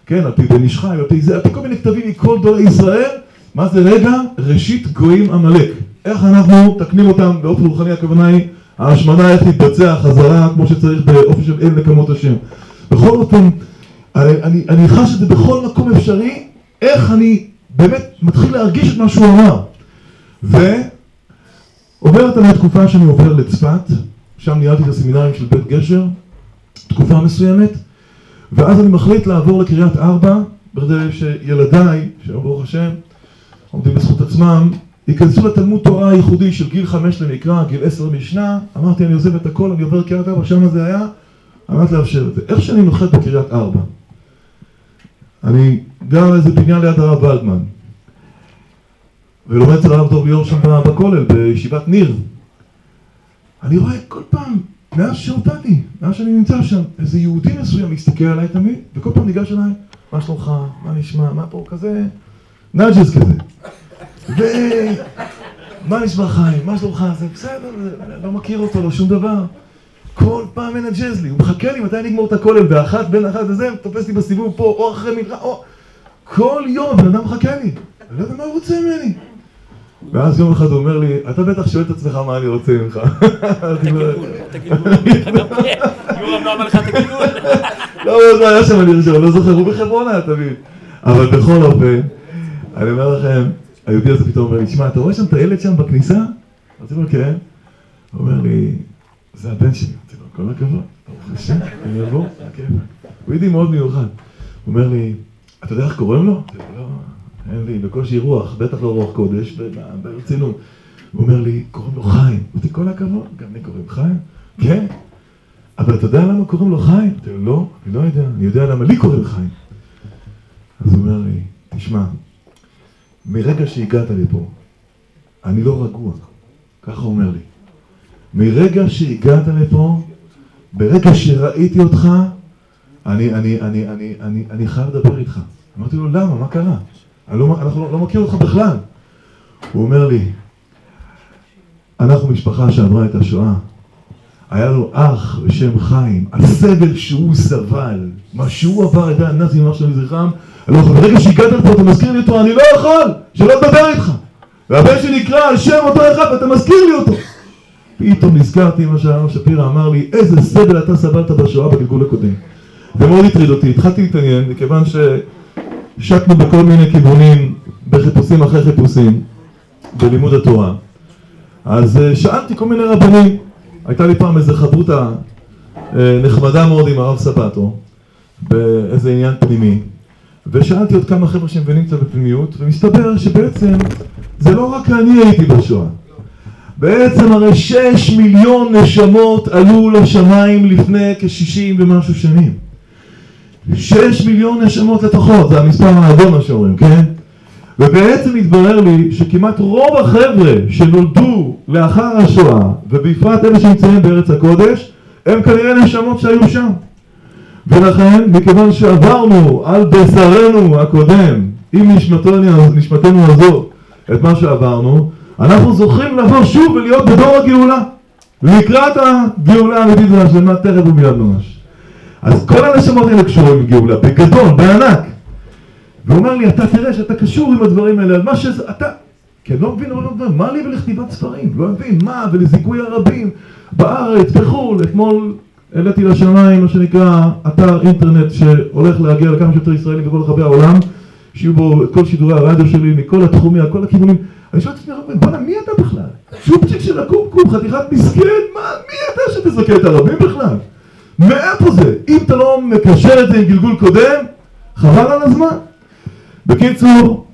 Speaker 8: כן, על פי בן איש חי, על פי זה, על פי כל מיני כתבים מכל גדולי ישראל, מה זה רגע? ראשית גויים עמלק. איך אנחנו מתקנים אותם באופן רוחני, הכוונה היא, ההשמדה איך להתבצע חזרה כמו שצריך באופן של אין נקמות השם. בכל אופן, אני, אני, חש את זה בכל מקום אפשרי, איך אני באמת מתחיל להרגיש את מה שהוא אמר. ועוברת עליי תקופה שאני עובר לצפת, שם ניהלתי את הסמינרים של בית גשר, תקופה מסוימת, ואז אני מחליט לעבור לקריית ארבע, בכדי שילדיי, שהיום ברוך השם, עומדים בזכות עצמם, ייכנסו לתלמוד תורה הייחודי של גיל חמש למקרא, גיל עשר משנה, אמרתי אני עוזב את הכל, אני עובר לקריית ארבע, שם זה היה, על מנת לאפשר את זה. איך שאני נוחת בקריית ארבע, אני גר באיזה בניין ליד הרב ולדמן, ולומד אצל הרב דוב ליאור שם בכולל, בישיבת ניר. אני רואה כל פעם, מאז שהופעתי, מאז שאני נמצא שם, איזה יהודי מסוים מסתכל עליי תמיד, וכל פעם ניגש אליי, מה שלומך, מה נשמע, מה פה, כזה, נאג'ס כזה. ו... מה נשמע חיים, מה שלומך, זה בסדר, לא מכיר אותו, לא שום דבר. כל פעם מנג'ז לי, הוא מחכה לי מתי נגמור את הכולל, באחת, בין אחת לזה, תופס לי בסיבוב פה, או אחרי מנחה, או... כל יום הבן אדם מחכה לי, אני לא יודע מה הוא רוצה ממני. ואז יום אחד הוא אומר לי, אתה בטח שואל את עצמך מה אני רוצה ממך.
Speaker 9: כן. יורם לא אמר לך את הגלגול.
Speaker 8: לא, הוא לא היה שם, אני חושב, לא זוכר, הוא בחברון היה תמיד. אבל בכל אופן, אני אומר לכם, היהודי הזה פתאום אומר לי, שמע, אתה רואה שם את הילד שם בכניסה? אמרתי לו, כן. הוא אומר לי, זה הבן שלי. אמרתי לו, כל הכבוד, ברוך השם, אני אבוא, כן. הוא יהודי מאוד מיוחד. הוא אומר לי, אתה יודע איך קוראים לו? אמרתי לו, לא, אין לי, בקושי רוח, בטח לא רוח קודש, ברצינות. הוא אומר לי, קוראים לו חיים. אמרתי, כל הכבוד, גם לי קוראים חיים? כן. אבל אתה יודע למה קוראים לו חיים? אמרתי לו, לא, אני לא יודע, אני יודע למה לי קוראים חיים. אז הוא אומר לי, תשמע, מרגע שהגעת לפה, אני לא רגוע, ככה הוא אומר לי. מרגע שהגעת לפה, ברגע שראיתי אותך, אני, אני, אני, אני, אני, אני חייב לדבר איתך. אמרתי לו, למה? מה קרה? לא, אנחנו לא, לא מכיר אותך בכלל. הוא אומר לי, אנחנו משפחה שעברה את השואה. היה לו אח בשם חיים, הסבל שהוא סבל, מה שהוא עבר את הנאצים, שם לזכרם, אני לא יכול. ברגע שהגעת לפה אתה מזכיר לי אותו, אני לא יכול שלא לדבר איתך. והבן שלי נקרא על שם אותו אחד ואתה מזכיר לי אותו. פתאום נזכרתי מה שהרב שפירא אמר לי, איזה סבל אתה סבלת בשואה בגלגול הקודם. זה מאוד הטריד אותי, התחלתי להתעניין, מכיוון שהשקנו בכל מיני כיוונים, בחיפושים אחרי חיפושים, בלימוד התורה. אז אה, שאלתי כל מיני רבנים, הייתה לי פעם איזה חברותה אה, נחמדה מאוד עם הרב סבטו, באיזה עניין פנימי, ושאלתי עוד כמה חבר'ה שמבינים קצת בפנימיות, ומסתבר שבעצם זה לא רק אני הייתי בשואה. בעצם הרי שש מיליון נשמות עלו לשמיים לפני כשישים ומשהו שנים. שש מיליון נשמות לפחות, זה המספר האדום מה שאומרים, כן? ובעצם התברר לי שכמעט רוב החבר'ה שנולדו לאחר השואה, ובפרט אלה שנמצאים בארץ הקודש, הם כנראה נשמות שהיו שם. ולכן, מכיוון שעברנו על בשרנו הקודם, עם נשמתנו, נשמתנו הזו, את מה שעברנו, אנחנו זוכים לבוא שוב ולהיות בדור הגאולה. לקראת הגאולה האמיתית והשלמה תכף ומיד ממש. אז כל הנשמות האלה קשורים עם גאולה, בגדול, בענק. והוא אומר לי, אתה תראה שאתה קשור עם הדברים האלה, על מה שזה, אתה... כי אני לא מבין, לא מבין, מה לי ולכתיבת ספרים? לא מבין, מה, ולזיכוי הרבים בארץ, בחו"ל, אתמול העליתי לשמיים, מה שנקרא, אתר אינטרנט שהולך להגיע לכמה שיותר ישראלים בכל רחבי העולם, שיהיו בו כל שידורי הרדיו שלי, מכל התחומים, כל הכיוונים. אני שואל את עצמי, הרב, בואנה, מי אתה בכלל? שופצ'יק של הקומקום, חתיכת מסכן, מה, מי אתה שתזכה את הרבים בכלל? מאיפה זה? אם אתה לא מקשר את זה עם גלגול קודם, חבל על הזמן. בקיצור,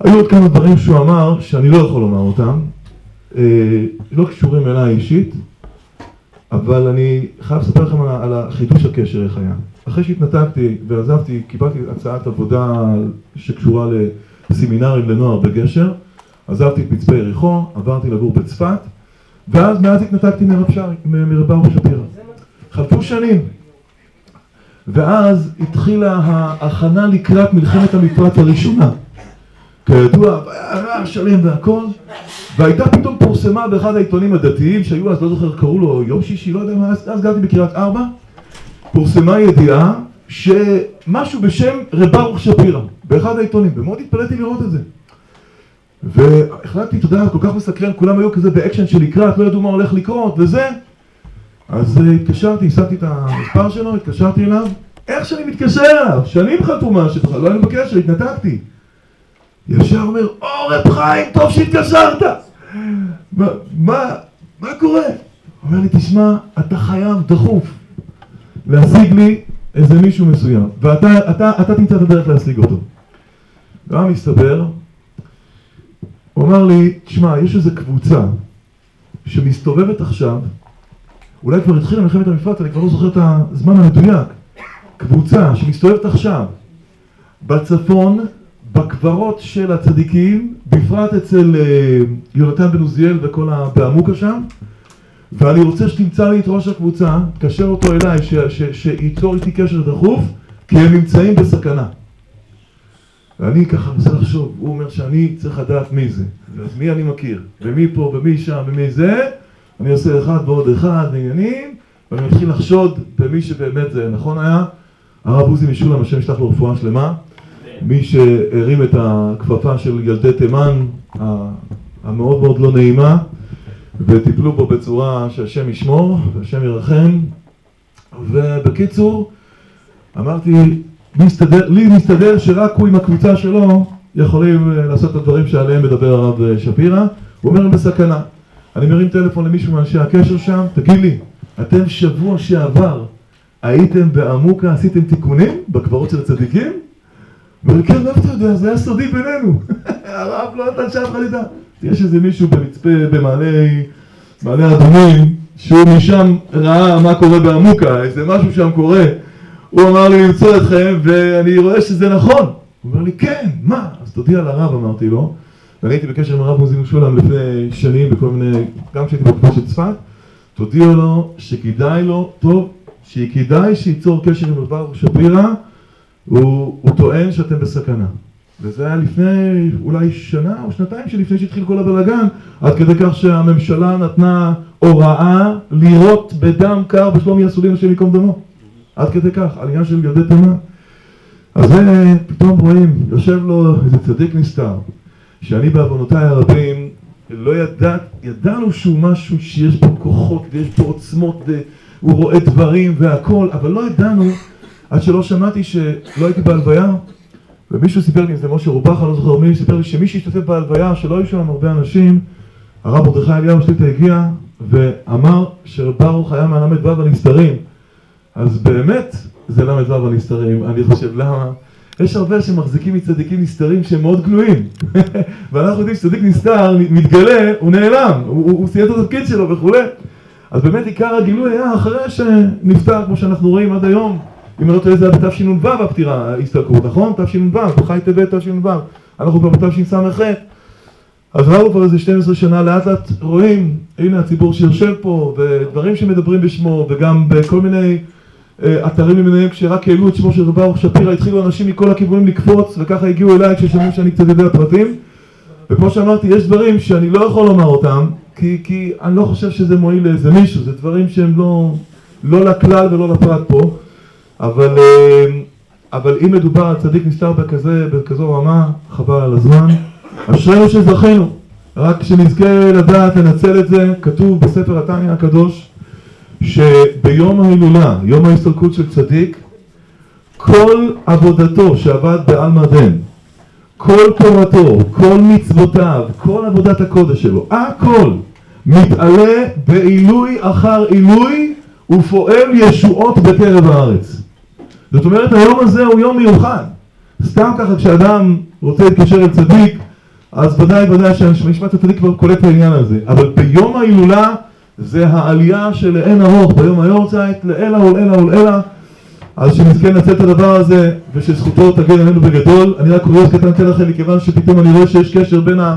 Speaker 8: היו עוד כמה דברים שהוא אמר שאני לא יכול לומר אותם, אה, לא קשורים אליי אישית, אבל אני חייב לספר לכם על, על החידוש הקשר איך היה. אחרי שהתנתקתי ועזבתי, קיבלתי הצעת עבודה שקשורה לסמינרים לנוער בגשר, עזבתי את מצפה יריחו, עברתי לגור בצפת, ואז מאז התנתקתי מרב שרי, מרב ברוך שפירא. חלפו שנים, ואז התחילה ההכנה לקראת מלחמת המפרץ הראשונה. כידוע, היה רעש שלם והכל, והייתה פתאום פורסמה באחד העיתונים הדתיים שהיו אז, לא זוכר, קראו לו יום שישי, לא יודע מה, אז, אז גרתי בקריית ארבע, פורסמה ידיעה שמשהו בשם רב ברוך שפירא, באחד העיתונים, ומאוד התפלאתי לראות את זה. והחלטתי, אתה יודע, כל כך מסקרן, כולם היו כזה באקשן של לקראת, לא ידעו מה הולך לקרות, וזה. אז אה, התקשרתי, שמתי את המספר שלו, התקשרתי אליו, איך שאני מתקשר אליו, שנים חתומה שלך, לא היינו בקשר, התנתקתי. ישר אומר, או רב חיים, טוב שהתקשרת! מה, מה, מה קורה? אומר לי, תשמע, אתה חייב דחוף להשיג לי איזה מישהו מסוים, ואתה אתה, אתה תמצא את הדרך להשיג אותו. ומה מסתבר? הוא אמר לי, תשמע, יש איזו קבוצה שמסתובבת עכשיו, אולי כבר התחילה מלחמת המפרץ, אני כבר לא זוכר את הזמן המדויק, קבוצה שמסתובבת עכשיו בצפון, בקברות של הצדיקים, בפרט אצל אה, יונתן בן עוזיאל וכל ה... בעמוקה שם, ואני רוצה שתמצא לי את ראש הקבוצה, תקשר אותו אליי, ש- ש- שייצור איתי קשר דחוף, כי הם נמצאים בסכנה. ואני ככה מנסה לחשוב, הוא אומר שאני צריך לדעת מי זה, אז מי אני מכיר, ומי פה, ומי שם, ומי זה, אני עושה אחד ועוד אחד עניינים, ואני מתחיל לחשוד במי שבאמת זה נכון היה, הרב עוזי משולם, השם ישלח לו רפואה שלמה, מי שהרים את הכפפה של ילדי תימן, המאוד מאוד לא נעימה, וטיפלו בו בצורה שהשם ישמור, והשם ירחם, ובקיצור, אמרתי, מסתדר, לי מסתדר שרק הוא עם הקבוצה שלו יכולים לעשות את הדברים שעליהם מדבר הרב שפירא, הוא אומר הם בסכנה. אני מרים טלפון למישהו מאנשי הקשר שם, תגיד לי, אתם שבוע שעבר הייתם בעמוקה, עשיתם תיקונים בקברות של הצדיקים? הוא אומר, כן, מאיפה אתה יודע? זה היה סודי בינינו. [LAUGHS] הרב לא נתן שאף אחד ידע. יש איזה מישהו במצפה, במעלה מעלה אדומים, שהוא משם ראה מה קורה בעמוקה, איזה משהו שם קורה. הוא אמר לי למצוא אתכם, ואני רואה שזה נכון. הוא אומר לי, כן, מה? אז תודיע לרב, אמרתי לו. ואני הייתי בקשר עם הרב מוזי משולם לפני שנים, בכל מיני, גם כשהייתי בקבוצה של צפת. תודיע לו שכדאי לו, טוב, שכדאי שייצור קשר עם רב שפירא, הוא, הוא טוען שאתם בסכנה. וזה היה לפני אולי שנה או שנתיים שלפני שהתחיל כל הבלאגן, עד כדי כך שהממשלה נתנה הוראה לירות בדם קר בשלומי אסולין השם ייקום דמו. עד כדי כך, עלייה של ילדי תימן. אז זה פתאום רואים, יושב לו איזה צדיק נסתר, שאני בעוונותיי הרבים לא ידע, ידענו שהוא משהו שיש בו כוחות ויש בו עוצמות והוא רואה דברים והכל, אבל לא ידענו עד שלא שמעתי שלא הייתי בהלוויה ומישהו סיפר לי, זה משה רובחה, לא זוכר מי, סיפר לי שמי שהשתתף בהלוויה, שלא היו שם הרבה אנשים, הרב מרדכי אליהו שליטה הגיע ואמר שברוך היה מהל"ו הנסתרים אז באמת זה ל"ו הנסתרים, אני חושב, למה? יש הרבה שמחזיקים מצדיקים נסתרים שהם מאוד גלויים. [LAUGHS] ואנחנו יודעים שצדיק נסתר, מתגלה, הוא נעלם, הוא, סיים את התפקיד שלו וכולי אז באמת עיקר הגילוי היה אחרי שנפטר, כמו שאנחנו רואים עד היום. אם אני לא טועה זה היה בתשנ"ו הפטירה, ההסתלקות, נכון? תשנ"ו, בחי טבת תשנ"ו. אנחנו כבר בתשס"ח. אז ראו כבר איזה 12 שנה לאט לאט רואים, הנה הציבור שיושב פה ודברים שמדברים בשמו וגם בכל מיני אתרים למיניהם כשרק העלו את שמו של ברוך שפירא התחילו אנשים מכל הכיוונים לקפוץ וככה הגיעו אליי כששומעים שאני קצת יודע פרטים. וכמו שאמרתי יש דברים שאני לא יכול לומר אותם כי, כי אני לא חושב שזה מועיל לאיזה מישהו. זה דברים שהם לא, לא לכלל ולא לפרט פה. אבל, אה, אבל אם מדובר על צדיק נסתר בכזה, בכזו רמה חבל על הזמן. אשרינו שזכינו רק שנזכה לדעת לנצל את זה כתוב בספר התניא הקדוש שביום ההילולה, יום ההסתלקות של צדיק, כל עבודתו שעבד בעלמא דן, כל תורתו, כל מצוותיו, כל עבודת הקודש שלו, הכל מתעלה בעילוי אחר עילוי ופועל ישועות בקרב הארץ. זאת אומרת היום הזה הוא יום מיוחד. סתם ככה כשאדם רוצה להתקשר אל צדיק, אז ודאי ודאי שהמשפט הצדיק כבר קולט את העניין הזה. אבל ביום ההילולה זה העלייה של לאין ארוך ביום היורצייט, לעילא ולעילא ולעילא אז שנזכה לנצל את הדבר הזה ושזכותו תגן עלינו בגדול. אני רק קורא קטן כן לכם מכיוון שפתאום אני רואה שיש קשר בין, ה,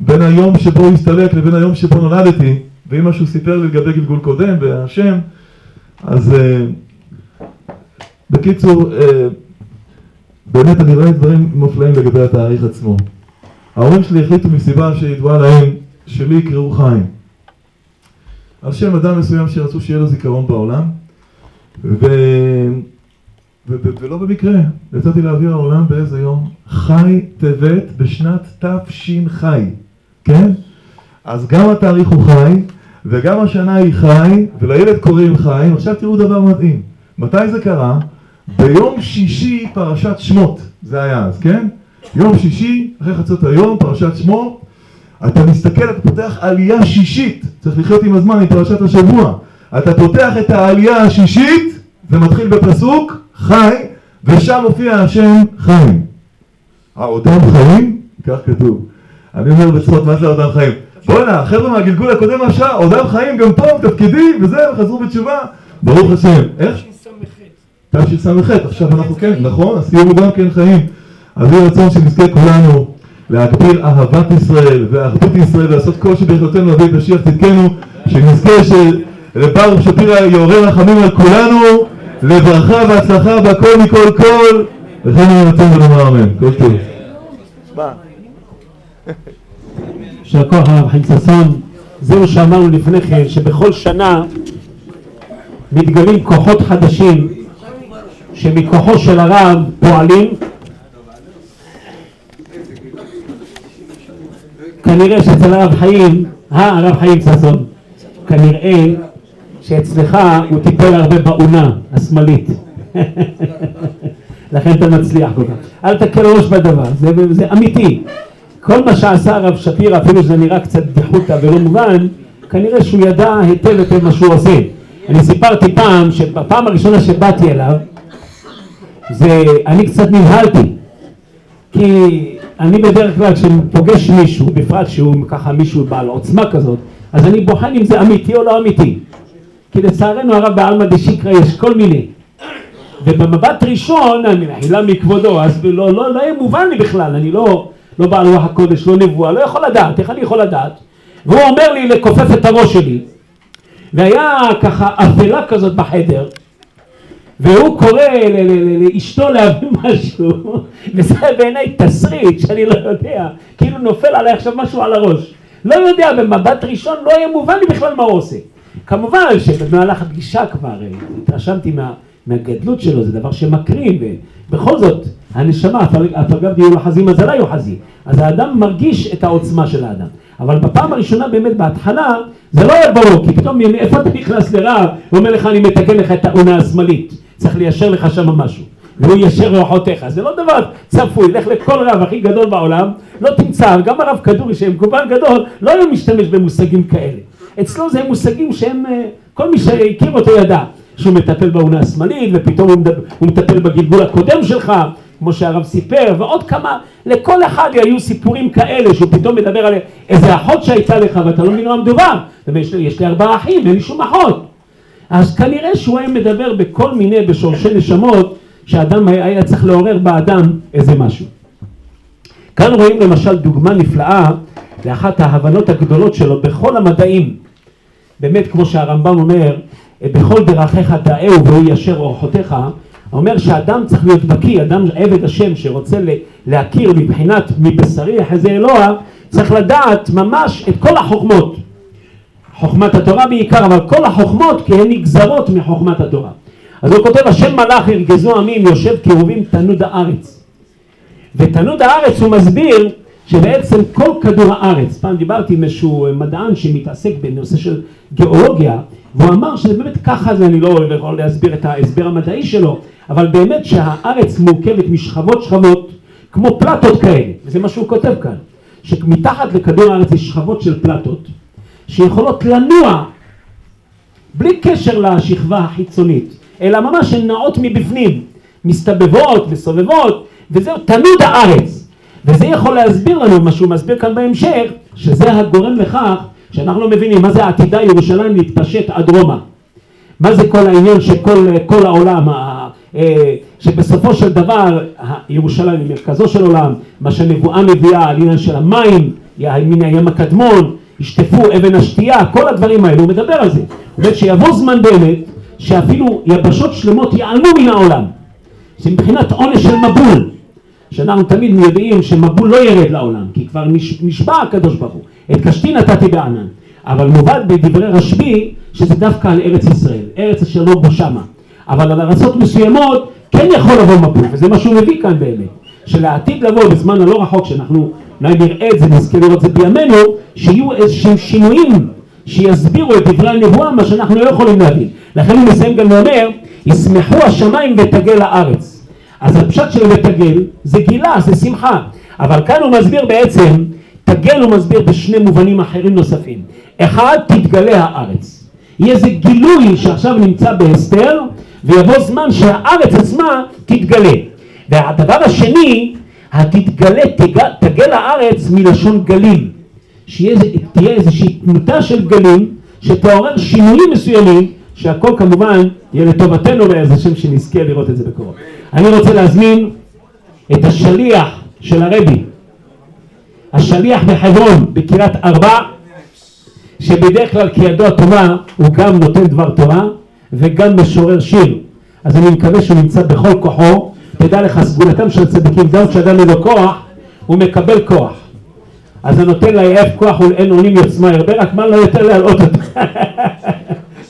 Speaker 8: בין היום שבו הוא הסתלק לבין היום שבו נולדתי ואם משהו סיפר לי לגבי גלגול קודם והשם אז uh, בקיצור uh, באמת אני רואה דברים מופלאים לגבי התאריך עצמו. ההורים שלי החליטו מסיבה שידועה להם שלי יקראו חיים על שם אדם מסוים שרצו שיהיה לו זיכרון בעולם ו... ו... ו... ולא במקרה, יצאתי לאוויר העולם באיזה יום? חי טבת בשנת תש"ח, כן? אז גם התאריך הוא חי וגם השנה היא חי ולילד קוראים חיים, עכשיו תראו דבר מדהים מתי זה קרה? ביום שישי פרשת שמות, זה היה אז, כן? יום שישי, אחרי חצות היום, פרשת שמו, אתה מסתכל, אתה פותח עלייה שישית, צריך לחיות עם הזמן, עם פרשת השבוע. אתה פותח את העלייה השישית, זה מתחיל בפסוק חי, ושם מופיע השם חיים. העודם חיים? כך כתוב. אני אומר בצחוק, מה זה עודם חיים? בואנה, החבר'ה מהגלגול הקודם עכשיו, עודם חיים גם פה, תפקידי, וזה, וחזרו בתשובה, ברוך השם. איך? תשס"ח, עכשיו אנחנו כן, נכון? הסיום הוא גם כן חיים. אז יהי רצון שנזכה כולנו להגביר אהבת ישראל ואחדות ישראל ולעשות כל שביכולתנו להביא את משיח צדקנו, שנזכה שלברוך שפירא יעורר רחמים על כולנו, לברכה והצלחה והכל מכל כל, וכן רצון ונאמר אמן. כל טוב.
Speaker 2: יישר כוח הרב חיים ששון, זהו שאמרנו לפני כן, שבכל שנה מתגלים כוחות חדשים שמכוחו של הרב פועלים כנראה שאצל הרב חיים, אה הרב חיים ששון, כנראה שאצלך הוא טיפל הרבה באונה השמאלית לכן אתה מצליח כל כך. אל תקל ראש בדבר, זה, זה אמיתי. כל מה שעשה הרב שפירא, אפילו שזה נראה קצת בחוטה ולא מובן, כנראה שהוא ידע היטב היטב מה שהוא עושה. אני סיפרתי פעם, שבפעם הראשונה שבאתי אליו, זה, אני קצת נבהלתי. כי אני בדרך כלל כשאני פוגש מישהו, בפרט שהוא ככה מישהו בעל עוצמה כזאת, אז אני בוחן אם זה אמיתי או לא אמיתי. כי לצערנו הרב בעלמא דשיקרא יש כל מיני. ובמבט ראשון, אני מחילה מכבודו, אז לא, לא, לא יהיה מובן לי בכלל, אני לא, לא בעל רוח הקודש, לא נבואה, לא יכול לדעת, איך אני יכול לדעת? והוא אומר לי לכופף את הראש שלי, והיה ככה אפלה כזאת בחדר, והוא קורא לאשתו להביא [LAUGHS] משהו, וזה בעיניי תסריט שאני לא יודע, כאילו נופל עליי עכשיו משהו על הראש. לא יודע, במבט ראשון לא היה מובן לי בכלל מה הוא עושה. כמובן שבמהלך הפגישה כבר אה, התרשמתי מה, מהגדלות שלו, זה דבר שמקרין, ובכל זאת, הנשמה, הפלגה דיור לחזים מזלה יוחזי, אז האדם מרגיש את העוצמה של האדם. אבל בפעם הראשונה באמת בהתחלה זה לא היה ברור, כי פתאום [LAUGHS] איפה אתה נכנס לרב ואומר לך אני מתקן לך את העונה השמאלית, צריך ליישר לך שם משהו, והוא יישר רוחותיך, זה לא דבר צפוי, לך לכל רב הכי גדול בעולם, לא תמצא, גם הרב כדורי שהם קורבן גדול, לא היה משתמש במושגים כאלה, אצלו זה מושגים שהם, אה, כל מי שהכיר אותו ידע, שהוא מטפל בעונה השמאלית ופתאום הוא, מדבר, הוא מטפל בגלגול הקודם שלך כמו שהרב סיפר, ועוד כמה, לכל אחד היו סיפורים כאלה, שהוא פתאום מדבר על איזה אחות שהייתה לך ואתה לא מבין מה מדובר, יש לי ארבעה אחים, אין לי שום אחות. אז כנראה שהוא היה מדבר בכל מיני, בשורשי נשמות, שאדם היה, צריך לעורר באדם איזה משהו. כאן רואים למשל דוגמה נפלאה לאחת ההבנות הגדולות שלו בכל המדעים. באמת, כמו שהרמב"ם אומר, בכל דרכיך דאהו והוא ישר אורחותיך, אומר שאדם צריך להיות בקיא, אדם עבד השם שרוצה להכיר מבחינת מבשרי אחרי אלוה, צריך לדעת ממש את כל החוכמות. חוכמת התורה בעיקר, אבל כל החוכמות כי הן נגזרות מחוכמת התורה. אז הוא כותב, השם מלאך ירגזו עמים יושב קרובים תנוד הארץ. ותנוד הארץ הוא מסביר שבעצם כל כדור הארץ, פעם דיברתי עם איזשהו מדען שמתעסק בנושא של גיאולוגיה, והוא אמר שזה באמת ככה זה, אני לא יכול להסביר את ההסבר המדעי שלו, אבל באמת שהארץ מורכבת משכבות שכבות, כמו פלטות כאלה, וזה מה שהוא כותב כאן, שמתחת לכדור הארץ יש שכבות של פלטות, שיכולות לנוע בלי קשר לשכבה החיצונית, אלא ממש הן נעות מבפנים, מסתבבות, מסובבות, וזהו תנוד הארץ. וזה יכול להסביר לנו מה שהוא מסביר כאן בהמשך, שזה הגורם לכך שאנחנו לא מבינים מה זה עתידה ירושלים להתפשט עד רומא. מה זה כל העניין שכל העולם, אה, שבסופו של דבר ירושלים היא מרכזו של עולם, מה שהנבואה מביאה על עניין של המים, מן הים הקדמון, ישטפו אבן השתייה, כל הדברים האלה, הוא מדבר על זה. הוא אומר שיבוא זמן באמת שאפילו יבשות שלמות ייעלמו מן העולם. זה מבחינת עונש של מבול, שאנחנו תמיד יודעים שמבול לא ירד לעולם, כי כבר נשבע הקדוש ברוך הוא, את קשתי נתתי בענן. אבל מובן בדברי רשב"י שזה דווקא על ארץ ישראל, ארץ אשר לא בו שמה. אבל על ארצות מסוימות כן יכול לבוא מבול, וזה מה שהוא מביא כאן באמת. שלעתיד לבוא בזמן הלא רחוק, שאנחנו אולי נראה את זה, נזכה לראות את זה בימינו, שיהיו איזשהם שינויים שיסבירו את דברי הנבואה, מה שאנחנו לא יכולים להבין. לכן הוא מסיים גם ואומר, ישמחו השמיים ותגל הארץ. אז הפשט של ותגל זה גילה, זה שמחה. אבל כאן הוא מסביר בעצם, תגל הוא מסביר בשני מובנים אחרים נוספים. אחד, תתגלה הארץ. יהיה איזה גילוי שעכשיו נמצא בהסתר, ויבוא זמן שהארץ עצמה תתגלה. והדבר השני, התתגלה, תגל, תגל הארץ מלשון גליל. שתהיה איזושהי תמותה של גלים, שתעורר שינויים מסוימים, שהכל כמובן יהיה לטובתנו באיזה שם שנזכה לראות את זה בקרוב. אני רוצה להזמין את השליח של הרבי, השליח בחברון, בקריית ארבע, שבדרך כלל כידוע טובה הוא גם נותן דבר תורה וגם משורר שיר. אז אני מקווה שהוא נמצא בכל כוחו. תדע לך, סגולתם של צדיקים, גם כשאדם אין לו כוח, הוא מקבל כוח. אז הנותן ליעף כוח ולאין אונים יוצמה ירבה, רק מה לא יותר להלאות אותו.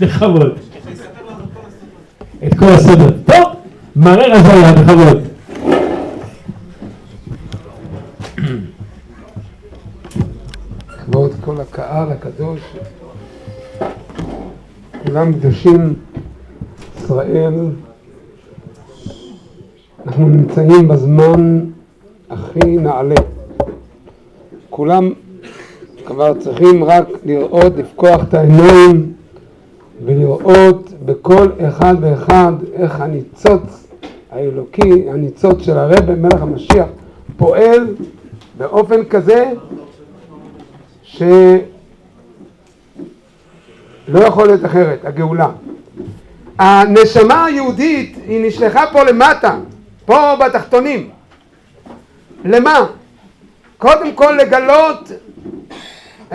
Speaker 2: בכבוד. [LAUGHS] את כל הסדר. טוב, מראה רזיה, בכבוד.
Speaker 10: כבוד כל הקהל הקדוש, כולם קדושים, ישראל, אנחנו נמצאים בזמן הכי נעלה. כולם כבר צריכים רק לראות, לפקוח את העיניים ולראות בכל אחד ואחד איך הניצוץ האלוקי, הניצוץ של הרב מלך המשיח פועל באופן כזה שלא יכול להיות אחרת, הגאולה. הנשמה היהודית היא נשלחה פה למטה, פה בתחתונים. למה? קודם כל לגלות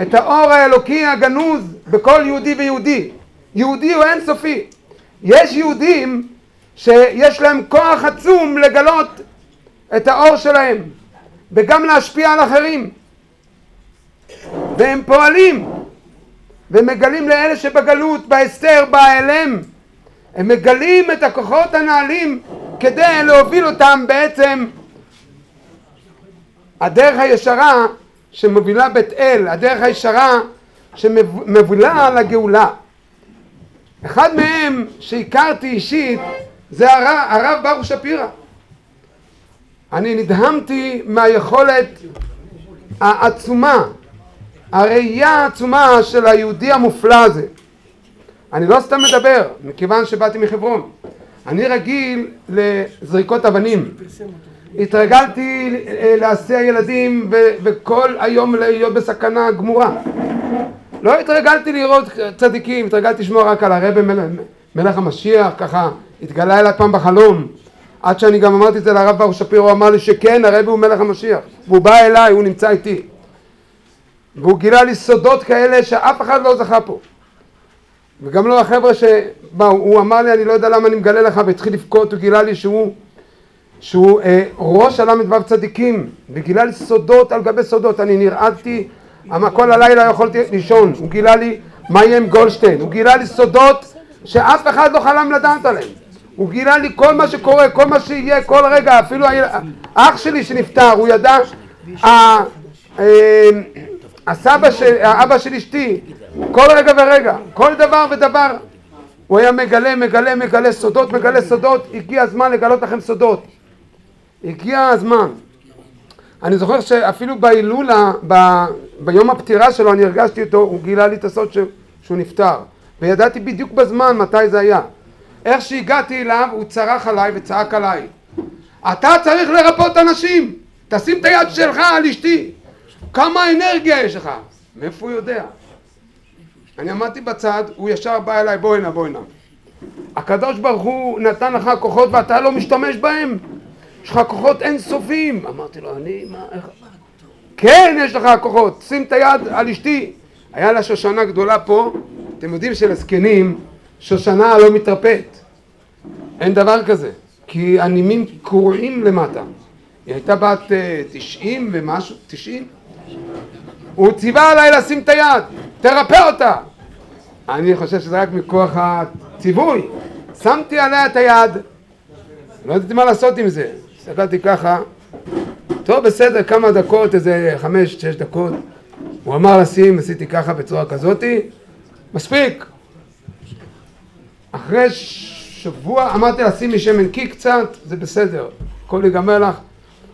Speaker 10: את האור האלוקי הגנוז בכל יהודי ויהודי. יהודי הוא אינסופי. יש יהודים שיש להם כוח עצום לגלות את האור שלהם וגם להשפיע על אחרים. והם פועלים ומגלים לאלה שבגלות, בהסתר, בהיעלם. הם מגלים את הכוחות הנעלים כדי להוביל אותם בעצם הדרך הישרה שמובילה בית אל, הדרך הישרה שמובילה לגאולה. אחד מהם שהכרתי אישית זה הרב, הרב ברוך שפירא. אני נדהמתי מהיכולת העצומה, הראייה העצומה של היהודי המופלא הזה. אני לא סתם מדבר, מכיוון שבאתי מחברון. אני רגיל לזריקות אבנים. התרגלתי אה, להסיע ילדים וכל היום להיות בסכנה גמורה. לא התרגלתי לראות צדיקים, התרגלתי לשמוע רק על הרבי מלך, מלך המשיח, ככה התגלה אליי פעם בחלום. עד שאני גם אמרתי את זה לרב ברוך שפירו, אמר לי שכן, הרבי הוא מלך המשיח. והוא בא אליי, הוא נמצא איתי. והוא גילה לי סודות כאלה שאף אחד לא זכה פה. וגם לא החבר'ה שבאו, הוא אמר לי, אני לא יודע למה אני מגלה לך, והתחיל לבכות, הוא גילה לי שהוא שהוא אה, ראש הל"ו צדיקים, וגילה לי סודות על גבי סודות, אני נרעדתי, כל הלילה יכולתי לישון, הוא גילה לי מה יהיה עם גולדשטיין, הוא גילה לי סודות שאף אחד לא חלם לדעת עליהם, הוא גילה לי כל מה שקורה, כל מה שיהיה, כל רגע, אפילו אח שלי שנפטר, הוא ידע, אה, הסבא, של, האבא של אשתי, כל רגע ורגע, כל דבר ודבר, הוא היה מגלה, מגלה, מגלה סודות, מגלה סודות, הגיע הזמן לגלות לכם סודות. הגיע הזמן. אני זוכר שאפילו בהילולה, ב, ביום הפטירה שלו, אני הרגשתי אותו, הוא גילה לי את הסוד ש, שהוא נפטר. וידעתי בדיוק בזמן מתי זה היה. איך שהגעתי אליו, הוא צרח עליי וצעק עליי. אתה צריך לרפות אנשים! תשים את היד שלך על אשתי! כמה אנרגיה יש לך! מאיפה הוא יודע? אני עמדתי בצד, הוא ישר בא אליי, בוא הנה, בוא הנה. הקדוש ברוך הוא נתן לך כוחות ואתה לא משתמש בהם? יש לך כוחות אינסופיים. אמרתי לו, אני, מה, איך... כן, יש לך כוחות, שים את היד על אשתי. היה לה שושנה גדולה פה, אתם יודעים שלזקנים שושנה לא מתרפאת. אין דבר כזה, כי הנימים קרועים למטה. היא הייתה בת uh, תשעים ומשהו, תשעים. הוא ציווה עליי לשים את היד, תרפא אותה. אני חושב שזה רק מכוח הציווי. שמתי עליה את היד, לא ידעתי מה לעשות עם זה. הסתכלתי ככה, טוב בסדר, כמה דקות, איזה חמש, שש דקות. הוא אמר לשים, עשיתי ככה בצורה כזאתי, מספיק. אחרי שבוע, אמרתי לה שימי שמן קי קצת, זה בסדר, הכל ייגמר לך.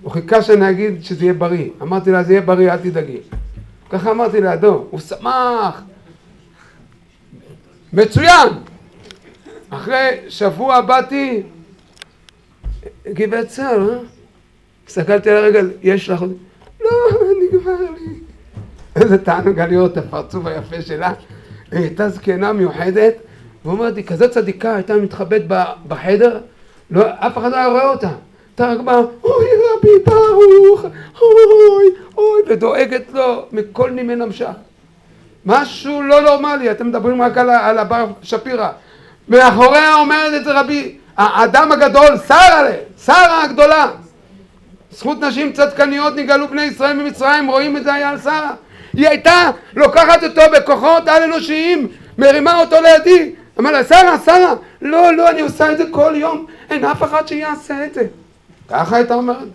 Speaker 10: הוא חיכה שאני אגיד שזה יהיה בריא. אמרתי לה, זה יהיה בריא, אל תדאגי. ככה אמרתי לידו, הוא שמח. מצוין! אחרי שבוע באתי, גבעת צהר, אה? הסתכלתי על הרגל, יש לך עוד... לא, נגמר לי. איזה תענוג היה לראות את הפרצוף היפה שלה. היא הייתה זקנה מיוחדת, ואומרת לי, כזאת צדיקה הייתה מתחבאת בחדר, לא, אף אחד לא היה רואה אותה. הייתה רק באה, אוי רבי ברוך, אוי, אוי, ודואגת לו מכל נימי נמשך. משהו לא נורמלי, אתם מדברים רק על, על הבר שפירא. מאחוריה זה רבי, האדם הגדול, שרה, שרה הגדולה. זכות נשים צדקניות נגאלו בני ישראל ממצרים, רואים את זה היה על שרה. היא הייתה לוקחת אותו בכוחות על אנושיים, מרימה אותו לידי. אמר לה, שרה, שרה, לא, לא, אני עושה את זה כל יום, אין אף אחד שיעשה את זה. ככה הייתה אומרת.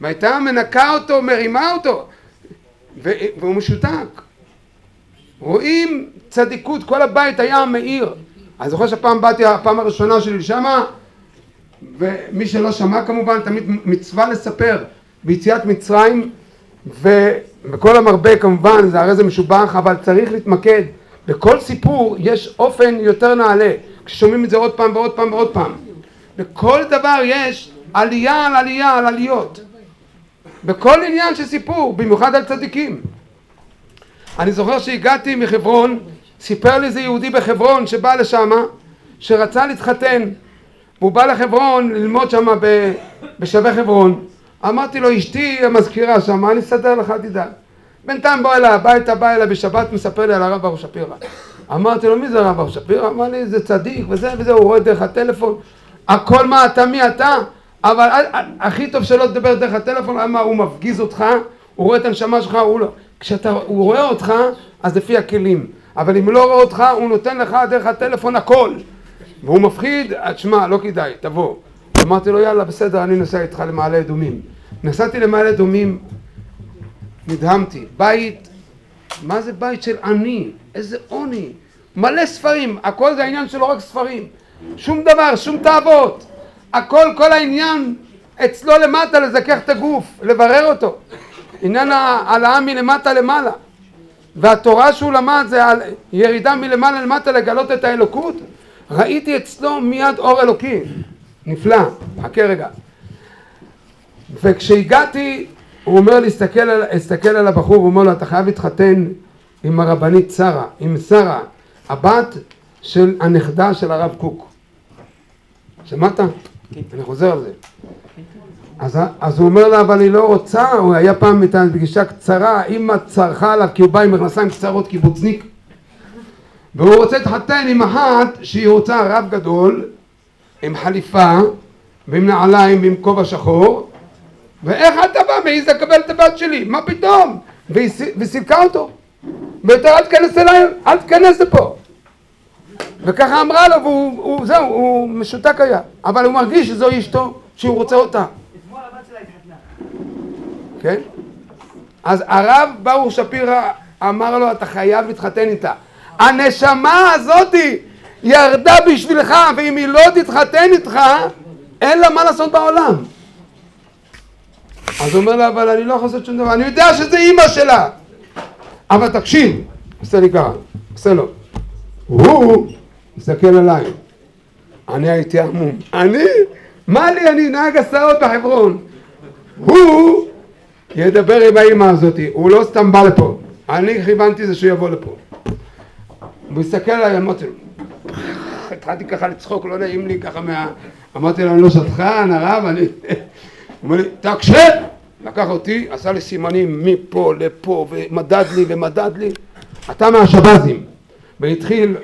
Speaker 10: והייתה מנקה אותו, מרימה אותו, והוא משותק. רואים צדיקות, כל הבית היה מאיר. אני זוכר שהפעם באתי, הפעם הראשונה שלי שמה, ומי שלא שמע כמובן, תמיד מצווה לספר ביציאת מצרים, ו- וכל המרבה כמובן, זה הרי זה משובח, אבל צריך להתמקד. בכל סיפור יש אופן יותר נעלה, כששומעים את זה עוד פעם ועוד פעם ועוד פעם. בכל דבר יש עלייה על עלייה על עליות. בכל עניין של סיפור, במיוחד על צדיקים. אני זוכר שהגעתי מחברון, סיפר לי איזה יהודי בחברון שבא לשמה, שרצה להתחתן, והוא בא לחברון ללמוד שם ב- בשבי חברון. אמרתי לו, אשתי המזכירה שם, אני אסדר לך, תדאג. בינתיים בוא אליי הביתה, בא אליי בשבת, מספר לי על הרב ברוך שפירא. אמרתי לו, מי זה הרב ברוך שפירא? אמר לי, זה צדיק וזה וזה, הוא רואה דרך הטלפון. הכל מה אתה, מי אתה? אבל הכי טוב שלא תדבר דרך הטלפון, למה הוא מפגיז אותך, הוא רואה את הנשמה שלך, הוא לא. כשאתה, הוא רואה אותך, אז לפי הכלים. אבל אם הוא לא רואה אותך, הוא נותן לך דרך הטלפון הכל. והוא מפחיד, אז שמע, לא כדאי, תבוא. אמרתי לו, יאללה, בסדר, אני נוסע איתך למעלה אדומים. נסעתי למעלה אדומים, נדהמתי. בית, מה זה בית של עני? איזה עוני. מלא ספרים, הכל זה העניין שלו רק ספרים. שום דבר, שום תאוות. הכל, כל העניין אצלו למטה לזכך את הגוף, לברר אותו. עניין העלאה מלמטה למעלה. והתורה שהוא למד זה על ירידה מלמעלה למטה לגלות את האלוקות. ראיתי אצלו מיד אור אלוקי. נפלא. חכה רגע. וכשהגעתי, הוא אומר לי, הסתכל על, הסתכל על הבחור, הוא אומר לו, אתה חייב להתחתן עם הרבנית שרה, עם שרה, הבת של הנכדה של הרב קוק. שמעת? אני חוזר על זה. אז, אז הוא אומר לה, אבל היא לא רוצה, הוא היה פעם איתה פגישה קצרה, אמא צרחה עליו כי הוא בא עם מכנסיים קצרות קיבוצניק והוא רוצה להתחתן עם אחת שהיא רוצה רב גדול עם חליפה ועם נעליים ועם כובע שחור. ואיך אתה בא מעז לקבל את הבת שלי? מה פתאום? והיא וסילקה אותו. ויותר אל תיכנס אליי, אל תיכנס לפה. וככה אמרה לו והוא הוא, זהו, הוא משותק היה. אבל הוא מרגיש שזו אשתו, שהוא רוצה אותה כן? אז הרב ברוך שפירא אמר לו אתה חייב להתחתן איתה. הנשמה הזאתי ירדה בשבילך ואם היא לא תתחתן איתך אין לה מה לעשות בעולם. אז הוא אומר לה אבל אני לא יכול לעשות שום דבר. אני יודע שזה אימא שלה. אבל תקשיב. עושה לי ככה. עושה לו. הוא מסתכל עליי. אני הייתי עמום אני? מה לי? אני נהג הסעות בחברון. הוא ידבר עם האימא הזאתי, הוא לא סתם בא לפה, אני כיוונתי זה שהוא יבוא לפה. הוא הסתכל עליי, אמרתי לו, התחלתי ככה לצחוק, לא נעים לי ככה מה... אמרתי לו, אני לא שטחן, הרב, אני... הוא אומר לי, תקשב! לקח אותי, עשה לי סימנים מפה לפה, ומדד לי ומדד לי, אתה מהשבזים. והתחיל,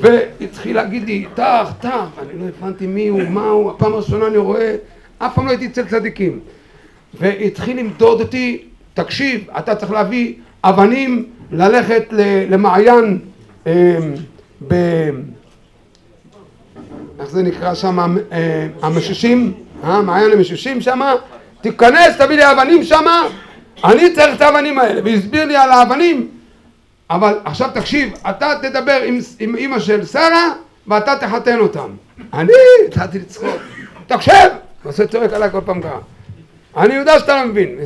Speaker 10: והתחיל להגיד לי, טח, טח, אני לא הבנתי מי הוא, מה הוא, הפעם הראשונה אני רואה, אף פעם לא הייתי אצל צדיקים. והתחיל למדוד אותי, תקשיב, אתה צריך להביא אבנים, ללכת למעיין אה, ב... איך זה נקרא שם, אה, המשושים, אה, מעיין המשושים שם, תיכנס, תביא לי אבנים שם, אני צריך את האבנים האלה, והסביר לי על האבנים, אבל עכשיו תקשיב, אתה תדבר עם, עם אימא של שרה, ואתה תחתן אותם. אני? התחלתי לצחוק, תקשב! ועושה צועק עליי כל פעם ככה. אני יודע שאתה לא מבין.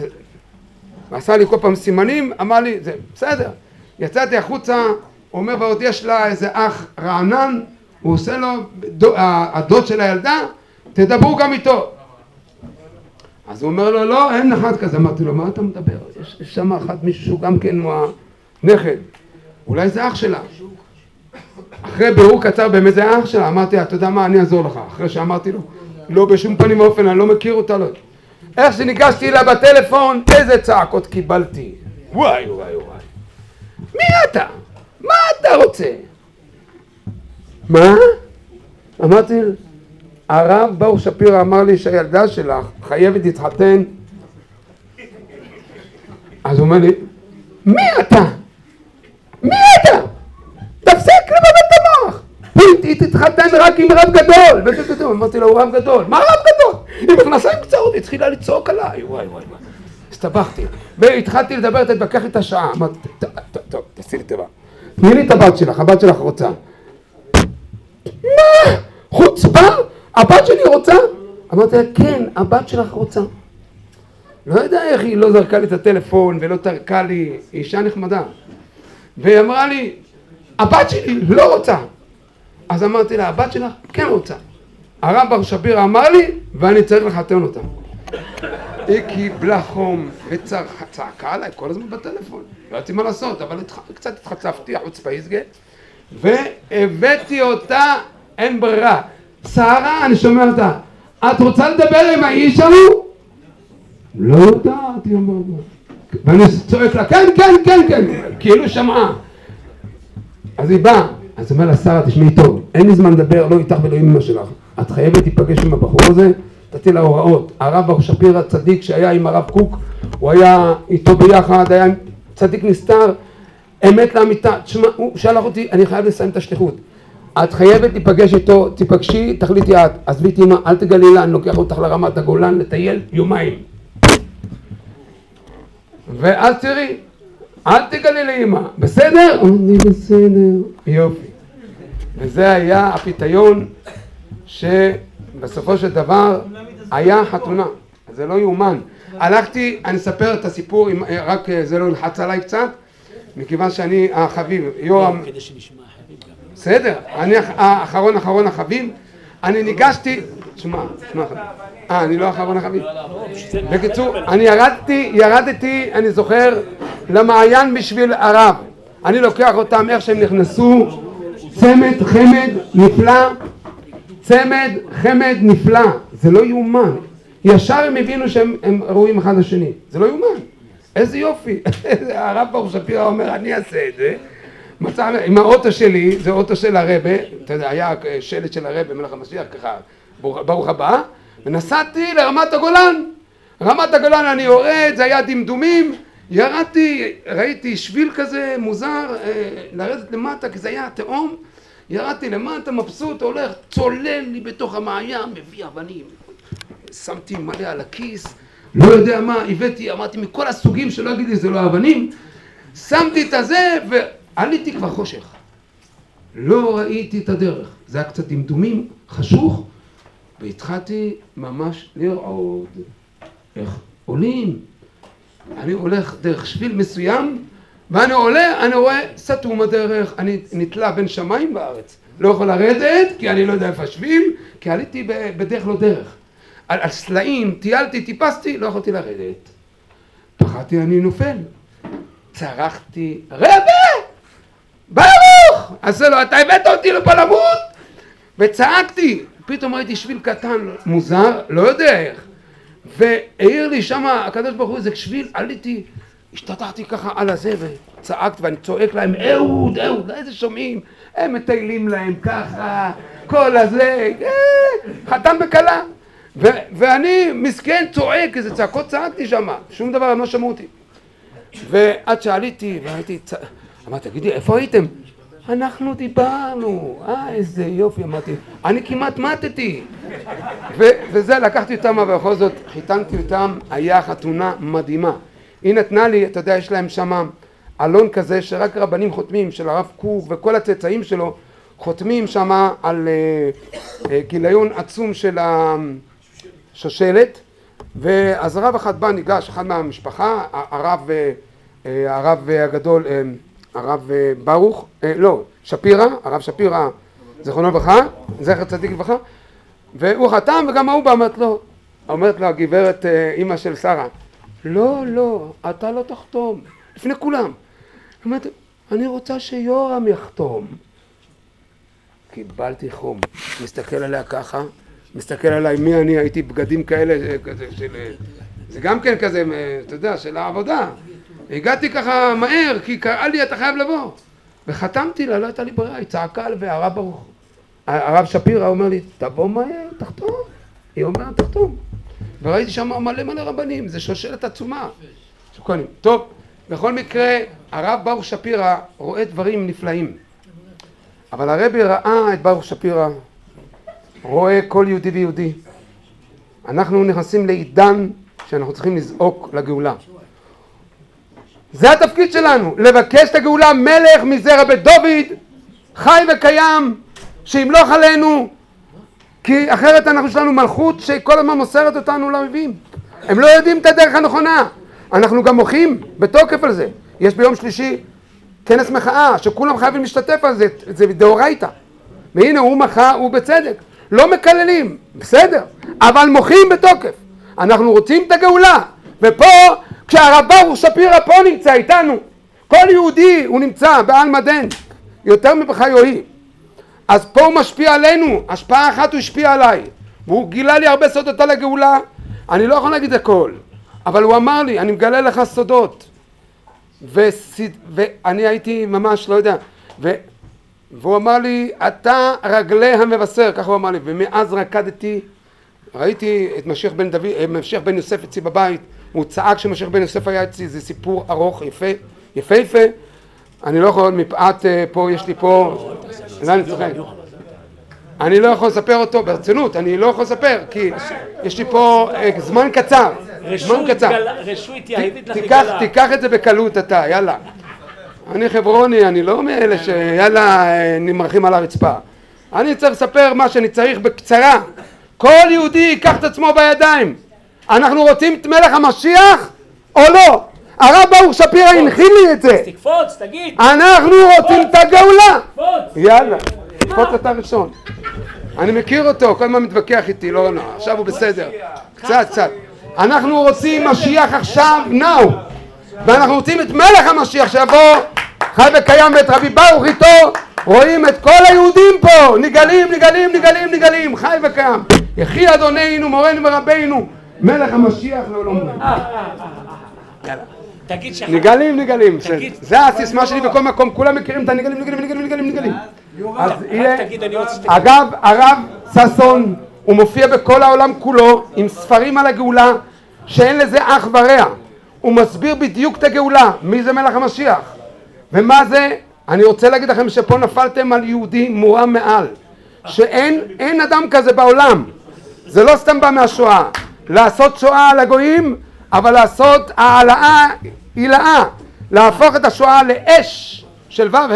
Speaker 10: ועשה לי כל פעם סימנים, אמר לי, זה בסדר. יצאתי החוצה, אומר, ועוד יש לה איזה אח רענן, הוא עושה לו, דו, הדוד של הילדה, תדברו גם איתו. אז הוא אומר לו, לא, אין אחד כזה. אמרתי לו, מה אתה מדבר? יש, יש שם אחד מישהו שהוא גם כן הוא הנכד. אולי זה אח שלה. אחרי בירור קצר באמת זה אח שלה, אמרתי, אתה יודע מה, אני אעזור לך. אחרי שאמרתי לו, לא בשום פנים ואופן, אני לא מכיר אותה, לא. איך שניגשתי אליה בטלפון, איזה צעקות קיבלתי. וואי וואי וואי. מי אתה? מה אתה רוצה? מה? אמרתי, הרב ברוך שפירא אמר לי שהילדה שלך חייבת להתחתן אז הוא אומר לי, מי אתה? מי אתה? תפסיק! היא תתחתן רק עם רב גדול! אמרתי לו, הוא רב גדול. מה רב גדול? היא מכנסיים קצרות, היא התחילה לצעוק עליי, וואי וואי וואי. הסתבכתי. והתחלתי לדבר, תתווכח איתה שעה. אמרתי, טוב, תעשי לי טובה. תני לי את הבת שלך, הבת שלך רוצה. מה? חוצפה? הבת שלי רוצה? אמרתי לה, כן, הבת שלך רוצה. לא יודע איך היא לא זרקה לי את הטלפון ולא טרקה לי, היא אישה נחמדה. והיא אמרה לי, הבת שלי לא רוצה. אז אמרתי לה, הבת שלך כן רוצה. הרב בר שפירא אמר לי, ואני צריך לחתן אותה. היא קיבלה חום וצעקה עליי כל הזמן בטלפון. לא ידעתי מה לעשות, אבל קצת התחצפתי, החוצפה יסגה, והבאתי אותה, אין ברירה. שרה, אני שומע אותה, את רוצה לדבר עם האיש ההוא? לא יודעת, היא אומרת. ואני צועק לה, כן, כן, כן, כן, כאילו שמעה. אז היא באה, אז אומר לה, שרה, תשמעי טוב, אין לי זמן לדבר, לא איתך ולא עם אמא שלך. את חייבת להיפגש עם הבחור הזה, נתתי לה הוראות. הרב בר שפירא צדיק שהיה עם הרב קוק, הוא היה איתו ביחד, היה צדיק נסתר, אמת לאמיתה. תשמע, הוא שלח אותי, אני חייב לסיים את השליחות. את חייבת להיפגש איתו, תיפגשי, תחליטי את. עזבי את אמא, אל תגלי לה, אני לוקח אותך לרמת הגולן לטייל יומיים. ואז תראי, אל תגלי לאמא, בסדר? אני בסדר. יופי. וזה היה הפיתיון שבסופו של דבר היה חתונה. זה לא יאומן. הלכתי, אני אספר את הסיפור, רק זה לא ילחץ עליי קצת, מכיוון שאני החביב, יורם... בסדר, אני האחרון אחרון החביב, אני ניגשתי, תשמע, תשמע אה, אני לא אחרון החביב. בקיצור, אני ירדתי, ירדתי, אני זוכר, למעיין בשביל הרב. אני לוקח אותם איך שהם נכנסו, צמד חמד נפלא, צמד חמד נפלא, זה לא יאומן. ישר הם הבינו שהם ראויים אחד לשני, זה לא יאומן. איזה יופי. [LAUGHS] הרב ברוך שפירא אומר, אני אעשה את זה. מצא, עם האוטו שלי, זה אוטו של הרבה, אתה יודע, היה שלט של הרבה, מלך המשיח, ככה, ברוך הבא, ונסעתי לרמת הגולן. רמת הגולן אני יורד, זה היה דמדומים, ירדתי, ראיתי שביל כזה מוזר, אה, לרדת למטה, כי זה היה תהום, ירדתי למטה, מבסוט, הולך, צולל לי בתוך המעיין, מביא אבנים. שמתי מלא על הכיס, לא יודע מה, הבאתי, אמרתי מכל הסוגים שלא יגיד לי זה לא אבנים, שמתי את הזה ועליתי כבר חושך. לא ראיתי את הדרך, זה היה קצת דמדומים, חשוך, והתחלתי ממש לראות איך עולים. אני הולך דרך שביל מסוים, ואני עולה, אני רואה סתום הדרך, אני נתלה בין שמיים וארץ. לא יכול לרדת, כי אני לא יודע איפה השביל, כי עליתי בדרך לא דרך. על, על סלעים, טיילתי, טיפסתי, לא יכולתי לרדת. פחדתי, אני נופל. צרחתי, רבי! ברוך! אז לא, אתה הבאת אותי לפה למות? וצעקתי, פתאום ראיתי שביל קטן, מוזר, לא יודע איך. והעיר לי שמה, הקדוש ברוך הוא, איזה שביל, עליתי, השתטחתי ככה על הזה וצעקתי ואני צועק להם, אהוד, אהוד, איזה שומעים? הם מטיילים להם ככה, כל הזה, אה, חתן וכלה. ואני מסכן צועק, איזה צעקות צעקתי שם, שום דבר הם לא שמעו אותי. ועד שעליתי והייתי, צ... אמרתי, תגידי, איפה הייתם? אנחנו דיברנו, אה איזה יופי, אמרתי, אני כמעט מתתי. וזה, לקחתי אותם, אבל בכל זאת חיתנתי אותם, היה חתונה מדהימה. היא נתנה לי, אתה יודע, יש להם שם אלון כזה שרק רבנים חותמים, של הרב קוק וכל הצאצאים שלו, חותמים שם על אה, אה, גיליון עצום של השושלת ואז רב אחד בא ניגש, אחד מהמשפחה, הרב, אה, הרב הגדול, אה, הרב אה, ברוך, אה, לא, שפירא, הרב שפירא, זיכרונו לברכה, זכר צדיק לברכה, והוא חתם וגם ההוא בא, אומרת לו, אומרת לו הגברת אה, אימא של שרה, לא, לא, אתה לא תחתום, לפני כולם. אומרת, אני רוצה שיורם יחתום. קיבלתי חום, מסתכל עליה ככה, מסתכל עליי מי אני, הייתי בגדים כאלה, כזה של... זה גם כן כזה, אתה יודע, של העבודה. הגעתי ככה מהר, כי קראה לי, אתה חייב לבוא. וחתמתי לה, לא הייתה לי ברירה, היא צעקה והרב ברוך, הרב שפירא אומר לי, תבוא מהר, תחתום. היא אומרת, תחתום. וראיתי שם מלא מלא רבנים, זה שושלת עצומה. שוקנים. טוב, בכל מקרה, הרב ברוך שפירא רואה דברים נפלאים. אבל הרבי ראה את ברוך שפירא, רואה כל יהודי ויהודי. אנחנו נכנסים לעידן שאנחנו צריכים לזעוק לגאולה. זה התפקיד שלנו, לבקש את הגאולה מלך מזרע בית דוד, חי וקיים, שימלוך עלינו, כי אחרת אנחנו יש לנו מלכות שכל הזמן מוסרת אותנו לאויבים. הם לא יודעים את הדרך הנכונה. אנחנו גם מוחים בתוקף על זה. יש ביום שלישי כנס מחאה, שכולם חייבים להשתתף על זה, זה דאורייתא. והנה הוא מחה, הוא בצדק. לא מקללים, בסדר, אבל מוחים בתוקף. אנחנו רוצים את הגאולה. ופה, כשהרב ברוך שפירא פה נמצא איתנו, כל יהודי הוא נמצא בעלמא דין, יותר מבחיי אז פה הוא משפיע עלינו, השפעה אחת הוא השפיע עליי, והוא גילה לי הרבה סודות על הגאולה, אני לא יכול להגיד הכל, אבל הוא אמר לי, אני מגלה לך סודות, וסיד... ואני הייתי ממש, לא יודע, ו... והוא אמר לי, אתה רגלי המבשר, ככה הוא אמר לי, ומאז רקדתי, ראיתי את משיח בן דוד, אה, משיח בן יוסף אצלי בבית, הוא צעק שמשיח בן יוסף היה אצלי, זה סיפור ארוך, יפה, יפה יפה, אני לא יכול, מפאת אה, פה, יש לי פה, אני צוחק, אני לא יכול לספר אותו, ברצינות, אני לא יכול לספר, כי יש לי פה אה, זמן קצר, זמן קצר, תיקח את זה בקלות אתה, יאללה אני חברוני, אני לא מאלה שיאללה נמרחים על הרצפה. אני צריך לספר מה שאני צריך בקצרה. כל יהודי ייקח את עצמו בידיים. אנחנו רוצים את מלך המשיח או לא? הרב ברוך שפירא הנחיל לי את זה.
Speaker 2: תקפוץ, תגיד.
Speaker 10: אנחנו רוצים את הגאולה. יאללה, תקפוץ אתה ראשון. אני מכיר אותו, כל הזמן מתווכח איתי, לא, לא, עכשיו הוא בסדר. קצת, קצת. אנחנו רוצים משיח עכשיו, now. ואנחנו רוצים את מלך המשיח שיבוא חי וקיים ואת רבי ברוך איתו רואים את כל היהודים פה נגלים נגלים נגלים נגלים חי וקיים יחי אדוננו מורנו ורבינו מלך המשיח לעולם נגלים נגלים זה הסיסמה שלי בכל מקום כולם מכירים את הנגלים נגלים נגלים אז יהיה אגב הרב ששון הוא מופיע בכל העולם כולו עם ספרים על הגאולה שאין לזה אח ורע הוא מסביר בדיוק את הגאולה, מי זה מלך המשיח ומה זה, אני רוצה להגיד לכם שפה נפלתם על יהודי מורם מעל שאין אין אדם כזה בעולם זה לא סתם בא מהשואה לעשות שואה על הגויים אבל לעשות העלאה הילאה להפוך את השואה לאש של ו"ה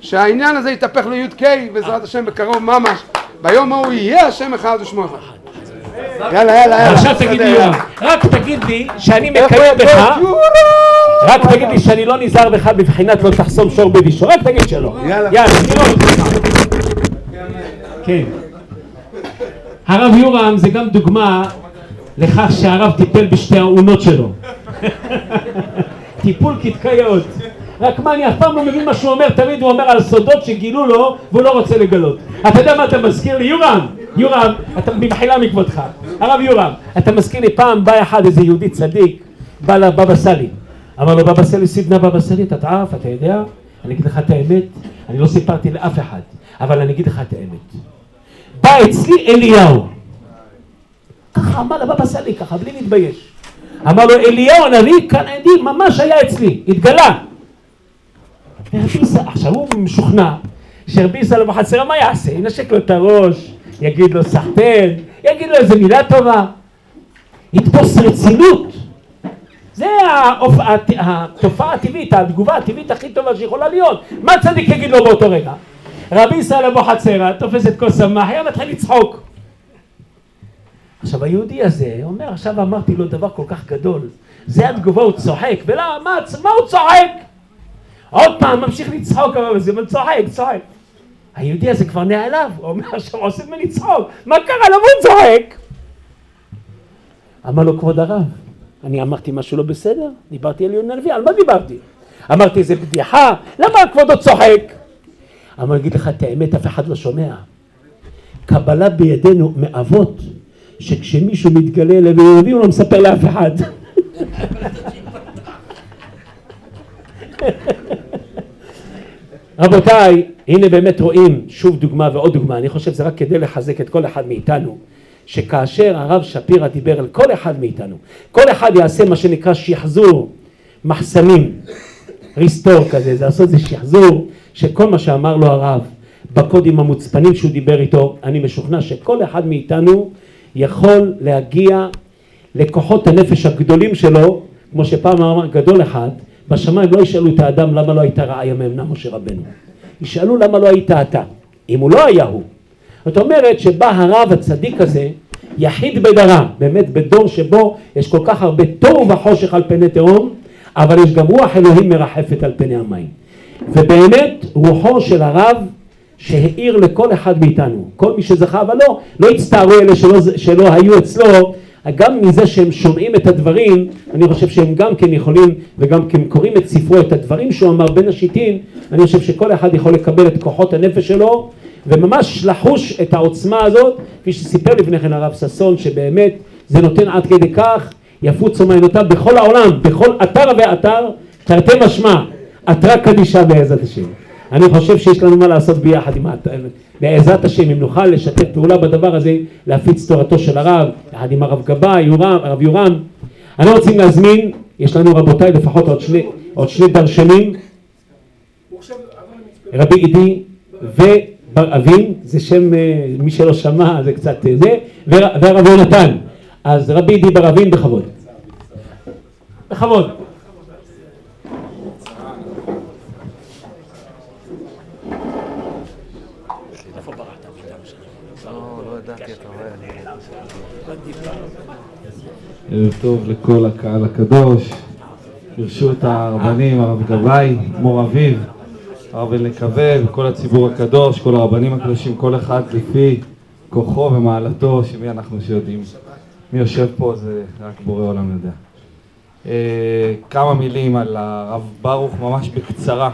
Speaker 10: שהעניין הזה יתהפך לי"ק בעזרת השם בקרוב ממש ביום ההוא יהיה השם אחד ושמו אחד יאללה, יאללה, יאללה.
Speaker 2: עכשיו תגיד לי, רק תגיד לי שאני מקיים בך, רק תגיד לי שאני לא נזהר בך בבחינת לא תחסום שור בבישו, רק תגיד שלא. יאללה. יאללה, כן. הרב יורם זה גם דוגמה לכך שהרב טיפל בשתי האונות שלו. טיפול כתקיות. רק מה, אני אף פעם לא מבין מה שהוא אומר, תמיד הוא אומר על סודות שגילו לו והוא לא רוצה לגלות. אתה יודע מה אתה מזכיר לי? יורם, יורם, אתה במחילה מכבודך, הרב יורם, אתה מזכיר לי פעם בא אחד איזה יהודי צדיק, בא לבבא סאלי, אמר לו בבא סאלי סידנה בבא סאלי, אתה תערף, אתה יודע? אני אגיד לך את האמת, אני לא סיפרתי לאף אחד, אבל אני אגיד לך את האמת. בא אצלי אליהו, ככה אמר לבבא סאלי ככה, בלי להתבייש. אמר לו אליהו הנביא כאן עדי ממש היה אצלי, התגלה. עכשיו הוא משוכנע שרבי ישראל בחצר מה יעשה? ינשק לו את הראש, יגיד לו סחטן, יגיד לו איזה מילה טובה, יתפוס רצינות. זה התופעה הטבעית, התגובה הטבעית הכי טובה שיכולה להיות. מה צדיק יגיד לו באותו רגע? רבי ישראל אבוחצירא תופס את כוס המח, היה מתחיל לצחוק. עכשיו היהודי הזה אומר, עכשיו אמרתי לו דבר כל כך גדול, זה התגובה, הוא צוחק, ולמה, מה, מה הוא צוחק? עוד פעם ממשיך לצחוק אבל צוחק, צוחק. היהודי הזה כבר נעלב, הוא אומר, עכשיו עושה ממני צחוק, מה קרה, למה הוא צוחק? אמר לו, כבוד הרב, אני אמרתי משהו לא בסדר? דיברתי על יונה הנביא, על מה דיברתי? אמרתי איזה בדיחה, למה כבודו צוחק? אמר, אגיד לך את האמת, אף אחד לא שומע. קבלה בידינו מאבות, שכשמישהו מתגלה אליהם יהודי הוא לא מספר לאף אחד. רבותיי, הנה באמת רואים שוב דוגמה ועוד דוגמה, אני חושב שזה רק כדי לחזק את כל אחד מאיתנו, שכאשר הרב שפירא דיבר על כל אחד מאיתנו, כל אחד יעשה מה שנקרא שחזור מחסנים, ריסטור כזה, זה לעשות איזה שחזור שכל מה שאמר לו הרב בקודים המוצפנים שהוא דיבר איתו, אני משוכנע שכל אחד מאיתנו יכול להגיע לכוחות הנפש הגדולים שלו, כמו שפעם אמר גדול אחד, בשמיים לא ישאלו את האדם למה לא הייתה רעיה מאמנה משה רבנו, ישאלו למה לא היית אתה, אם הוא לא היה הוא. זאת אומרת שבא הרב הצדיק הזה, יחיד בדרה, באמת בדור שבו יש כל כך הרבה תוהו וחושך על פני תהום, אבל יש גם רוח אלוהים מרחפת על פני המים. ובאמת רוחו של הרב שהאיר לכל אחד מאיתנו, כל מי שזכה, אבל לא, לא הצטערו אלה שלא, שלא היו אצלו, גם מזה שהם שומעים את הדברים, אני חושב שהם גם כן יכולים, וגם כן קוראים את ספרו, את הדברים שהוא אמר בין השיטין, אני חושב שכל אחד יכול לקבל את כוחות הנפש שלו, וממש לחוש את העוצמה הזאת, כפי שסיפר לפני כן הרב ששון, שבאמת זה נותן עד כדי כך, יפוצו מעיינותיו בכל העולם, בכל אתר ואתר, תרתי משמע, אתרה קדישה בעזרת השם. אני חושב שיש לנו מה לעשות ביחד עם בעזרת השם, אם נוכל לשתף פעולה בדבר הזה, להפיץ תורתו של הרב, יחד עם הרב גבאי, הרב יורם. אני רוצים להזמין, יש לנו רבותיי לפחות עוד שני, עוד שני דרשנים, רבי עידי ובר אבין, זה שם, אה, מי שלא שמע זה קצת אה, זה, והרב יונתן. אז רבי עידי בר אבין בכבוד. בכבוד.
Speaker 11: ערב טוב לכל הקהל הקדוש, ברשות הרבנים, הרב גבאי, מור אביב, הרב אלנקווה וכל הציבור הקדוש, כל הרבנים הקדושים, כל אחד לפי כוחו ומעלתו, שמי אנחנו שיודעים. מי יושב פה זה רק בורא עולם יודע. אה, כמה מילים על הרב ברוך, ממש בקצרה.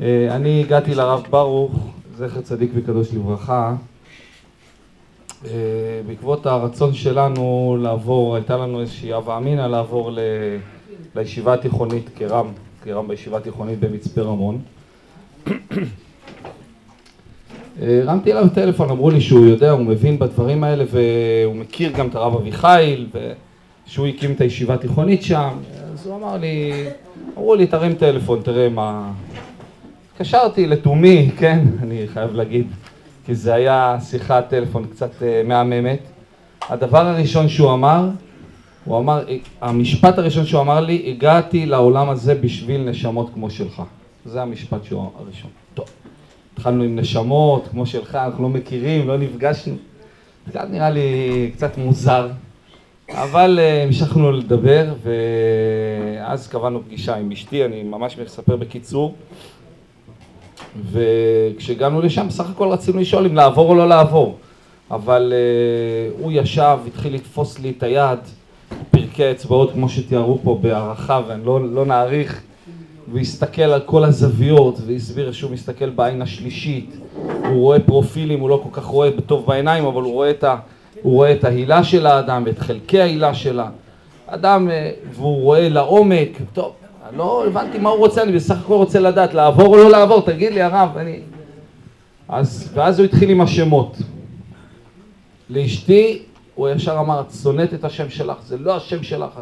Speaker 11: אה, אני הגעתי לרב ברוך, זכר צדיק וקדוש לברכה, בעקבות הרצון שלנו לעבור, הייתה לנו איזושהי הווה אמינא לעבור ל... לישיבה התיכונית כרם, כרם בישיבה התיכונית במצפה רמון. הרמתי אליו טלפון, אמרו לי שהוא יודע, הוא מבין בדברים האלה והוא מכיר גם את הרב אביחיל ושהוא הקים את הישיבה התיכונית שם, אז הוא אמר לי, אמרו לי תרים טלפון, תראה מה... התקשרתי לתומי, כן, אני חייב להגיד, כי זה היה שיחת טלפון קצת uh, מהממת. הדבר הראשון שהוא אמר, הוא אמר, המשפט הראשון שהוא אמר לי, הגעתי לעולם הזה בשביל נשמות כמו שלך. זה המשפט שהוא הראשון. טוב, התחלנו עם נשמות כמו שלך, אנחנו לא מכירים, לא נפגשנו. קצת נראה לי קצת מוזר, אבל uh, המשכנו לדבר, ואז קבענו פגישה עם אשתי, אני ממש מספר בקיצור. וכשהגענו לשם בסך הכל רצינו לשאול אם לעבור או לא לעבור. אבל uh, הוא ישב, התחיל לתפוס לי את היד, פרקי האצבעות כמו שתיארו פה בהערכה ואני לא, לא נאריך והסתכל על כל הזוויות והסביר שהוא מסתכל בעין השלישית. הוא רואה פרופילים, הוא לא כל כך רואה טוב בעיניים אבל הוא רואה את, ה, הוא רואה את ההילה של האדם ואת חלקי ההילה שלה. אדם, uh, והוא רואה לעומק, טוב לא הבנתי מה הוא רוצה, אני בסך הכל רוצה לדעת, לעבור או לא לעבור, תגיד לי הרב, אני... אז, ואז הוא התחיל עם השמות. לאשתי, הוא ישר אמר, את שונאת את השם שלך, זה לא השם שלך.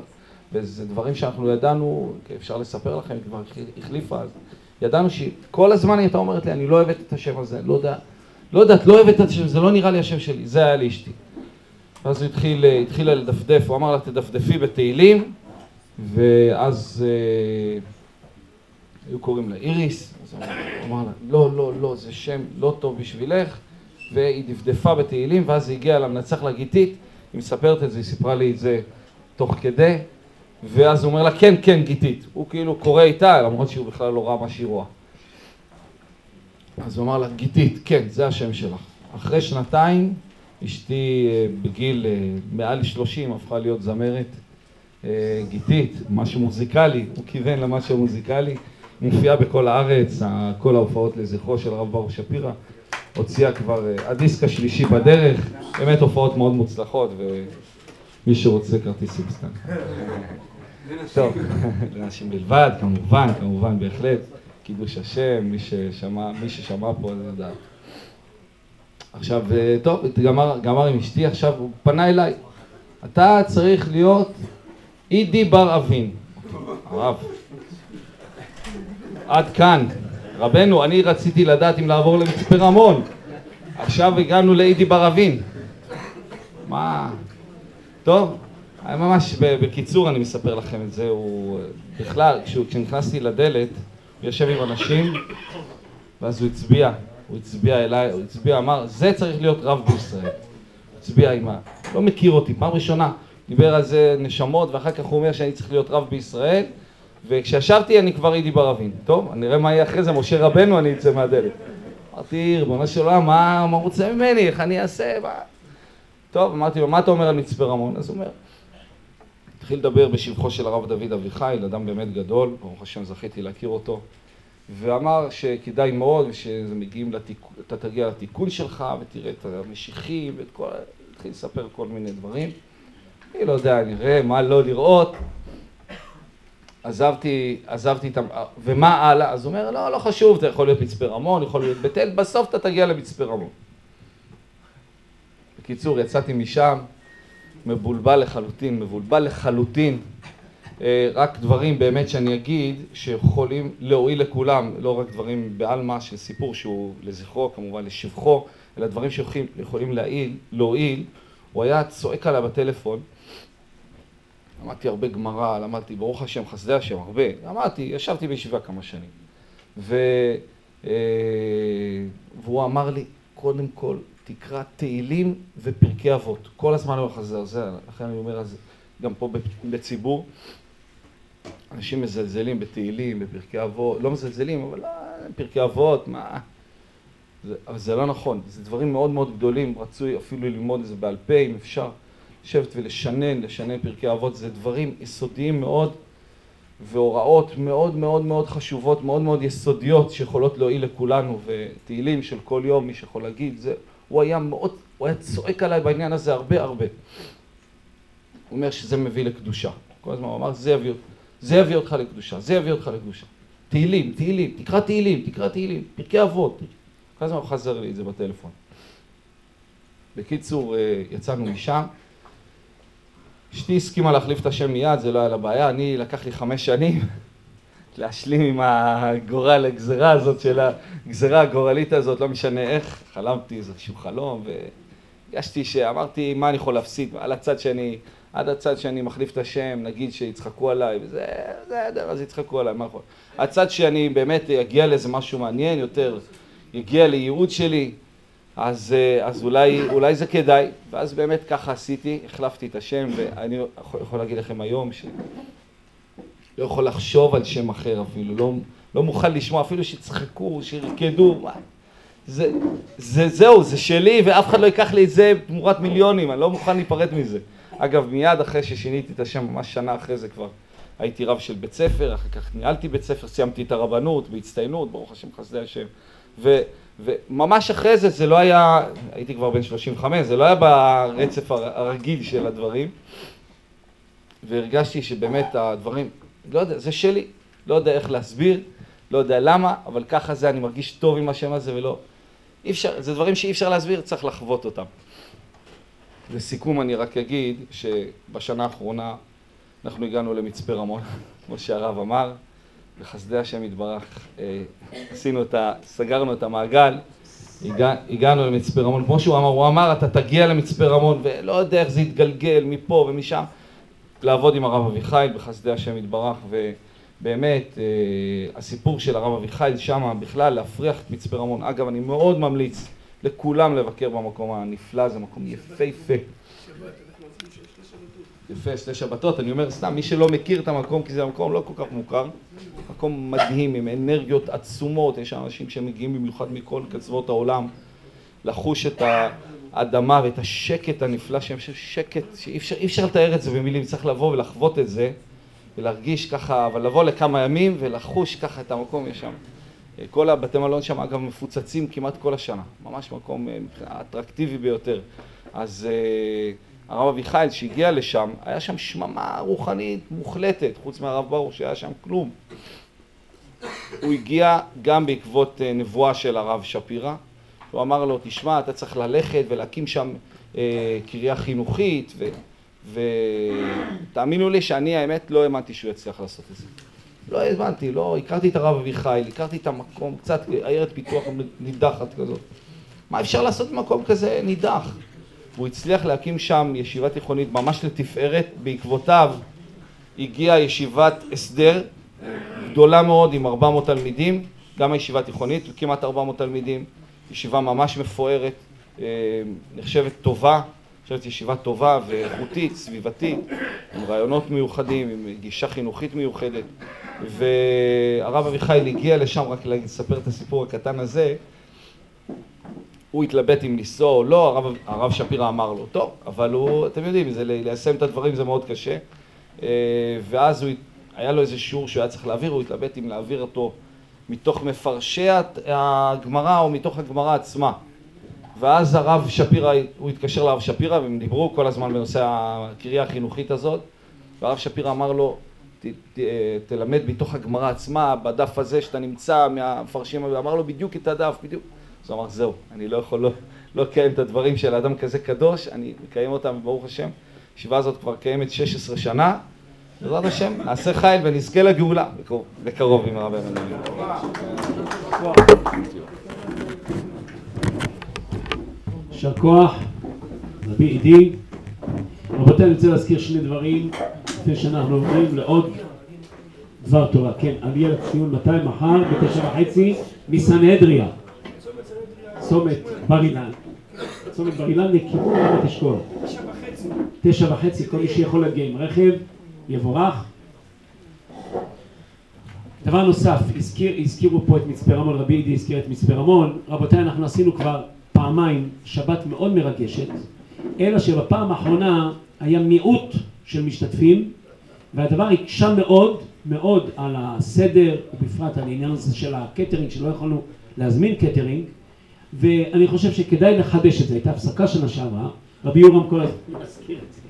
Speaker 11: וזה דברים שאנחנו ידענו, אפשר לספר לכם, היא כבר החליפה אז. ידענו שכל הזמן היא הייתה אומרת לי, אני לא אוהבת את השם הזה, לא יודע, לא יודעת, לא אוהבת את השם, זה לא נראה לי השם שלי, זה היה לאשתי. ואז הוא התחיל, התחילה לדפדף, הוא אמר לה, תדפדפי בתהילים, ואז היו קוראים לה איריס, אז הוא אמר לה, לא, לא, לא, זה שם לא טוב בשבילך, והיא דפדפה בתהילים, ואז היא הגיעה למנצח לגיתית, היא מספרת את זה, היא סיפרה לי את זה תוך כדי, ואז הוא אומר לה, כן, כן, גיתית. הוא כאילו קורא איתה, למרות שהוא בכלל לא ראה מה שהיא רואה. אז הוא אמר לה, גיתית, כן, זה השם שלך. אחרי שנתיים, אשתי אה, בגיל אה, מעל 30 הפכה להיות זמרת אה, גיתית, משהו מוזיקלי, הוא כיוון למשהו מוזיקלי, מופיעה בכל הארץ, כל ההופעות לזכרו של הרב ברוך שפירא, הוציאה כבר, הדיסק השלישי בדרך, באמת הופעות מאוד מוצלחות ומי שרוצה כרטיסים סתם. טוב, לנשים בלבד, כמובן, כמובן, בהחלט, קידוש השם, מי ששמע, מי ששמע פה, אני יודעת. עכשיו, טוב, גמר, גמר עם אשתי, עכשיו הוא פנה אליי, אתה צריך להיות אידי בר אבין. הרב, עד כאן. רבנו, אני רציתי לדעת אם לעבור למצפה רמון. עכשיו הגענו לאידי בר אבין. מה? טוב, ממש בקיצור אני מספר לכם את זה. הוא בכלל, כשנכנסתי לדלת, הוא יושב עם אנשים, ואז הוא הצביע. הוא הצביע אליי, הוא הצביע, אמר, זה צריך להיות רב בישראל. הצביע עם ה... לא מכיר אותי, פעם ראשונה. דיבר על זה נשמות, ואחר כך הוא אומר שאני צריך להיות רב בישראל, וכשישבתי אני כבר הייתי ברבים. טוב, נראה מה יהיה אחרי זה, משה רבנו, אני אצא מהדלת. אמרתי, ריבונו של עולם, מה, מה רוצה ממני, איך אני אעשה, מה... טוב, אמרתי לו, מה אתה אומר על מצפה רמון? אז הוא אומר, התחיל לדבר בשבחו של הרב דוד אביחיל, אדם באמת גדול, ברוך השם זכיתי להכיר אותו, ואמר שכדאי מאוד, ושמגיעים לתיקון, אתה תגיע לתיקון שלך, ותראה את המשיחים, ואת כל... התחיל לספר כל מיני דברים. אני לא יודע, נראה מה לא לראות. עזבתי, עזבתי את ה... ומה הלאה? אז הוא אומר, לא, לא חשוב, אתה יכול להיות מצפה רמון, יכול להיות בית אל, בסוף אתה תגיע למצפה רמון. בקיצור, יצאתי משם מבולבל לחלוטין, מבולבל לחלוטין. אה, רק דברים באמת שאני אגיד שיכולים להועיל לכולם, לא רק דברים בעלמא של סיפור שהוא לזכרו, כמובן לשבחו, אלא דברים שיכולים להועיל, להועיל. הוא היה צועק עליי בטלפון למדתי הרבה גמרא, למדתי ברוך השם, חסדי השם, הרבה. למדתי, ישבתי בישיבה כמה שנים. ו... אה, והוא אמר לי, קודם כל, תקרא תהילים ופרקי אבות. כל הזמן הוא חזר, זה, לכן אני אומר אז גם פה בציבור. אנשים מזלזלים בתהילים, בפרקי אבות, לא מזלזלים, אבל לא, פרקי אבות, מה... זה, אבל זה לא נכון, זה דברים מאוד מאוד גדולים, רצוי אפילו ללמוד את זה בעל פה אם אפשר. לשבת ולשנן, לשנן פרקי אבות, זה דברים יסודיים מאוד והוראות מאוד מאוד מאוד חשובות, מאוד מאוד יסודיות שיכולות להועיל לכולנו ותהילים של כל יום, מי שיכול להגיד, זה, הוא היה מאוד, הוא היה צועק עליי בעניין הזה הרבה הרבה. הוא אומר שזה מביא לקדושה. כל הזמן הוא אמר, זה יביא, זה יביא אותך לקדושה, זה יביא אותך לקדושה. תהילים, תהילים, תקרא תהילים, תקרא תהילים, פרקי אבות. כל הזמן הוא חזר לי את זה בטלפון. בקיצור, אה, יצאנו משם. אשתי הסכימה להחליף את השם מיד, זה לא היה לה בעיה, אני לקח לי חמש שנים [LAUGHS] להשלים עם הגורל, הגזרה הזאת של הגזרה הגורלית הזאת, לא משנה איך, חלמתי איזשהו חלום והרגשתי שאמרתי מה אני יכול להפסיד, על הצד שאני, עד הצד שאני מחליף את השם, נגיד שיצחקו עליי, וזה, בסדר, אז יצחקו עליי, מה יכול? הצד שאני באמת אגיע לאיזה משהו מעניין יותר, יגיע לייעוד שלי, אז, אה, אז אולי, אולי זה כדאי, ואז באמת ככה עשיתי, החלפתי את השם, ואני יכול, להגיד לכם היום שלא יכול לחשוב על שם אחר אפילו, לא, לא מוכן לשמוע, אפילו שיצחקו, שירקדו, זה, זה, זהו, זה שלי ואף אחד לא ייקח לי את זה תמורת מיליונים, אני לא מוכן להיפרד מזה. אגב, מיד אחרי ששיניתי את השם, ממש שנה אחרי זה כבר הייתי רב של בית ספר, אחר כך ניהלתי בית ספר, סיימתי את הרבנות בהצטיינות, ברוך השם חסדי השם. ו, וממש אחרי זה, זה לא היה, הייתי כבר בן 35, זה לא היה ברצף הרגיל של הדברים, והרגשתי שבאמת הדברים, לא יודע, זה שלי, לא יודע איך להסביר, לא יודע למה, אבל ככה זה, אני מרגיש טוב עם השם הזה ולא, אי אפשר, זה דברים שאי אפשר להסביר, צריך לחוות אותם. לסיכום אני רק אגיד שבשנה האחרונה אנחנו הגענו למצפה רמון, [LAUGHS] כמו שהרב אמר, בחסדי השם יתברך, אה, עשינו את ה... סגרנו את המעגל, הגע, הגענו למצפה רמון, כמו שהוא אמר, הוא אמר אתה תגיע למצפה רמון ולא יודע איך זה יתגלגל מפה ומשם, לעבוד עם הרב אביחיל בחסדי השם יתברך ו, באמת, אה, הסיפור של הרב אביחיל שם בכלל, להפריח את מצפה רמון. אגב, אני מאוד ממליץ לכולם לבקר במקום הנפלא, זה מקום יפהפה. יפה, שתי שבתות, אני אומר סתם, מי שלא מכיר את המקום, כי זה מקום לא כל כך מוכר, מקום מדהים, עם אנרגיות עצומות, יש אנשים שמגיעים במיוחד מכל קצוות העולם, לחוש את האדמה ואת השקט הנפלא, שאני חושב שקט, שאי אפשר, אפשר לתאר את זה במילים, צריך לבוא ולחוות את זה, ולהרגיש ככה, אבל לבוא לכמה ימים ולחוש ככה את המקום, יש שם. כל הבתי מלון שם אגב מפוצצים כמעט כל השנה, ממש מקום אה, אטרקטיבי ביותר. אז אה, הרב אביחיל שהגיע לשם, היה שם שממה רוחנית מוחלטת, חוץ מהרב ברוך שהיה שם כלום. הוא הגיע גם בעקבות אה, נבואה של הרב שפירא, הוא אמר לו, תשמע, אתה צריך ללכת ולהקים שם אה, קריה חינוכית, ותאמינו לי שאני האמת לא האמנתי שהוא יצליח לעשות את זה. לא הבנתי, לא, הכרתי את הרב אביחיל, הכרתי את המקום, קצת עיירת פיתוח נידחת כזאת. מה אפשר לעשות במקום כזה נידח? והוא הצליח להקים שם ישיבה תיכונית ממש לתפארת, בעקבותיו הגיעה ישיבת הסדר גדולה מאוד עם 400 תלמידים, גם הישיבה תיכונית כמעט 400 תלמידים, ישיבה ממש מפוארת, אה, נחשבת טובה, נחשבת ישיבה טובה ואיכותית, סביבתית, עם רעיונות מיוחדים, עם גישה חינוכית מיוחדת, והרב אביחיל הגיע לשם רק לספר את הסיפור הקטן הזה הוא התלבט אם לנסוע או לא, הרב, הרב שפירא אמר לו, טוב, אבל הוא, אתם יודעים, זה, ליישם את הדברים זה מאוד קשה. אה, ואז הוא, היה לו איזה שיעור שהוא היה צריך להעביר, הוא התלבט אם להעביר אותו מתוך מפרשי הגמרא או מתוך הגמרא עצמה. ואז הרב שפירא, הוא התקשר לרב שפירא והם דיברו כל הזמן בנושא הקריה החינוכית הזאת, והרב שפירא אמר לו, ת, ת, תלמד מתוך הגמרא עצמה, בדף הזה שאתה נמצא מהמפרשים, ואמר לו בדיוק את הדף, בדיוק. אז הוא אמר, זהו, אני לא יכול לא, לא לקיים את הדברים של אדם כזה קדוש, אני מקיים אותם, ברוך השם. הישיבה הזאת כבר קיימת 16 שנה, בעזרת השם, נעשה חייל ונזכה לגאולה, בקרוב, בקרוב עם הרב.
Speaker 2: יישר כוח, רבי עידי. רבותיי, אני רוצה להזכיר שני דברים לפני שאנחנו עוברים לעוד דבר תורה. כן, עלייה לציון מתי? מחר בתשע וחצי מסנהדריה. צומת בר אילן, צומת בר אילן לכיוון רמת אשכול. תשע וחצי, כל מי שיכול להגיע עם רכב, יבורך. דבר נוסף, הזכיר, הזכירו פה את מצפה רמון, רבי ידי הזכיר את מצפה רמון, רבותיי אנחנו עשינו כבר פעמיים שבת מאוד מרגשת, אלא שבפעם האחרונה היה מיעוט של משתתפים והדבר הקשה מאוד מאוד על הסדר ובפרט על העניין הזה של הקטרינג שלא יכולנו להזמין קטרינג ואני חושב שכדאי לחדש את זה, הייתה הפסקה שנה שעברה, רבי יורם כל הזמן מזכיר את זה.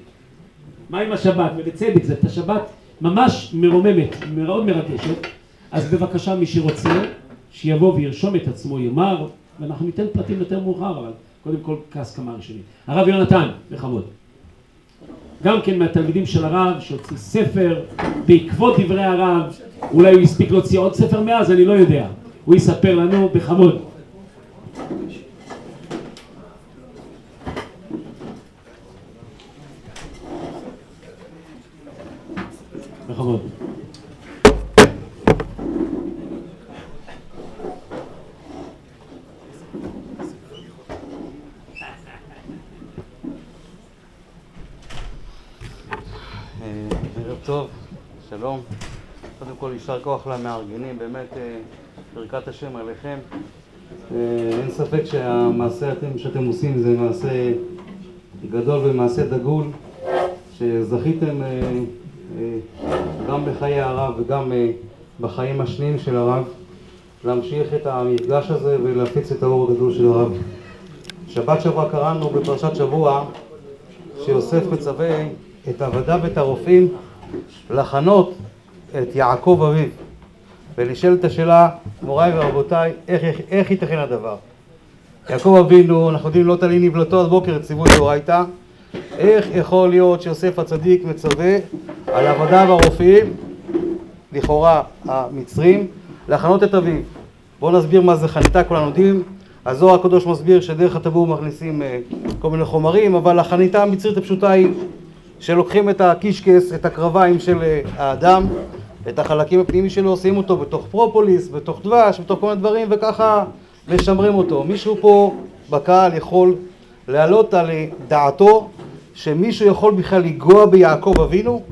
Speaker 2: מה עם השבת? ובצדק, זאת השבת ממש מרוממת, מאוד מרגשת, אז בבקשה מי שרוצה, שיבוא וירשום את עצמו, יאמר, ואנחנו ניתן פרטים יותר מאוחר, אבל קודם כל כעס כמה ראשונים. הרב יונתן, בכבוד. גם כן מהתלמידים של הרב, שהוציא ספר בעקבות דברי הרב, אולי הוא הספיק להוציא עוד ספר מאז, אני לא יודע. הוא יספר לנו בכבוד. בכבוד.
Speaker 12: ערב טוב, שלום. קודם כל יישר כוח למארגנים, באמת אה, ברכת השם עליכם. אה, אין ספק שהמעשה אתם, שאתם עושים זה מעשה גדול ומעשה דגול, שזכיתם גם בחיי הרב וגם בחיים השניים של הרב להמשיך את המפגש הזה ולהפיץ את האור הגדול של הרב. שבת שבוע קראנו בפרשת שבוע שיוסף מצווה את עבדיו ואת הרופאים לחנות את יעקב אביו ונשאלת השאלה, מוריי ורבותיי, איך, איך, איך ייתכן הדבר? יעקב אבינו, אנחנו יודעים לא תלין נבלתו עד בוקר את ציווי דאורייתא איך יכול להיות שיוסף הצדיק מצווה על עבדיו הרופאים, לכאורה המצרים, לחנות את אביו? בואו נסביר מה זה חניתה, כולנו יודעים. הזוהר הקדוש מסביר שדרך הטבור מכניסים אה, כל מיני חומרים, אבל החניתה המצרית הפשוטה היא שלוקחים את הקישקס, את הקרביים של אה, האדם, את החלקים הפנימיים שלו, עושים אותו בתוך פרופוליס, בתוך דבש, בתוך כל מיני דברים, וככה משמרים אותו. מישהו פה בקהל יכול להעלות על דעתו שמישהו יכול בכלל לנגוע ביעקב אבינו?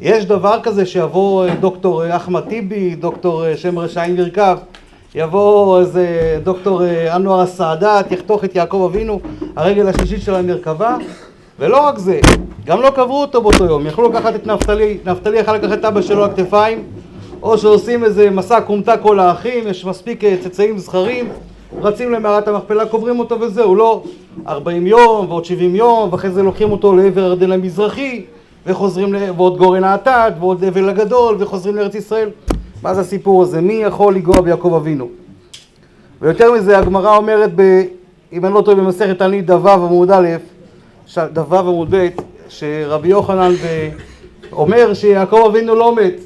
Speaker 12: יש דבר כזה שיבוא אה, דוקטור אה, אחמד טיבי, דוקטור אה, שם רשעים ירכב, יבוא איזה דוקטור אנואר הסעדת, יחתוך את יעקב אבינו, הרגל השלישית של המרכבה, ולא רק זה, גם לא קברו אותו באותו יום, יכלו לקחת את נפתלי, נפתלי יכל לקחת את אבא שלו על הכתפיים, או שעושים איזה מסע כומתה כל האחים, יש מספיק צאצאים זכרים, רצים למערת המכפלה, קוברים אותו וזהו, לא 40 יום ועוד 70 יום, ואחרי זה לוקחים אותו לעבר הירדן המזרחי, וחוזרים, ועוד גורן האטד, ועוד אבל הגדול, וחוזרים לארץ ישראל. מה זה הסיפור הזה? מי יכול לנגוע ביעקב אבינו? ויותר מזה, הגמרא אומרת, ב, אם אני לא טועה, במסכת תלמיד דו עמוד א', דו עמוד ב', שרבי יוחנן אומר שיעקב אבינו לא מת.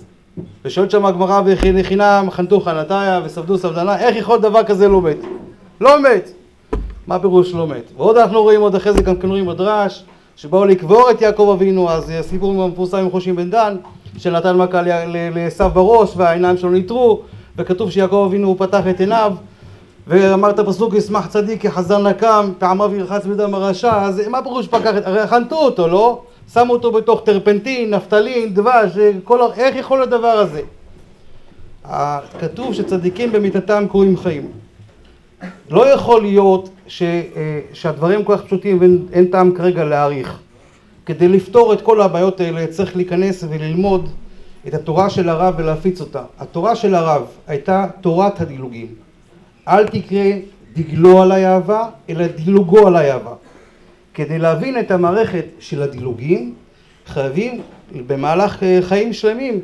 Speaker 12: ושואלת שם הגמרא וחינם חנתוך חנתיה וסבדו סבדנה, איך יכול דבר כזה לא מת? לא מת. מה פירוש לא מת? ועוד אנחנו רואים עוד אחרי זה גם כן רואים מדרש שבאו לקבור את יעקב אבינו, אז הסיפור המפורסם עם חושים בן דן, שנתן מכה לעשו בראש והעיניים שלו ניטרו, וכתוב שיעקב אבינו פתח את עיניו, ואמר את הפסוק ישמח צדיק כחזר נקם, פעמיו ירחץ בדם הרשע, אז מה פירוש פקח. הרי חנתו אותו, לא? שמו אותו בתוך טרפנטין, נפטלין, דבש, כל... איך יכול הדבר הזה? כתוב שצדיקים במיתתם קרויים חיים. לא יכול להיות ש, אה, שהדברים כל כך פשוטים ואין טעם כרגע להעריך. כדי לפתור את כל הבעיות האלה צריך להיכנס וללמוד את התורה של הרב ולהפיץ אותה. התורה של הרב הייתה תורת הדילוגים. אל תקרא דגלו על היאהבה, אלא דילוגו על היאהבה. כדי להבין את המערכת של הדילוגים, חייבים במהלך אה, חיים שלמים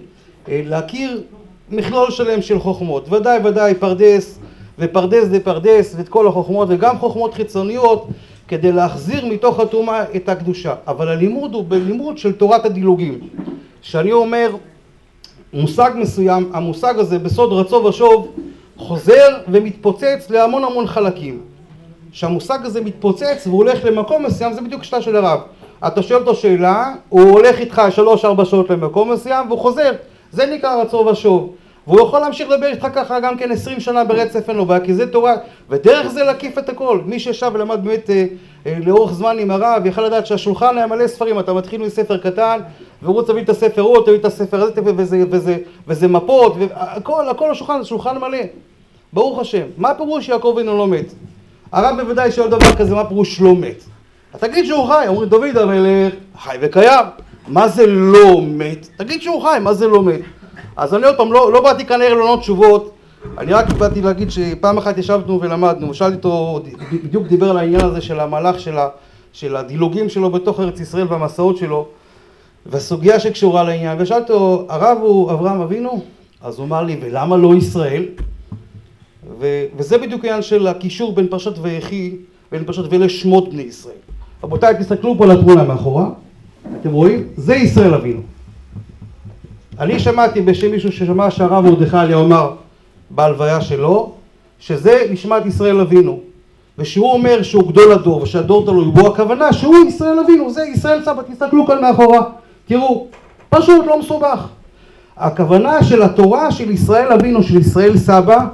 Speaker 12: אה, להכיר מכלול שלם של חוכמות. ודאי ודאי פרדס ופרדס דה פרדס ואת כל החוכמות וגם חוכמות חיצוניות כדי להחזיר מתוך הטומאה את הקדושה. אבל הלימוד הוא בלימוד של תורת הדילוגים. שאני אומר מושג מסוים, המושג הזה בסוד רצו ושוב חוזר ומתפוצץ להמון המון חלקים. כשהמושג הזה מתפוצץ והוא הולך למקום מסוים זה בדיוק שיטה של הרב. אתה שואל אותו שאלה, הוא הולך איתך שלוש ארבע שעות למקום מסוים והוא חוזר. זה נקרא רצו ושוב. והוא יכול להמשיך לדבר איתך ככה גם כן עשרים שנה ברצף אין לו בעיה כי זה תורה ודרך זה להקיף את הכל מי שישב ולמד באמת אה, אה, לאורך זמן עם הרב יכל לדעת שהשולחן היה מלא ספרים אתה מתחיל מספר קטן והוא רוצה להביא את הספר הוא תביא את הספר הזה וזה, וזה, וזה, וזה מפות והכל הכל השולחן זה שולחן מלא ברוך השם מה פירוש יעקב אינו לא מת? הרב בוודאי שואל דבר כזה מה פירוש לא מת? תגיד שהוא חי אומרים דוד המלך חי וקיים. מה זה לא מת? תגיד שהוא חי מה זה לא מת? אז אני עוד פעם, לא, לא באתי כאן הערב לענות תשובות, אני רק באתי להגיד שפעם אחת ישבנו ולמדנו, שאלתי אותו, בדיוק דיבר על העניין הזה של המהלך של, ה, של הדילוגים שלו בתוך ארץ ישראל והמסעות שלו, והסוגיה שקשורה לעניין, ושאלתי אותו, הרב הוא אברהם אבינו? אז הוא אמר לי, ולמה לא ישראל? ו, וזה בדיוק העניין של הקישור בין פרשת ויחי, בין פרשת ולשמות בני ישראל. רבותיי, תסתכלו פה על התמונה מאחורה, אתם רואים? זה ישראל אבינו. אני שמעתי בשם מישהו ששמע שהרב מרדכי אליהו אמר בהלוויה שלו, שזה נשמת ישראל אבינו. ושהוא אומר שהוא גדול הדור ושהדור תלוי בו, הכוונה שהוא ישראל אבינו, זה ישראל סבא, תסתכלו כאן מאחורה, תראו, פשוט לא מסובך. הכוונה של התורה של ישראל אבינו, של ישראל סבא,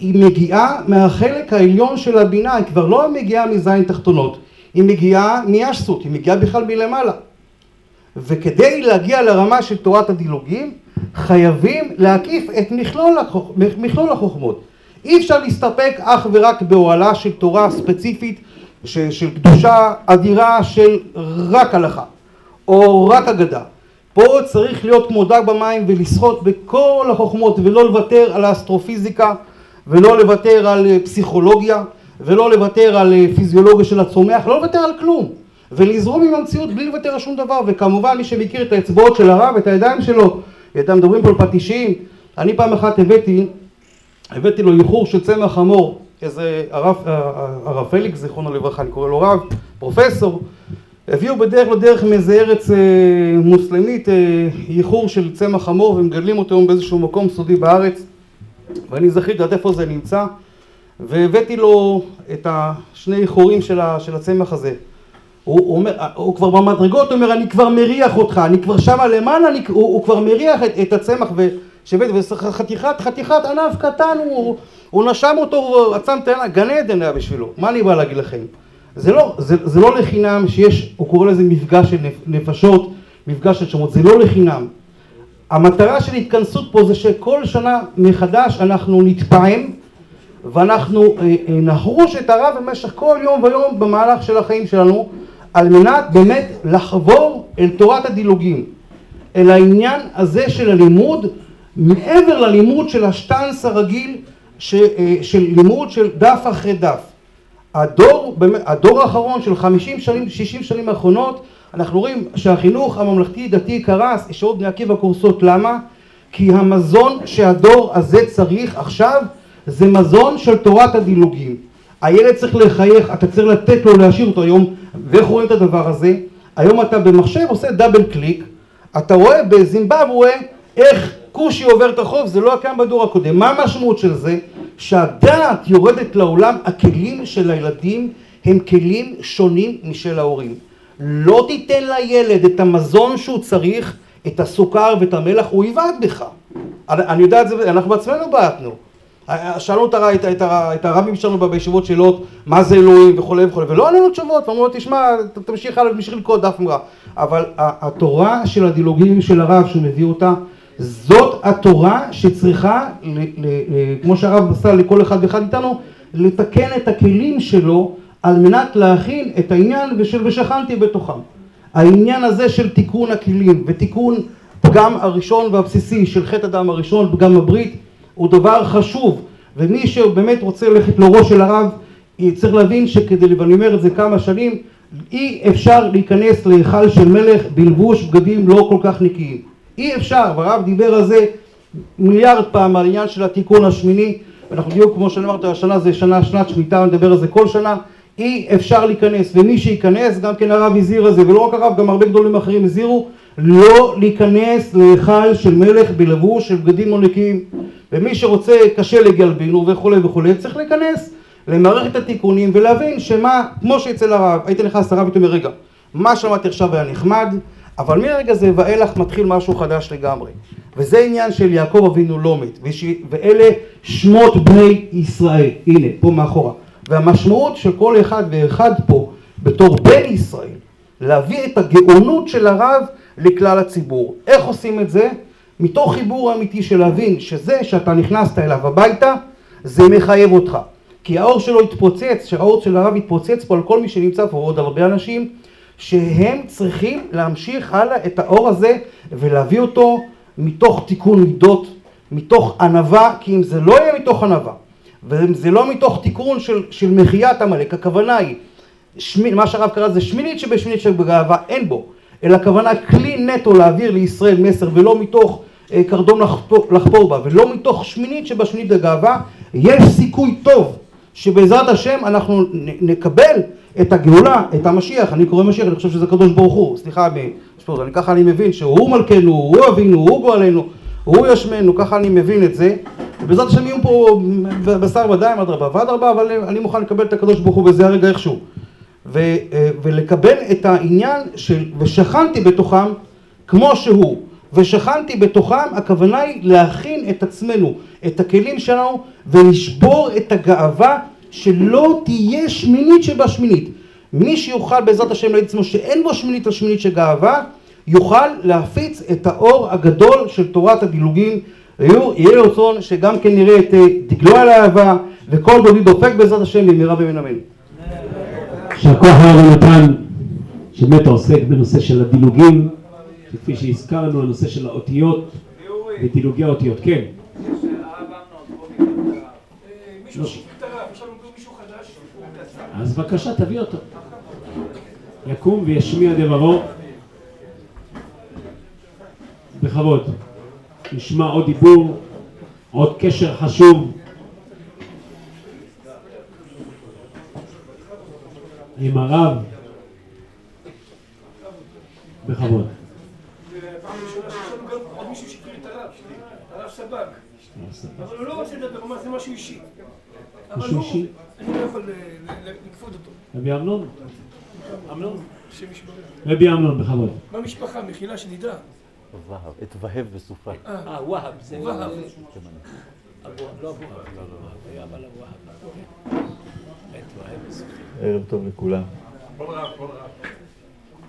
Speaker 12: היא מגיעה מהחלק העליון של הבינה, היא כבר לא מגיעה מזין תחתונות, היא מגיעה מישסות, היא מגיעה בכלל מלמעלה. וכדי להגיע לרמה של תורת הדילוגים חייבים להקיף את מכלול, החוכ... מכלול החוכמות. אי אפשר להסתפק אך ורק באוהלה של תורה ספציפית ש... של קדושה אדירה של רק הלכה או רק אגדה. פה צריך להיות כמו דג במים ולשחות בכל החוכמות ולא לוותר על האסטרופיזיקה ולא לוותר על פסיכולוגיה ולא לוותר על פיזיולוגיה של הצומח, לא לוותר על כלום. ולזרום עם המציאות בלי לוותר על שום דבר, וכמובן מי שמכיר את האצבעות של הרב, את הידיים שלו, אתם מדברים פה על פטישים, אני פעם אחת הבאתי, הבאתי לו איחור של צמח חמור, איזה הרב, הרב פליקס, זיכרונו לברכה, אני קורא לו רב, פרופסור, הביאו בדרך לא דרך מאיזה ארץ אה, מוסלמית אה, של צמח חמור ומגדלים אותו היום באיזשהו מקום סודי בארץ ואני זכיתי לדעת איפה זה נמצא והבאתי לו את השני איחורים של, של הצמח הזה הוא, הוא אומר, הוא כבר במדרגות, הוא אומר, אני כבר מריח אותך, אני כבר שמה למעלה, אני, הוא, הוא כבר מריח את, את הצמח, ושבט, וחתיכת, חתיכת ענף קטן, הוא, הוא נשם אותו, הוא עצם את העיניים, גן עדן היה בשבילו, מה אני בא להגיד לכם? זה לא, זה, זה לא לחינם שיש, הוא קורא לזה מפגש של נפשות, מפגש של שמות, זה לא לחינם. המטרה של התכנסות פה זה שכל שנה מחדש אנחנו נתפעם ואנחנו אה, אה, נחרוש את הרב במשך כל יום ויום במהלך של החיים שלנו על מנת באמת לחבור אל תורת הדילוגים, אל העניין הזה של הלימוד מעבר ללימוד של השטאנס הרגיל ש, אה, של לימוד של דף אחרי דף. הדור, הדור האחרון של 50 שנים, 60 שנים האחרונות, אנחנו רואים שהחינוך הממלכתי דתי קרס, ישיבות בני עקיבא קורסות, למה? כי המזון שהדור הזה צריך עכשיו זה מזון של תורת הדילוגים. הילד צריך לחייך, אתה צריך לתת לו להשאיר אותו היום, ואיך רואים את הדבר הזה? היום אתה במחשב עושה דאבל קליק, אתה רואה בזימבבואה איך כושי עובר את החוב, זה לא היה קיים בדור הקודם. מה המשמעות של זה? שהדעת יורדת לעולם, הכלים של הילדים הם כלים שונים משל ההורים. לא תיתן לילד את המזון שהוא צריך, את הסוכר ואת המלח, הוא יבעט בך. אני יודע את זה, אנחנו בעצמנו בעטנו. שאלנו את, את, את, את הרבים שלנו בישיבות שאלות מה זה אלוהים וכולי וכולי ולא עלינו תשובות ואמרו לו תשמע תמשיך הלאה תמשיך לקרוא דף מראה אבל התורה של הדילוגים של הרב שהוא מביא אותה זאת התורה שצריכה ל, ל, ל, כמו שהרב עשה לכל אחד ואחד איתנו לתקן את הכלים שלו על מנת להכין את העניין ושל ושכנתי בתוכם. העניין הזה של תיקון הכלים ותיקון פגם הראשון והבסיסי של חטא הדם הראשון פגם הברית הוא דבר חשוב. ומי שבאמת רוצה ללכת לראש של הרב צריך להבין שכדי, ואני אומר את זה כמה שנים, אי אפשר להיכנס להיכל של מלך בלבוש בגדים לא כל כך נקיים. אי אפשר, והרב דיבר על זה מיליארד פעם על עניין של התיקון השמיני, ואנחנו בדיוק כמו שאני השנה זה שנה, שנת שמיטה, נדבר על זה כל שנה, אי אפשר להיכנס, ומי שייכנס, גם כן הרב הזהיר על זה, ולא רק הרב, גם הרבה גדולים אחרים הזהירו, לא להיכנס להיכל של מלך בלבוש של בגדים נקיים. ומי שרוצה קשה לגלבינו וכולי וכולי צריך להיכנס למערכת התיקונים ולהבין שמה כמו שאצל הרב היית נכנס לרב ואתה אומר רגע מה שמעתי עכשיו היה נחמד אבל מרגע זה ואילך מתחיל משהו חדש לגמרי. וזה עניין של יעקב אבינו לא מת ואלה שמות בני ישראל. הנה פה מאחורה והמשמעות של כל אחד ואחד פה בתור בן ישראל להביא את הגאונות של הרב לכלל הציבור איך עושים את זה? מתוך חיבור אמיתי של להבין שזה שאתה נכנסת אליו הביתה זה מחייב אותך כי האור שלו התפוצץ, שהאור של הרב התפוצץ פה על כל מי שנמצא פה ועוד הרבה אנשים שהם צריכים להמשיך הלאה את האור הזה ולהביא אותו מתוך תיקון מידות, מתוך ענווה, כי אם זה לא יהיה מתוך ענווה ואם זה לא מתוך תיקון של, של מחיית עמלק, הכוונה היא, שמי, מה שהרב קרא זה שמינית שבשמינית שבגאווה, אין בו אלא הכוונה כלי נטו להעביר לישראל מסר ולא מתוך אה, קרדום לחפור, לחפור בה ולא מתוך שמינית שבשמינית בגאווה יש סיכוי טוב שבעזרת השם אנחנו נקבל את הגאולה, את המשיח, אני קורא משיח, אני חושב שזה הקדוש ברוך הוא, סליחה, אני, ככה אני מבין שהוא מלכנו, הוא אבינו, הוא גואלנו, הוא ישמנו, ככה אני מבין את זה, ובעזרת השם יהיו פה בשר ודם אדרבה ואדרבה, אבל אני מוכן לקבל את הקדוש ברוך הוא בזה הרגע איכשהו. ו, אה, ולקבל את העניין של ושכנתי בתוכם כמו שהוא ושכנתי בתוכם הכוונה היא להכין את עצמנו את הכלים שלנו ולשבור את הגאווה שלא תהיה שמינית שבשמינית מי שיוכל בעזרת השם להגיד עצמו שאין בו שמינית או שמינית של גאווה יוכל להפיץ את האור הגדול של תורת הדילוגים יהיה רצון שגם כן נראה את אה, דגלו על האהבה וכל דודי דופק בעזרת השם במהרה בימינו אמן.
Speaker 9: יישר כוח הרב נתן שבאמת עוסק בנושא של הדילוגים שכפי שהזכרנו הנושא של האותיות ודילוגי האותיות כן. אז בבקשה תביא אותו. יקום וישמיע דברו. בכבוד נשמע עוד דיבור עוד קשר חשוב עם הרב בכבוד.
Speaker 1: אבל הוא לא רוצה לדבר, הוא זה משהו אישי.
Speaker 9: משהו אישי?
Speaker 1: אני לא יכול לכפות אותו.
Speaker 9: רבי אמנון? אמנון? רבי אמנון, בכבוד.
Speaker 1: מה המשפחה? מחילה שנדע.
Speaker 12: והב, את והב בסופה.
Speaker 9: אה, והב, זה...
Speaker 1: והב.
Speaker 9: לא והב בסוף.
Speaker 13: ערב טוב לכולם.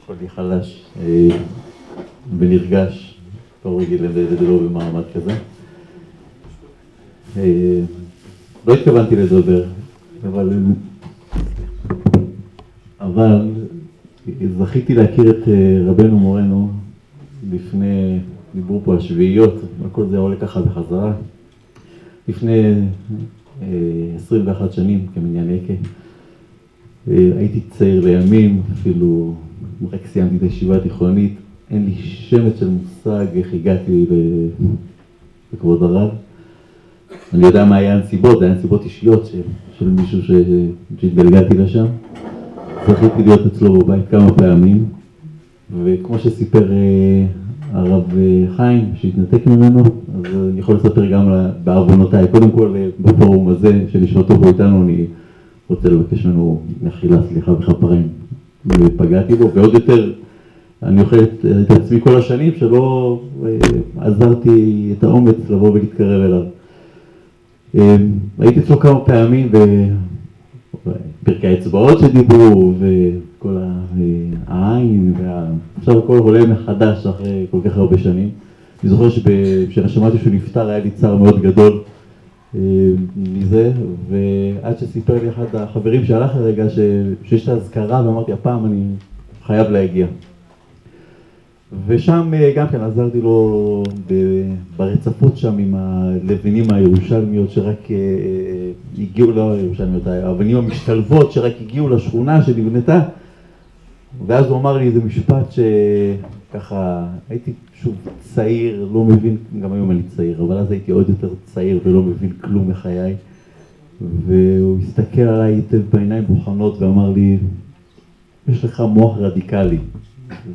Speaker 13: קולי חלש אה, ונרגש, לא רגיל לדבר במעמד כזה. אה, לא התכוונתי לדבר, אבל, אבל זכיתי להכיר את אה, רבנו מורנו לפני, דיברו פה על שביעיות, הכל זה עולה ככה בחזרה. לפני אה, 21 שנים כמניין יקה. אה, הייתי צעיר לימים, אפילו רק סיימתי את הישיבה התיכונית, אין לי שמץ של מושג איך הגעתי לכבוד הרב. אני יודע מה היה הנסיבות, זה היה נסיבות אישיות של, של מישהו שהתגלגלתי לשם. זכיתי להיות אצלו בבית כמה פעמים, וכמו שסיפר אה, הרב אה, חיים, שהתנתק ממנו, אז אני יכול לספר גם בעוונותיי. קודם כל, אה, בפורום הזה, שנשמתו פה איתנו, אני רוצה לבקש ממנו מחילה, סליחה וכפרים, ופגעתי בו, ועוד יותר, אני אוכל את, עצמי כל השנים שלא עזרתי את האומץ לבוא ולהתקרב אליו. הייתי אצלו כמה פעמים, ופרקי האצבעות שדיברו, וכל ה- אה, העין, וה... עכשיו הכל עולה מחדש אחרי כל כך הרבה שנים. אני זוכר שב- כששמעתי שהוא נפטר היה לי צער מאוד גדול אה, מזה, ועד שסיפר לי אחד החברים שהלך לרגע ש... שיש את האזכרה, ואמרתי, הפעם אני חייב להגיע. ושם אה, גם כן עזרתי לו ברצפות שם עם הלבנים הירושלמיות שרק הגיעו, לא הירושלמיות, האבנים המשתלבות שרק הגיעו לשכונה שנבנתה, ואז הוא אמר לי איזה משפט שככה, הייתי שוב צעיר, לא מבין, גם היום אני צעיר, אבל אז הייתי עוד יותר צעיר ולא מבין כלום מחיי. והוא הסתכל עליי היטב בעיניים בוחנות ואמר לי, יש לך מוח רדיקלי.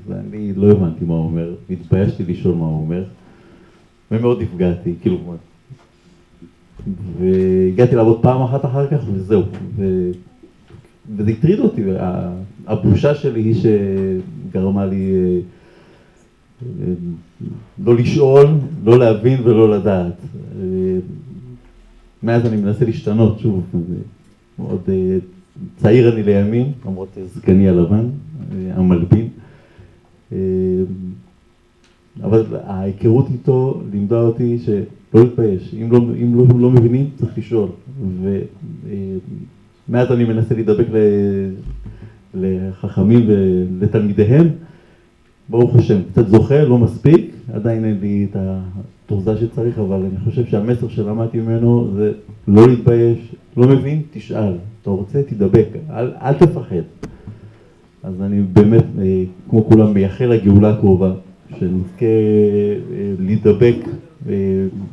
Speaker 13: ואני לא הבנתי מה הוא אומר, התביישתי לשאול מה הוא אומר, ומאוד נפגעתי, כאילו, והגעתי לעבוד פעם אחת אחר כך וזהו, ו... וזה הטריד אותי, הבושה שלי היא שגרמה לי אה, לא לשאול, לא להבין ולא לדעת. אה, מאז אני מנסה להשתנות, שוב, מאוד אה, צעיר אני לימים, למרות זקני הלבן, המלבין. אבל ההיכרות איתו לימדה אותי שלא להתבייש, אם לא, אם לא, לא מבינים צריך לשאול. ומאז אני מנסה להידבק לחכמים ולתלמידיהם, ברוך השם, קצת זוכה, לא מספיק, עדיין אין לי את התעוזה שצריך, אבל אני חושב שהמסר שלמדתי ממנו זה לא להתבייש, לא מבין, תשאל, אתה רוצה, תדבק, אל, אל תפחד. אז אני באמת, אה, כמו כולם, מייחל לגאולה הקרובה, שנזכה אה, להידבק אה,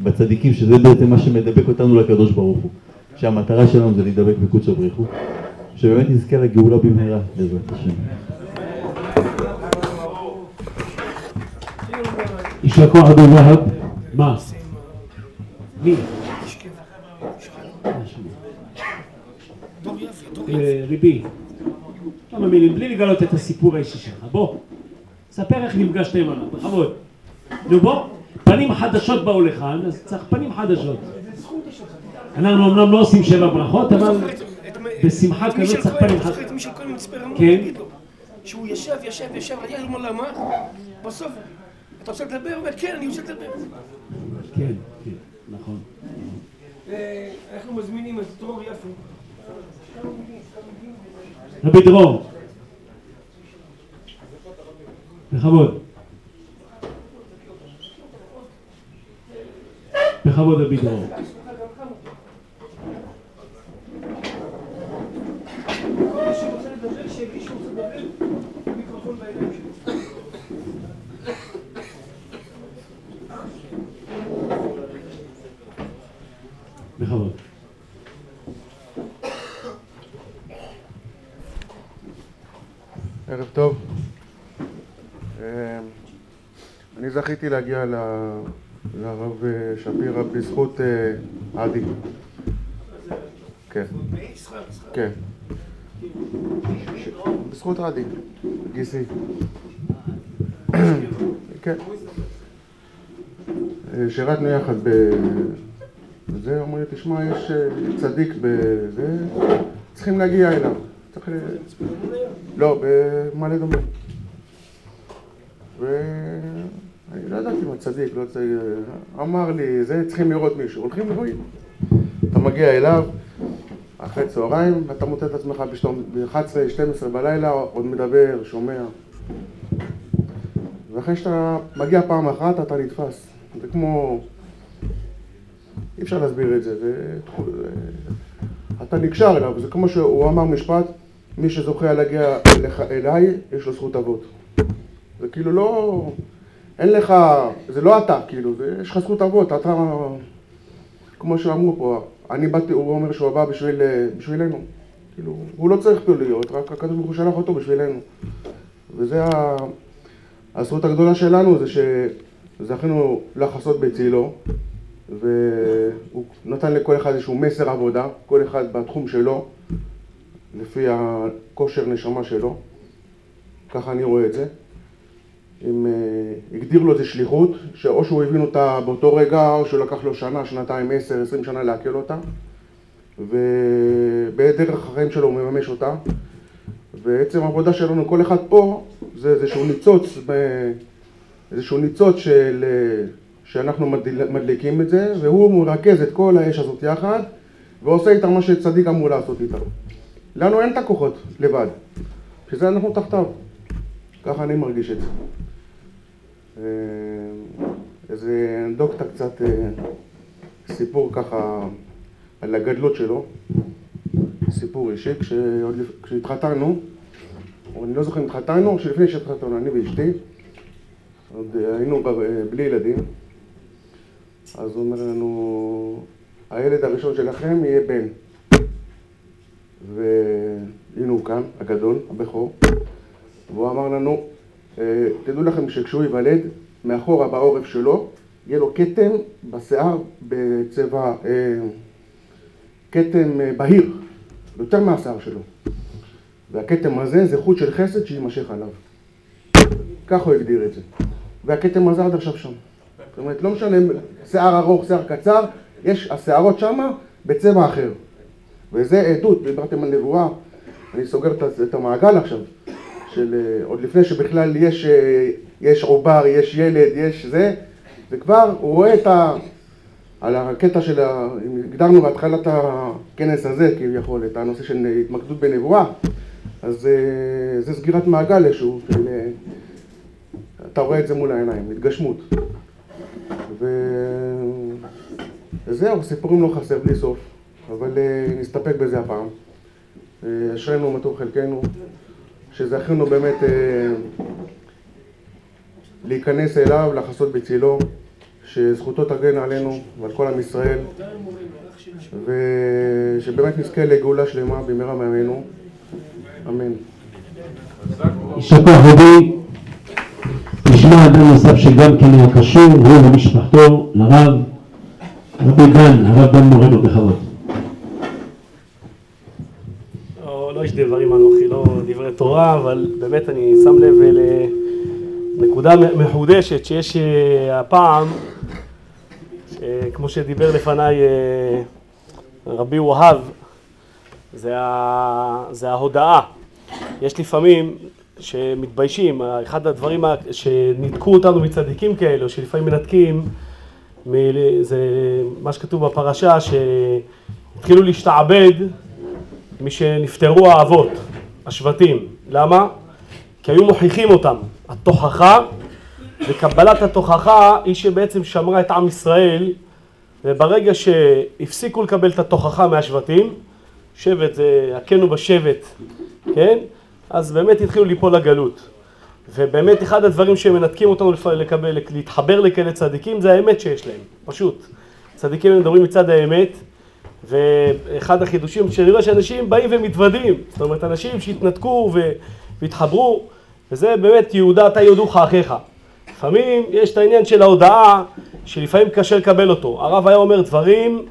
Speaker 13: בצדיקים, שזה בעצם מה שמדבק אותנו לקדוש ברוך הוא. שהמטרה שלנו זה להידבק בקודש הבריחו, שבאמת נזכה לגאולה במהרה, בעזרת השם.
Speaker 9: יישר כוח אדון והב. מה? מי? ריבי, כמה מילים, בלי לגלות את הסיפור האישי שלך, בוא, ספר איך נפגשת עם הרב, בכבוד. נו בוא, פנים חדשות באו לכאן, אז צריך פנים חדשות. אנחנו אמנם לא עושים שבע ברכות, אבל בשמחה כזאת צריך פנים חדשות.
Speaker 1: את מישל כהן מצפה רמון,
Speaker 9: כן.
Speaker 1: תגיד לו, שהוא ישב, ישב, ישב, היה לו למה, בסוף, אתה רוצה לדבר? הוא אומר, כן, אני רוצה לדבר.
Speaker 9: כן, כן, נכון.
Speaker 1: אה, אנחנו מזמינים את דרור יפו.
Speaker 9: רבי דרור. בכבוד. בכבוד רבי דרור.
Speaker 1: כל מי שרוצה לדבר, שיגיד שהוא רוצה לדבר, מיקרופון בידיים שלו.
Speaker 9: בכבוד.
Speaker 10: ערב טוב. אה, אני זכיתי להגיע לרב אה, שפירא בזכות אה, עדי. כן. כן.
Speaker 9: בזכות רדי, גיסי. כן. שירתנו יחד ב... וזה, אמרו לי, תשמע, יש אה, צדיק בזה, צריכים להגיע אליו. צריך... ל- לא, במעלה אדומים. ואני לא ידעתי מה צדיק, לא צדיק, אמר לי, זה צריכים לראות מישהו, הולכים ורואים. אתה מגיע אליו, אחרי צהריים, ואתה מוצא את עצמך ב-11-12 בלילה, עוד מדבר, שומע. ואחרי שאתה מגיע פעם אחת, אתה נתפס. זה כמו... אי אפשר להסביר את זה. זה... אתה נקשר אליו, זה כמו שהוא אמר משפט, מי שזוכה להגיע אליך, אליי, יש לו זכות אבות. זה כאילו לא... אין לך... זה לא אתה, כאילו, זה... יש לך זכות אבות, אתה... כמו שאמרו פה, אני באתי, הוא אומר שהוא בא בשביל, בשבילנו. כאילו, הוא לא צריך פה להיות, רק הקדוש ברוך הוא שלח אותו בשבילנו. וזה. הזכות הגדולה שלנו, זה שזכינו לחסות בצילו, והוא נתן לכל אחד איזשהו מסר עבודה, כל אחד בתחום שלו, לפי הכושר נשמה שלו, ככה אני רואה את זה. אם uh, הגדיר לו איזה שליחות, שאו שהוא הבין אותה באותו רגע, או שהוא לקח לו שנה, שנתיים, עשר, עשרים שנה לעכל אותה, ובדרך החיים שלו הוא מממש אותה. ועצם העבודה שלנו, כל אחד פה, זה איזשהו ניצוץ, איזשהו ניצוץ של, שאנחנו מדליקים את זה, והוא מרכז את כל האש הזאת יחד, ועושה איתה מה שצדיק אמור לעשות איתה. לנו אין את הכוחות לבד, בשביל אנחנו תחתיו. ככה אני מרגיש את זה. איזה אנדוקטה קצת, סיפור ככה על הגדלות שלו, סיפור אישי, כשהתחתנו, או אני לא זוכר אם התחתנו, או שלפני שהתחתנו, אני ואשתי, עוד היינו בלי ילדים, אז הוא אומר לנו, הילד הראשון שלכם יהיה בן. והנה הוא כאן, הגדול, הבכור, והוא אמר לנו, תדעו לכם שכשהוא ייוולד, מאחורה בעורף שלו, יהיה לו כתם בשיער בצבע, כתם בהיר, יותר מהשיער שלו. והכתם הזה זה חוט של חסד שיימשך עליו. כך הוא הגדיר את זה. והכתם הזה עד עכשיו שם. זאת אומרת, לא משנה שיער ארוך, שיער קצר, יש השערות שמה בצבע אחר. וזה עדות, דיברתם על נבואה, אני סוגר את המעגל עכשיו, של עוד לפני שבכלל יש, יש עובר, יש ילד, יש זה, וכבר הוא רואה את ה... על הקטע של ה... הגדרנו בהתחלת הכנס הזה כביכול, את הנושא של התמקדות בנבואה, אז זה סגירת מעגל איזשהו. אתה רואה את זה מול העיניים, התגשמות. וזהו, סיפורים לא חסר בלי סוף, אבל נסתפק בזה הפעם. אשרינו ומה טוב חלקנו, שזכינו באמת להיכנס אליו, לחסות בצילו, שזכותו תגן עלינו ועל כל עם ישראל, ושבאמת נזכה לגאולה שלמה במהרה מימינו, אמן.
Speaker 2: יישר כוח רבי, אדם נוסף שגם כן היה קשור, הוא ומשפחתו, לרב, רבי דן, הרב דן מורנו בכבוד.
Speaker 14: לא, לא איש דברים אנוכי, לא דברי תורה, אבל באמת אני שם לב לנקודה מחודשת שיש אה, הפעם, אה, כמו שדיבר לפניי אה, רבי והב, זה, ה, זה ההודעה. יש לפעמים שמתביישים, אחד הדברים שניתקו אותנו מצדיקים כאלו, שלפעמים מנתקים, זה מה שכתוב בפרשה, שהתחילו להשתעבד משנפטרו האבות, השבטים. למה? כי היו מוכיחים אותם. התוכחה וקבלת התוכחה היא שבעצם שמרה את עם ישראל, וברגע שהפסיקו לקבל את התוכחה מהשבטים, שבט זה הכנו בשבט, כן? אז באמת התחילו ליפול לגלות. ובאמת אחד הדברים שמנתקים אותנו לקבל, להתחבר לכאלה צדיקים זה האמת שיש להם, פשוט. צדיקים הם מדברים מצד האמת, ואחד החידושים שאני רואה שאנשים באים ומתוודים, זאת אומרת אנשים שהתנתקו והתחברו, וזה באמת יהודה אתה יודוך אחיך. לפעמים יש את העניין של ההודעה שלפעמים קשה לקבל אותו. הרב היה אומר דברים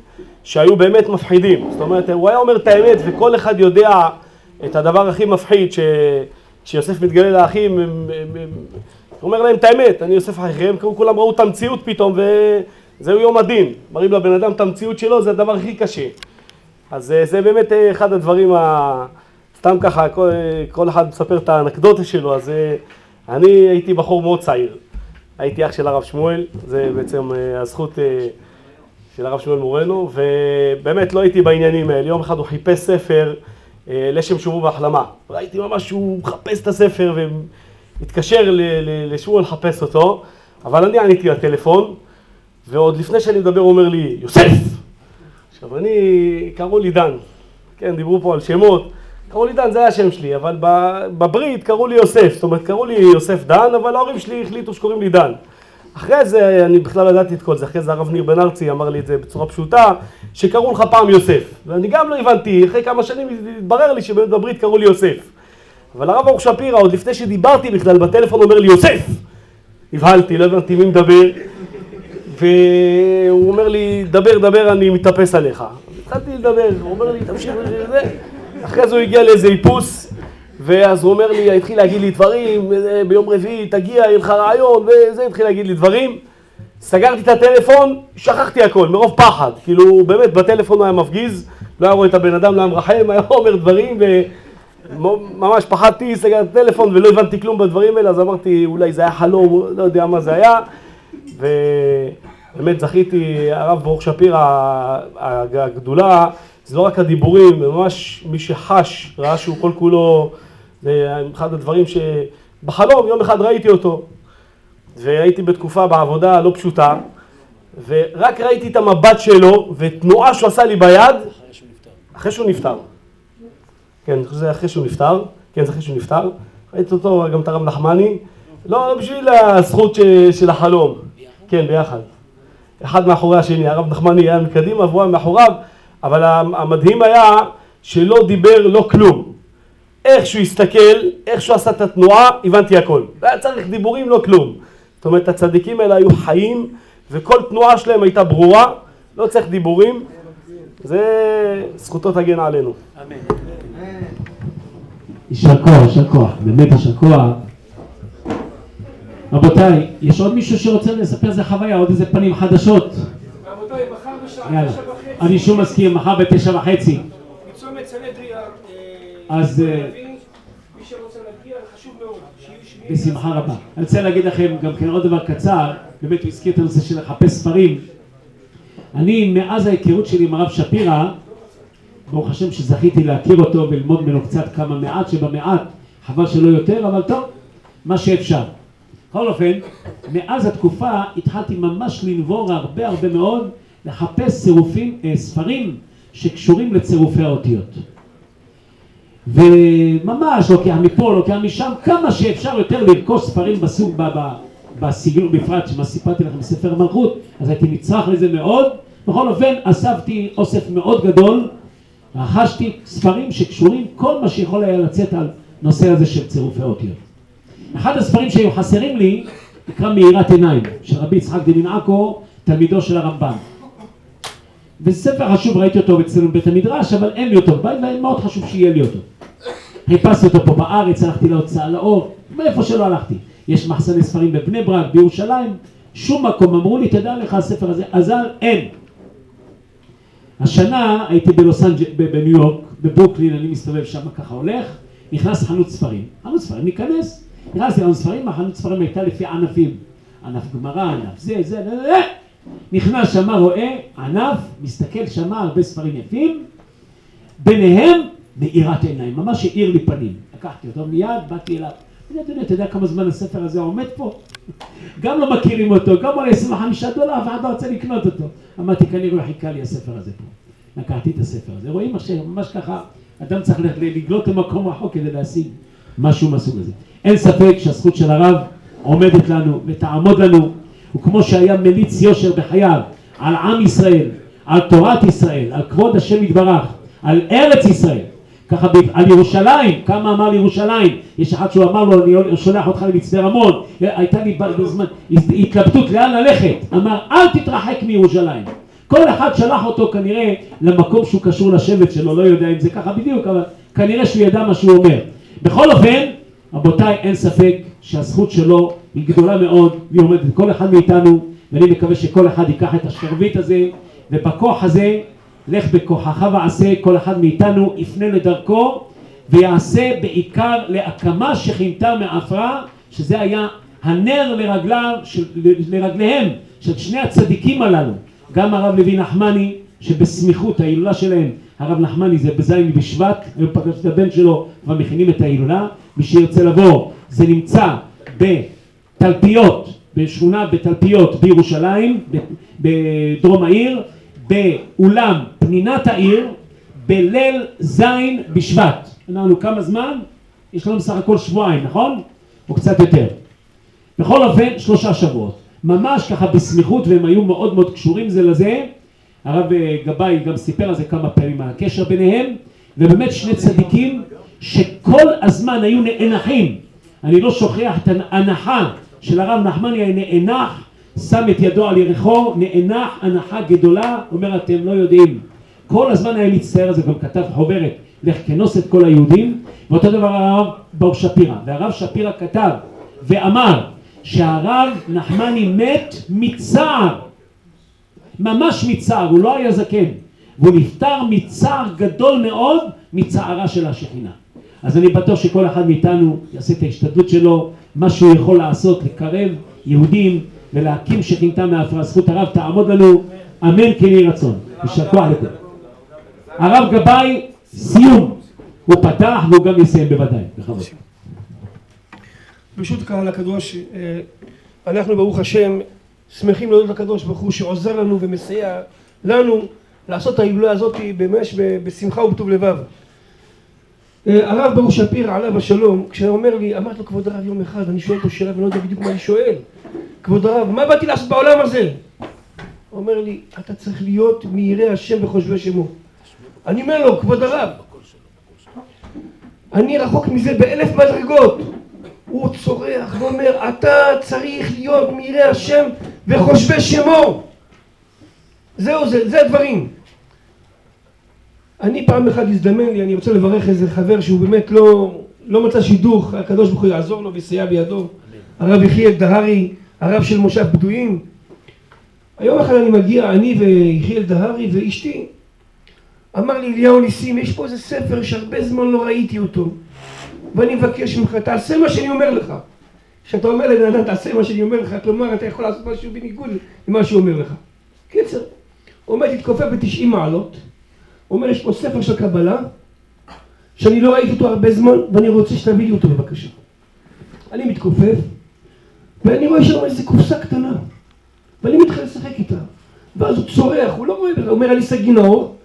Speaker 14: שהיו באמת מפחידים, זאת אומרת הוא היה אומר את האמת וכל אחד יודע את הדבר הכי מפחיד, ש... כשיוסף מתגלה לאחים, הם, הם, הם, הוא אומר להם את האמת, אני יוסף אחיכם, כולם ראו את המציאות פתאום, וזהו יום הדין. מראים לבן אדם את המציאות שלו, זה הדבר הכי קשה. אז אה, זה באמת אה, אחד הדברים, ה... סתם ככה, כל, כל אחד מספר את האנקדוטה שלו, אז אה, אני הייתי בחור מאוד צעיר. הייתי אח של הרב שמואל, זה בעצם הזכות של הרב שמואל מורנו, ובאמת לא הייתי בעניינים האלה. יום אחד הוא חיפש ספר לשם שובו והחלמה. ראיתי ממש שהוא מחפש את הספר והתקשר לשמואל לחפש אותו, אבל אני עניתי לטלפון, ועוד לפני שאני מדבר הוא אומר לי, יוסף! עכשיו אני, קראו לי דן, כן, דיברו פה על שמות, קראו לי דן, זה היה השם שלי, אבל בברית קראו לי יוסף, זאת אומרת קראו לי יוסף דן, אבל ההורים שלי החליטו שקוראים לי דן. אחרי זה, אני בכלל ידעתי את כל זה, אחרי זה הרב ניר בן ארצי אמר לי את זה בצורה פשוטה, שקראו לך פעם יוסף. ואני גם לא הבנתי, אחרי כמה שנים התברר לי שבאמת בברית קראו לי יוסף. אבל הרב ברוך שפירא, עוד לפני שדיברתי בכלל בטלפון, אומר לי יוסף! נבהלתי, לא הבנתי מי מדבר. והוא אומר לי, דבר, דבר, אני מתאפס עליך. התחלתי לדבר, הוא אומר לי, תמשיך. אחרי זה הוא הגיע לאיזה איפוס, ואז הוא אומר לי, התחיל להגיד לי דברים, ביום רביעי תגיע, יהיה לך רעיון, וזה, התחיל להגיד לי דברים. סגרתי את הטלפון, שכחתי הכל, מרוב פחד. כאילו, באמת, בטלפון הוא היה מפגיז, לא היה רואה את הבן אדם, לא היה מרחם, [LAUGHS] היה אומר דברים, וממש פחדתי, סגרתי את הטלפון ולא הבנתי כלום בדברים האלה, אז אמרתי, אולי זה היה חלום, לא יודע מה זה היה. ובאמת זכיתי, הרב ברוך שפירא, הגדולה, זה לא רק הדיבורים, ממש מי שחש, ראה שהוא כל כולו, זה אחד הדברים שבחלום, יום אחד ראיתי אותו, והייתי בתקופה בעבודה לא פשוטה, ורק ראיתי את המבט שלו ותנועה שהוא עשה לי ביד, אחרי שהוא נפטר. כן, אני חושב שזה אחרי שהוא נפטר, כן, זה אחרי שהוא נפטר. ראיתי אותו, גם את הרב נחמני, לא, לא בשביל הזכות של החלום, כן, ביחד. אחד מאחורי השני, הרב נחמני היה מקדימה והוא היה מאחוריו, אבל המדהים היה שלא דיבר לא כלום. איך שהוא הסתכל, איך שהוא עשה את התנועה, הבנתי הכל. לא היה צריך דיבורים, לא כלום. זאת אומרת, הצדיקים האלה היו חיים, וכל תנועה שלהם הייתה ברורה, לא צריך דיבורים. זה זכותו תגן עלינו. אמן.
Speaker 2: יישר כוח, יישר כוח, באמת יישר כוח. רבותיי, יש עוד מישהו שרוצה לספר איזה חוויה, עוד איזה פנים חדשות?
Speaker 1: רבותיי, מחר בשעה תשע וחצי.
Speaker 2: אני שוב מזכיר, מחר בתשע וחצי.
Speaker 1: מצומת סנהדריה.
Speaker 2: אז...
Speaker 1: מאוד.
Speaker 2: בשמחה רבה. אני רוצה להגיד לכם גם כן עוד דבר קצר, באמת הוא הזכיר את הנושא של לחפש ספרים. אני, מאז ההיכרות שלי עם הרב שפירא, ברוך השם שזכיתי להכיר אותו וללמוד ממנו קצת כמה מעט שבמעט, חבל שלא יותר, אבל טוב, מה שאפשר. בכל אופן, מאז התקופה התחלתי ממש לנבור הרבה הרבה מאוד, לחפש צירופים, אה, ספרים שקשורים לצירופי האותיות. וממש לוקח מפה, לוקח משם, כמה שאפשר יותר לרכוש ספרים בסוג, בסגנון בפרט, שמה סיפרתי לכם בספר המלכות, אז הייתי נצרך לזה מאוד. בכל אופן, אספתי אוסף מאוד גדול, רכשתי ספרים שקשורים כל מה שיכול היה לצאת על נושא הזה של צירופי אותיות. אחד הספרים שהיו חסרים לי נקרא מאירת עיניים, של רבי יצחק דנין עכו, תלמידו של הרמב"ם. וזה ספר חשוב, ראיתי אותו אצלנו בבית המדרש, אבל אין לי אותו בבית, והיה מאוד חשוב שיהיה לי אותו. חיפשתי אותו פה בארץ, הלכתי להוצאה לאור, מאיפה שלא הלכתי. יש מחסני ספרים בבני ברק, בירושלים, שום מקום, אמרו לי, תדע לך הספר הזה, אזל, אין. השנה הייתי בלוס אנג'... בניו יורק, בברוקלין, אני מסתובב שם ככה הולך, נכנס חנות ספרים, חנות ספרים, ניכנס, נכנסתי לחנות ספרים, החנות ספרים הייתה לפי ענפים, ענף גמרא, ענף זה, זה, זה, זה, נכנס שמה, רואה, ענף, מסתכל שמה, הרבה ספרים יפים, ביניהם מאירת עיניים, ממש האיר לי פנים, לקחתי אותו מיד, באתי אליו, אתה יודע, אתה יודע כמה זמן הספר הזה עומד פה? [LAUGHS] גם לא מכירים אותו, גם עולה 25 דולר, אף אחד לא רוצה לקנות אותו. אמרתי, כנראה חיכה לי הספר הזה פה. לקחתי את הספר הזה. רואים עכשיו, ממש ככה, אדם צריך לגלות למקום רחוק כדי להשיג משהו מהסוג הזה. אין ספק שהזכות של הרב עומדת לנו ותעמוד לנו, וכמו שהיה מליץ יושר בחייו על עם ישראל, על תורת ישראל, על כבוד השם יתברך, על ארץ ישראל, ככה על ירושלים, כמה אמר לירושלים, יש אחד שהוא אמר לו, אני שולח אותך למצפה רמון, הייתה לי בזמן התלבטות לאן ללכת, אמר אל תתרחק מירושלים. כל אחד שלח אותו כנראה למקום שהוא קשור לשבט שלו, לא יודע אם זה ככה בדיוק, אבל כנראה שהוא ידע מה שהוא אומר. בכל אופן, רבותיי, אין ספק שהזכות שלו היא גדולה מאוד, והיא עומדת לכל אחד מאיתנו, ואני מקווה שכל אחד ייקח את השרביט הזה, ובכוח הזה, לך בכוחך ועשה, כל אחד מאיתנו יפנה לדרכו, ויעשה בעיקר להקמה שכינתה מעפרה, שזה היה הנר לרגליו, של, לרגליהם של שני הצדיקים הללו, גם הרב לוי נחמני, שבסמיכות ההילולה שלהם, הרב נחמני זה בזין בשבט, היום פגשתי את הבן שלו, כבר מכינים את ההילולה, מי שירצה לבוא, זה נמצא בתלפיות, בשכונה בתלפיות בירושלים, בדרום העיר, באולם פנינת העיר, בליל זין בשבט. אמרנו כמה זמן? יש לנו בסך הכל שבועיים, נכון? או קצת יותר. בכל אופן, שלושה שבועות. ממש ככה בסמיכות, והם היו מאוד מאוד קשורים זה לזה. הרב אה, גבאי גם סיפר על זה כמה פעמים, הקשר ביניהם, ובאמת שני צדיקים שכל הזמן היו נאנחים. אני לא שוכח את ההנחה של הרב נחמני הנאנח, שם את ידו על ירחו, נאנח הנחה גדולה, אומר אתם לא יודעים. כל הזמן היה מצטער על זה, גם כתב חוברת, לך כנוס את כל היהודים, ואותו דבר הרב בר שפירא, והרב שפירא כתב ואמר שהרב נחמני מת מצער, ממש מצער, הוא לא היה זקן, והוא נפטר מצער גדול מאוד מצערה של השכינה. אז אני בטוח שכל אחד מאיתנו יעשה את ההשתדלות שלו, מה שהוא יכול לעשות, לקרב יהודים ולהקים שכינתה מהפרעה. זכות הרב תעמוד לנו, אמן כן יהי רצון. יישר כוח לכם. הרב גבאי, סיום. הוא פתח והוא גם יסיים בוודאי, בכבוד.
Speaker 1: ברשות קהל הקדוש, אה, אנחנו ברוך השם שמחים להודות לקדוש ברוך הוא שעוזר לנו ומסייע לנו לעשות את ההילולה הזאת בשמחה ובטוב לבב. אה, הרב ברוך שפירא עליו השלום, כשהוא אומר לי, אמרתי לו כבוד הרב יום אחד, אני שואל אותו שאלה ואני לא יודע בדיוק מה אני שואל. כבוד הרב, מה באתי לעשות בעולם הזה? הוא אומר לי, אתה צריך להיות מיראי השם וחושבי שמו. אני אומר לו, כבוד הרב, אני רחוק מזה באלף מדרגות. הוא צורח ואומר, אתה צריך להיות מיראי השם וחושבי שמו. זהו זה, זה הדברים. אני פעם אחת הזדמן לי, אני רוצה לברך איזה חבר שהוא באמת לא, לא מצא שידוך, הקדוש ברוך הוא יעזור לו ויסייע בידו, הרב יחיאל דהרי, הרב של מושב בדויים. היום אחד אני מגיע, אני ויחיאל דהרי ואשתי, אמר לי אליהו ניסים, יש פה איזה ספר שהרבה זמן לא ראיתי אותו, ואני מבקש ממך, תעשה מה שאני אומר לך. כשאתה אומר לבן אדם, תעשה מה שאני אומר לך, כלומר, אתה יכול לעשות משהו בניגוד למה שהוא אומר לך. קיצר, הוא אומר, תתכופף ב-90 מעלות, אומר, יש פה ספר של קבלה, שאני לא ראיתי אותו הרבה זמן, ואני רוצה שתביא לי אותו בבקשה. אני מתכופף, ואני רואה שם איזה קופסה קטנה, ואני מתחיל לשחק איתה. ואז הוא צורח, הוא לא רואה הוא אומר, אני סגי נאור,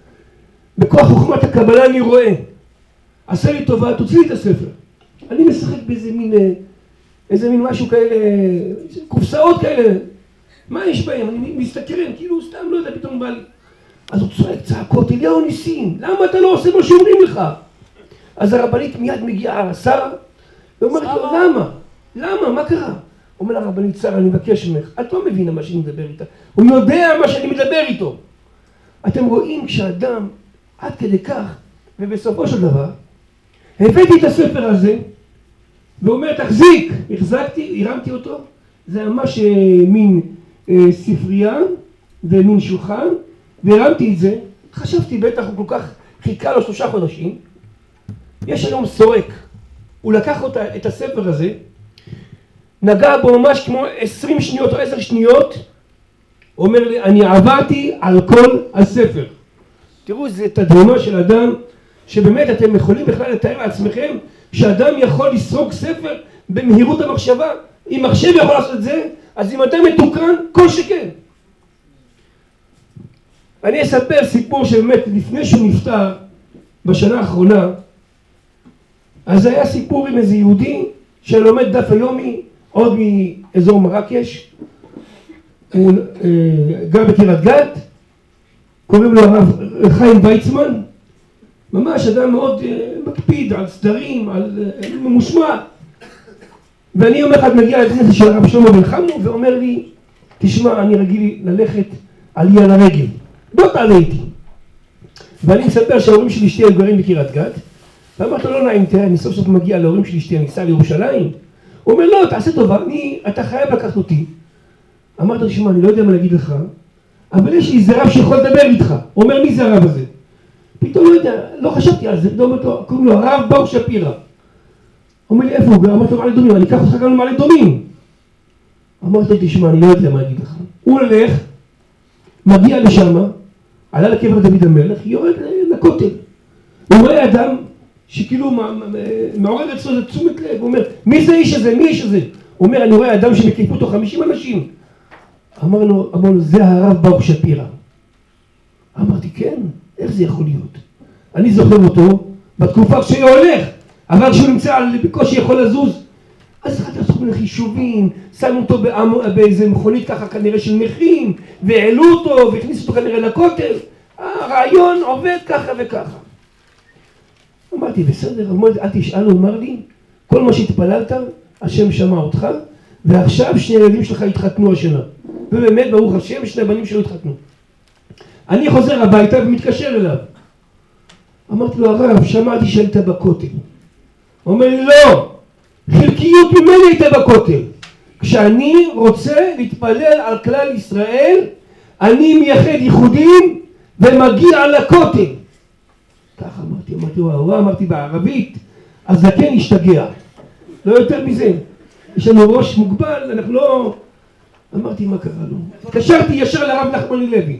Speaker 1: בכוח חוכמת הקבלה אני רואה. עשה לי טובה, תוציא לי את הספר. אני משחק באיזה מין, אה, איזה מין משהו כאלה, קופסאות כאלה. מה יש בהם? אני מסתקרן, כאילו סתם לא יודע, פתאום בא לי. אז הוא צועק צעקות, אליהו ניסים, למה אתה לא עושה מה שאומרים לך? אז הרבנית מיד מגיעה, שרה, ואומרת לו, למה? למה? מה קרה? אומר לרבנית שרה, אני מבקש ממך, את לא מבינה מה שאני מדבר איתה. הוא יודע מה שאני מדבר איתו. אתם רואים כשאדם עד כדי כך, ובסופו של דבר, הבאתי את הספר הזה, ואומר, תחזיק, החזקתי, הרמתי אותו, זה ממש אה, מין אה, ספרייה ומין שולחן, והרמתי את זה, חשבתי בטח הוא כל כך חיכה לו שלושה חודשים, יש היום סורק, הוא לקח אותה, את הספר הזה, נגע בו ממש כמו עשרים שניות או עשר שניות, אומר לי, אני עברתי על כל הספר. תראו איזה תדהמה של אדם, שבאמת אתם יכולים בכלל לתאר לעצמכם שאדם יכול לסרוק ספר במהירות המחשבה. אם מחשב יכול לעשות את זה, אז אם אדם מתוקן, כל שכן. אני אספר סיפור שבאמת לפני שהוא נפטר, בשנה האחרונה, אז היה סיפור עם איזה יהודי שלומד דף היומי עוד מאזור מרקש, אה, גר בקריית גת, קוראים לו הרב חיים ויצמן, ממש אדם מאוד אה, מקפיד על סדרים, על אה, ממושמע. ואני יום אחד מגיע לכנסת של הרב שלמה בן חמו ואומר לי, תשמע, אני רגיל ללכת עלייה לרגל, בוא תעלה איתי. ואני מספר שההורים שלי שתי גרים בקריית גת, ואמרתי לו, לא נעים, תראה, אני סוף סוף מגיע להורים של אשתי, אני אסע לירושלים. הוא אומר, לא, תעשה טובה, אני, אתה חייב לקחת אותי. אמרתי לו, שמע, אני לא יודע מה להגיד לך, אבל יש לי איזה רב שיכול לדבר איתך. הוא אומר, מי זה הרב הזה? פתאום לא יודע, לא חשבתי על זה, פתאום לו, קוראים לו הרב באו שפירא. אומר לי, איפה הוא? אמרתי לו, מעלה אדומים, אני אקח אותך גם למעלה אדומים. אמרתי לו, תשמע, אני לא יודע מה להגיד לך. הוא הולך, מגיע לשם, עלה לקבר דוד המלך, יורד לכותל. הוא רואה אדם שכאילו מעורר אצלו איזה תשומת לב, הוא אומר, מי זה האיש הזה? מי האיש הזה? הוא אומר, אני רואה אדם שמקיפו אותו חמישים אנשים. אמר לו, אמר לו, זה הרב ברוך שפירא. אמרתי, כן, איך זה יכול להיות? אני זוכר אותו בתקופה כשהוא הולך, אבל כשהוא נמצא בקושי יכול לזוז, אז אחד עשו מיני חישובים, שמו אותו באיזה מכונית ככה כנראה של נכים, והעלו אותו והכניסו אותו כנראה לכותל, הרעיון עובד ככה וככה. אמרתי, בסדר, אל תשאל, הוא אמר לי, כל מה שהתפללת, השם שמע אותך, ועכשיו שני ילדים שלך התחתנו השנה. ובאמת, ברוך השם, שני בנים שלו התחתנו. אני חוזר הביתה ומתקשר אליו. אמרתי לו, הרב, שמעתי שהיית בכותל. הוא אומר לי, לא, חלקיות ממני הייתה בכותל. כשאני רוצה להתפלל על כלל ישראל, אני מייחד ייחודים ומגיע לכותל. ככה אמרתי, אמרתי, וואו, אמרתי בערבית, הזקן השתגע. לא יותר מזה. יש לנו ראש מוגבל, אנחנו לא... אמרתי, מה קרה לו? התקשרתי ישר לרב נחמני לוי.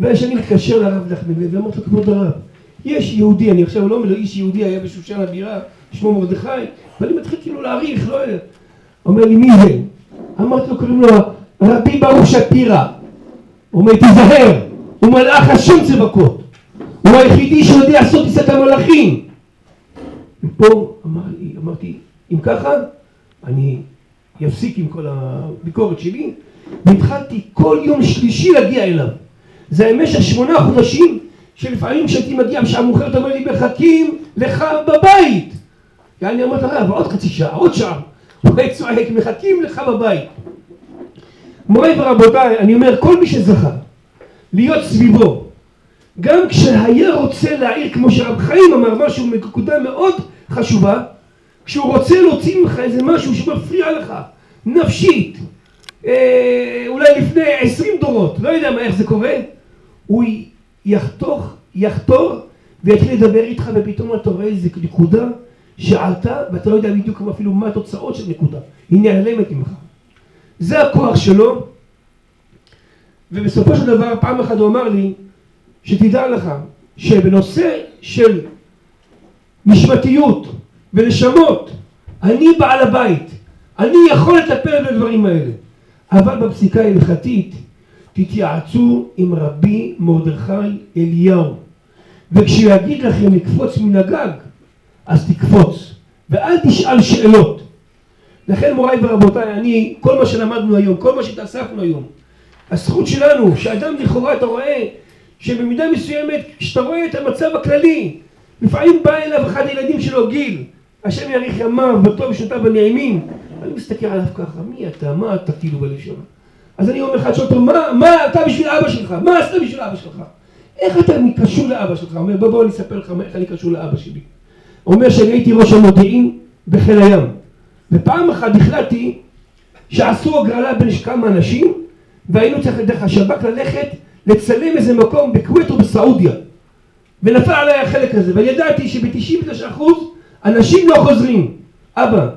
Speaker 1: וכשאני מתקשר לרב נחמן לוי, אמרתי לו, כבוד הרב, יש יהודי, אני עכשיו לא אומר איש יהודי היה בשושן הבירה, שמו מרדכי, ואני מתחיל כאילו להעריך, לא יודע. אומר לי, מי זה? אמרתי לו, קוראים לו רבי ברוך שפירא. הוא אומר, תיזהר, הוא מלאך השם צבקות. הוא היחידי שיודע לעשות טיסת המלאכים. ופה אמר לי, אמרתי, אם ככה, אני אפסיק עם כל הביקורת שלי, והתחלתי כל יום שלישי להגיע אליו. זה במשך שמונה חודשים שלפעמים כשהייתי מגיע בשעה מאוחרת אומר לי מחכים לך בבית. ואני אמרתי הרב עוד חצי שעה, עוד שעה. הוא צועק מחכים לך בבית. מוריי ורבותיי, אני אומר כל מי שזכה להיות סביבו גם כשהיה רוצה להעיר כמו שרב חיים אמר משהו נקודה מאוד חשובה כשהוא רוצה להוציא ממך איזה משהו שמפריע לך נפשית אה, אולי לפני עשרים דורות לא יודע מה איך זה קורה הוא יחתוך, יחתור ויתחיל לדבר איתך ופתאום אתה רואה איזה נקודה שעלתה ואתה לא יודע בדיוק אפילו מה התוצאות של נקודה, היא נעלמת ממך. זה הכוח שלו. ובסופו של דבר פעם אחת הוא אמר לי שתדע לך שבנושא של נשמתיות ונשמות אני בעל הבית, אני יכול לטפל בדברים האלה. אבל בפסיקה ההלכתית תתייעצו עם רבי מרדכי אליהו. וכשהוא יגיד לכם לקפוץ מן הגג אז תקפוץ ואל תשאל שאלות לכן מוריי ורבותיי אני כל מה שלמדנו היום כל מה שהתאספנו היום הזכות שלנו שאדם לכאורה אתה רואה שבמידה מסוימת כשאתה רואה את המצב הכללי לפעמים בא אליו אחד הילדים שלו גיל השם יאריך ימיו וטוב שנותיו הנעימים אני מסתכל עליו ככה מי אתה מה אתה כאילו בלשון אז אני אומר לך, שואל אותו, מה, מה אתה בשביל אבא שלך? מה עשית בשביל אבא שלך? איך אתה קשור לאבא שלך? הוא אומר, בוא בוא אני אספר לך איך אני קשור לאבא שלי. אומר שאני הייתי ראש המודיעין בחיל הים, ופעם אחת החלטתי שעשו הגרלה בין כמה אנשים, והיינו צריכים דרך השב"כ ללכת לצלם איזה מקום בכווית או בסעודיה. ונפל עליי החלק הזה, ואני ידעתי שב-99% אנשים לא חוזרים. אבא,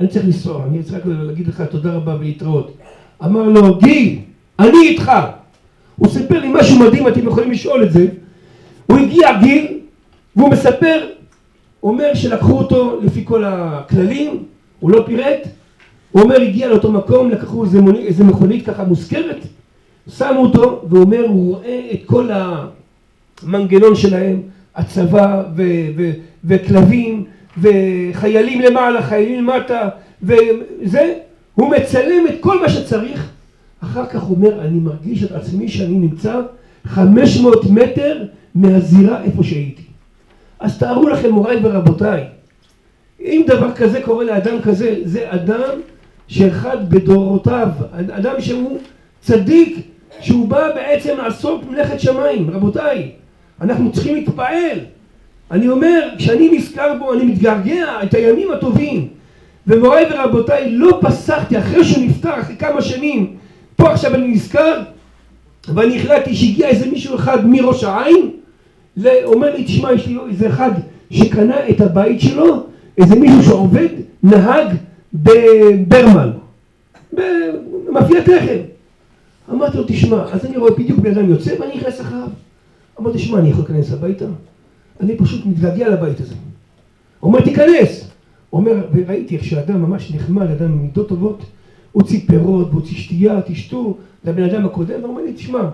Speaker 1: אני צריך לנסוע, אני צריך להגיד לך תודה רבה ולהתראות. אמר לו, גיל, אני איתך. הוא סיפר לי משהו מדהים, אתם יכולים לשאול את זה. הוא הגיע גיל, והוא מספר, אומר שלקחו אותו לפי כל הכללים, הוא לא פירט, הוא אומר, הגיע לאותו מקום, לקחו איזה, מוני, איזה מכונית ככה מוזכרת, שמו אותו, והוא אומר, הוא רואה את כל המנגנון שלהם, הצבא ו- ו- וכלבים וחיילים למעלה, חיילים למטה, וזה, הוא מצלם את כל מה שצריך, אחר כך הוא אומר, אני מרגיש את עצמי שאני נמצא 500 מטר מהזירה איפה שהייתי. אז תארו לכם מוריי ורבותיי, אם דבר כזה קורה לאדם כזה, זה אדם שאחד בדורותיו, אדם שהוא צדיק, שהוא בא בעצם לעשות מלאכת שמיים, רבותיי, אנחנו צריכים להתפעל אני אומר, כשאני נזכר בו, אני מתגעגע את הימים הטובים. ומוריי ורבותיי, לא פסחתי אחרי שהוא נפטר, אחרי כמה שנים. פה עכשיו אני נזכר, ואני החלטתי שהגיע איזה מישהו אחד מראש העין, אומר לי, תשמע, יש לי איזה אחד שקנה את הבית שלו, איזה מישהו שעובד, נהג בברמן, במאפיית לחם. אמרתי לו, תשמע, אז אני רואה בדיוק בן אדם יוצא ואני נכנס אחריו. אמרתי, שמע, אני יכול להיכנס הביתה? אני פשוט מתגעגע לבית הזה. אומר, תיכנס. אומר, וראיתי איך שאדם ממש נחמד, אדם עם מידות טובות, הוציא פירות והוציא שתייה, תשתו, לבן אדם הקודם, והוא אומר לי, תשמע,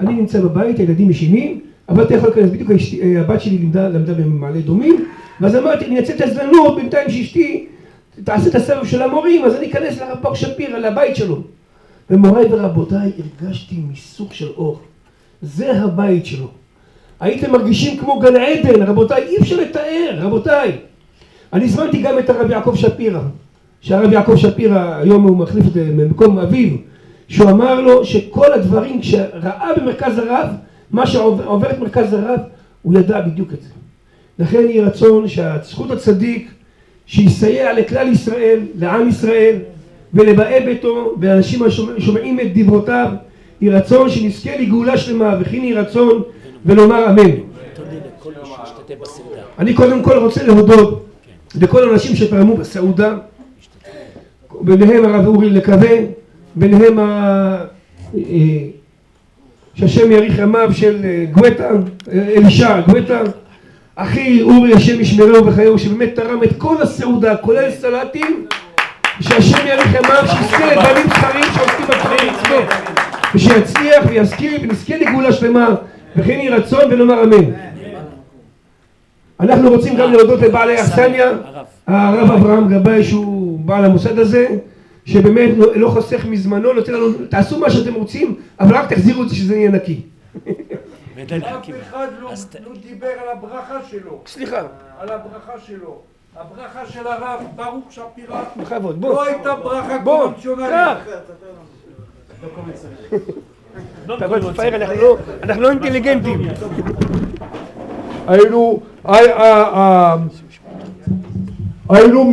Speaker 1: אני נמצא בבית, הילדים ישנים, אבל אתה יכול להיכנס, בדיוק הבת שלי למדה, למדה במעלה אדומים, ואז אמרתי, אני אנצל את ההזדמנות בינתיים שאשתי תעשה את הסבב של המורים, אז אני אכנס לרב בר שפירא, לבית שלו. ומוריי ורבותיי, הרגשתי מיסוך של אור. זה הבית שלו. הייתם מרגישים כמו גן עדן, רבותיי, אי אפשר לתאר, רבותיי. אני הזמנתי גם את הרב יעקב שפירא, שהרב יעקב שפירא, היום הוא מחליף את זה ממקום אביו, שהוא אמר לו שכל הדברים, כשראה במרכז הרב, מה שעובר את מרכז הרב, הוא ידע בדיוק את זה. לכן יהי רצון שהזכות הצדיק שיסייע לכלל ישראל, לעם ישראל ולבאי ביתו ולאנשים השומעים את דברותיו, יהי רצון שנזכה לגאולה שלמה וכן יהי רצון ולומר אמן. אני קודם כל רוצה להודות לכל האנשים שתרמו בסעודה, ביניהם הרב אורי לקווה, ביניהם ה... אה, שהשם יאריך ימיו של אה, גואטה, אה, אלישע גואטה, אחי אורי השם ישמרהו וחייהו שבאמת תרם את כל הסעודה כולל סלטים שהשם יאריך ימיו שיזכה לבנים זכרים שעוסקים בתחום מצוות ושיצליח ויזכיר ונזכה לגאולה שלמה וכן יהי רצון ונאמר אמן. אנחנו רוצים גם להודות לבעלי אכסניה הרב אברהם גבאי שהוא בעל המוסד הזה שבאמת לא, לא חוסך מזמנו נותן לנו תעשו מה שאתם רוצים אבל רק תחזירו את זה שזה יהיה נקי
Speaker 7: אף אחד לא, לא דיבר על הברכה שלו.
Speaker 1: סליחה.
Speaker 7: על הברכה שלו. הברכה של הרב ברוך שפירא
Speaker 1: בכבוד, בוא.
Speaker 7: לא הייתה ברכה
Speaker 1: בוא,
Speaker 7: קונבנציונלית.
Speaker 1: לפאר, אנחנו לא- אנחנו לא אינטליגנטים.
Speaker 7: היינו, היינו,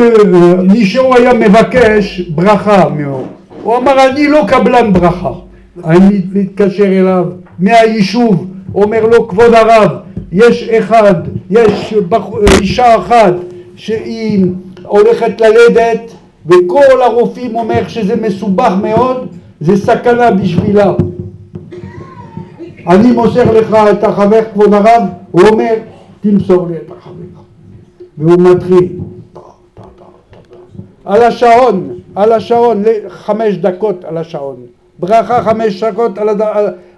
Speaker 7: מישהו היה מבקש ברכה ממנו. הוא אמר אני לא קבלן ברכה. אני מתקשר אליו מהיישוב אומר לו כבוד הרב יש אחד, יש בח... אישה אחת שהיא הולכת ללדת וכל הרופאים אומר שזה מסובך מאוד זה סכנה בשבילה אני מוסר לך את החבר כבוד הרב הוא אומר תמסור לי את החבר והוא מתחיל על השעון, על השעון, חמש דקות על השעון. ברכה חמש דקות על, הד...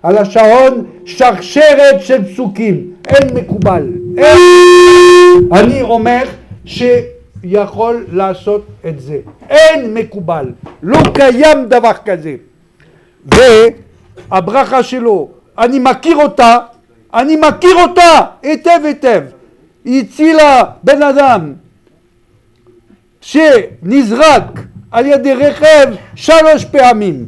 Speaker 7: על השעון, שרשרת של פסוקים, אין מקובל, אין... אני אומר שיכול לעשות את זה, אין מקובל, לא קיים דבר כזה. והברכה שלו, אני מכיר אותה, אני מכיר אותה היטב היטב, היא הצילה בן אדם שנזרק על ידי רכב שלוש פעמים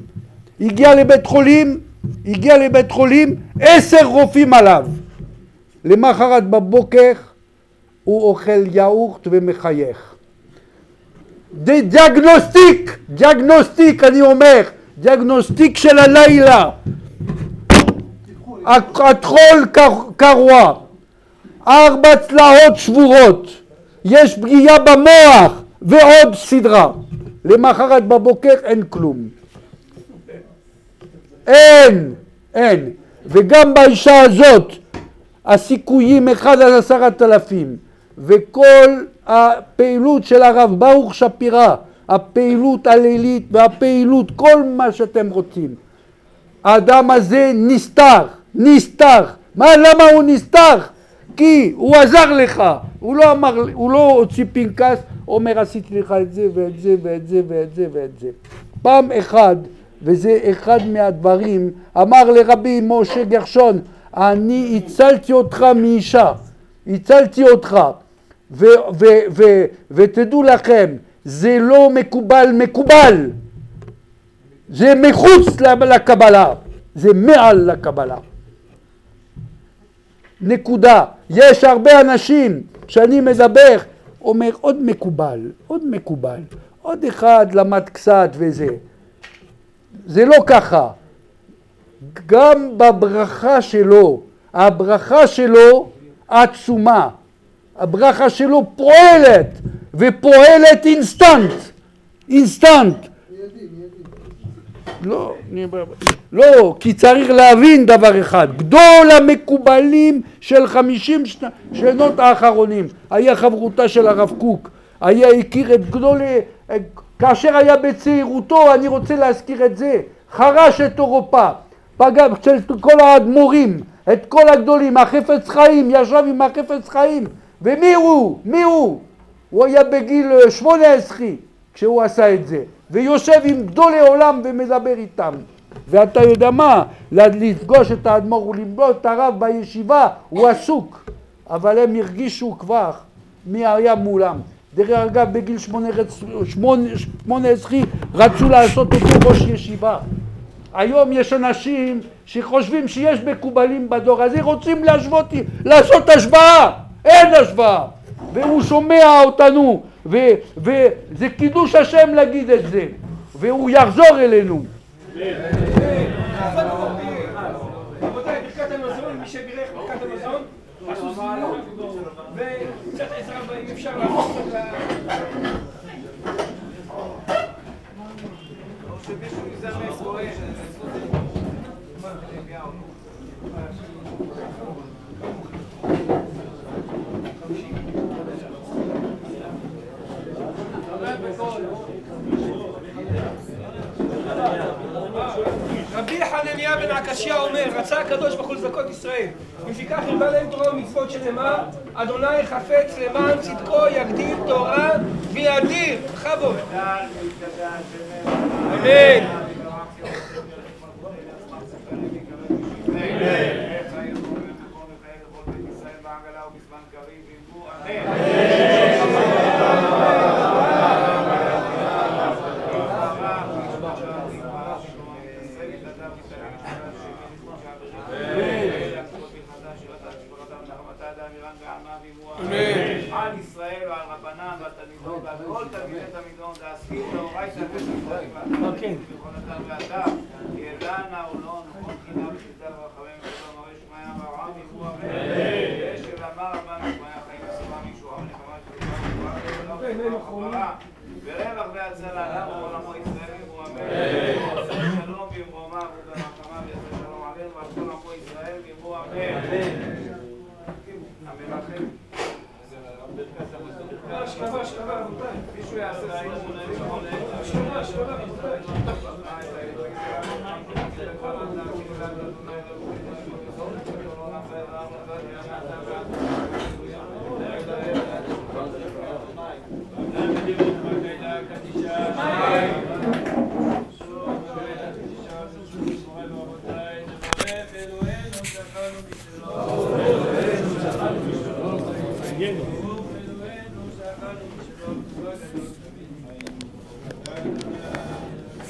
Speaker 7: הגיע לבית חולים, הגיע לבית חולים, עשר רופאים עליו. למחרת בבוקר הוא אוכל יאורט ומחייך. diagnostic, diagnostic אני אומר, diagnostic של הלילה. הטחול קרוע, ארבע צלעות שבורות, יש פגיעה במוח ועוד סדרה. למחרת בבוקר אין כלום. אין, אין. וגם באישה הזאת הסיכויים אחד על עשרת אלפים וכל הפעילות של הרב ברוך שפירא, הפעילות הלילית והפעילות, כל מה שאתם רוצים. האדם הזה נסתר, נסתר. מה, למה הוא נסתר? כי הוא עזר לך, הוא לא אמר, הוא לא הוציא פנקס, אומר עשיתי לך את זה ואת זה ואת זה ואת זה ואת זה. פעם אחד וזה אחד מהדברים, אמר לרבי משה גרשון, אני הצלתי אותך מאישה, הצלתי אותך, ו, ו, ו, ותדעו לכם, זה לא מקובל מקובל, זה מחוץ לקבלה, זה מעל לקבלה. נקודה. יש הרבה אנשים שאני מדבר, אומר עוד מקובל, עוד מקובל, עוד אחד למד קצת וזה. זה לא ככה. גם בברכה שלו, הברכה שלו עצומה. הברכה שלו פועלת, ופועלת אינסטנט, אינסטנט. לא, אני- לא, כי צריך להבין דבר אחד, גדול המקובלים של חמישים שנות האחרונים, היה חברותה של הרב קוק, היה הכיר את גדולי, כאשר היה בצעירותו, אני רוצה להזכיר את זה, חרש את אירופה, פגע של כל האדמו"רים, את כל הגדולים, החפץ חיים, ישב עם החפץ חיים, ומי הוא? מי הוא? הוא היה בגיל אה, שמונה עשרה כשהוא עשה את זה, ויושב עם גדולי עולם ומדבר איתם. ואתה יודע מה? לפגוש את האדמו"ר ולמדוד את הרב בישיבה, הוא עסוק. אבל הם הרגישו כבר מי היה מולם. דרך אגב, בגיל שמונה, רצ- שמונה, שמונה עשרה רצו לעשות אותו ראש ישיבה. היום יש אנשים שחושבים שיש מקובלים בדור הזה, רוצים להשוות, לעשות השוואה, אין השוואה. והוא שומע אותנו, וזה קידוש השם להגיד את זה, והוא יחזור אלינו.
Speaker 1: רבותיי, ברכת המזון, מי שבירך ברכת המזון, עשו זימון, וקצת עזרה, אם אפשר לעשות קצת ל... רבי חנניה בן עקשיא אומר, רצה הקדוש ברוך הוא לזכות ישראל. לפיכך הרבה להם תורה ומצוות שנאמר, אדוני חפץ למען צדקו יגדיל תורה וידיר. בכבוד. אמן.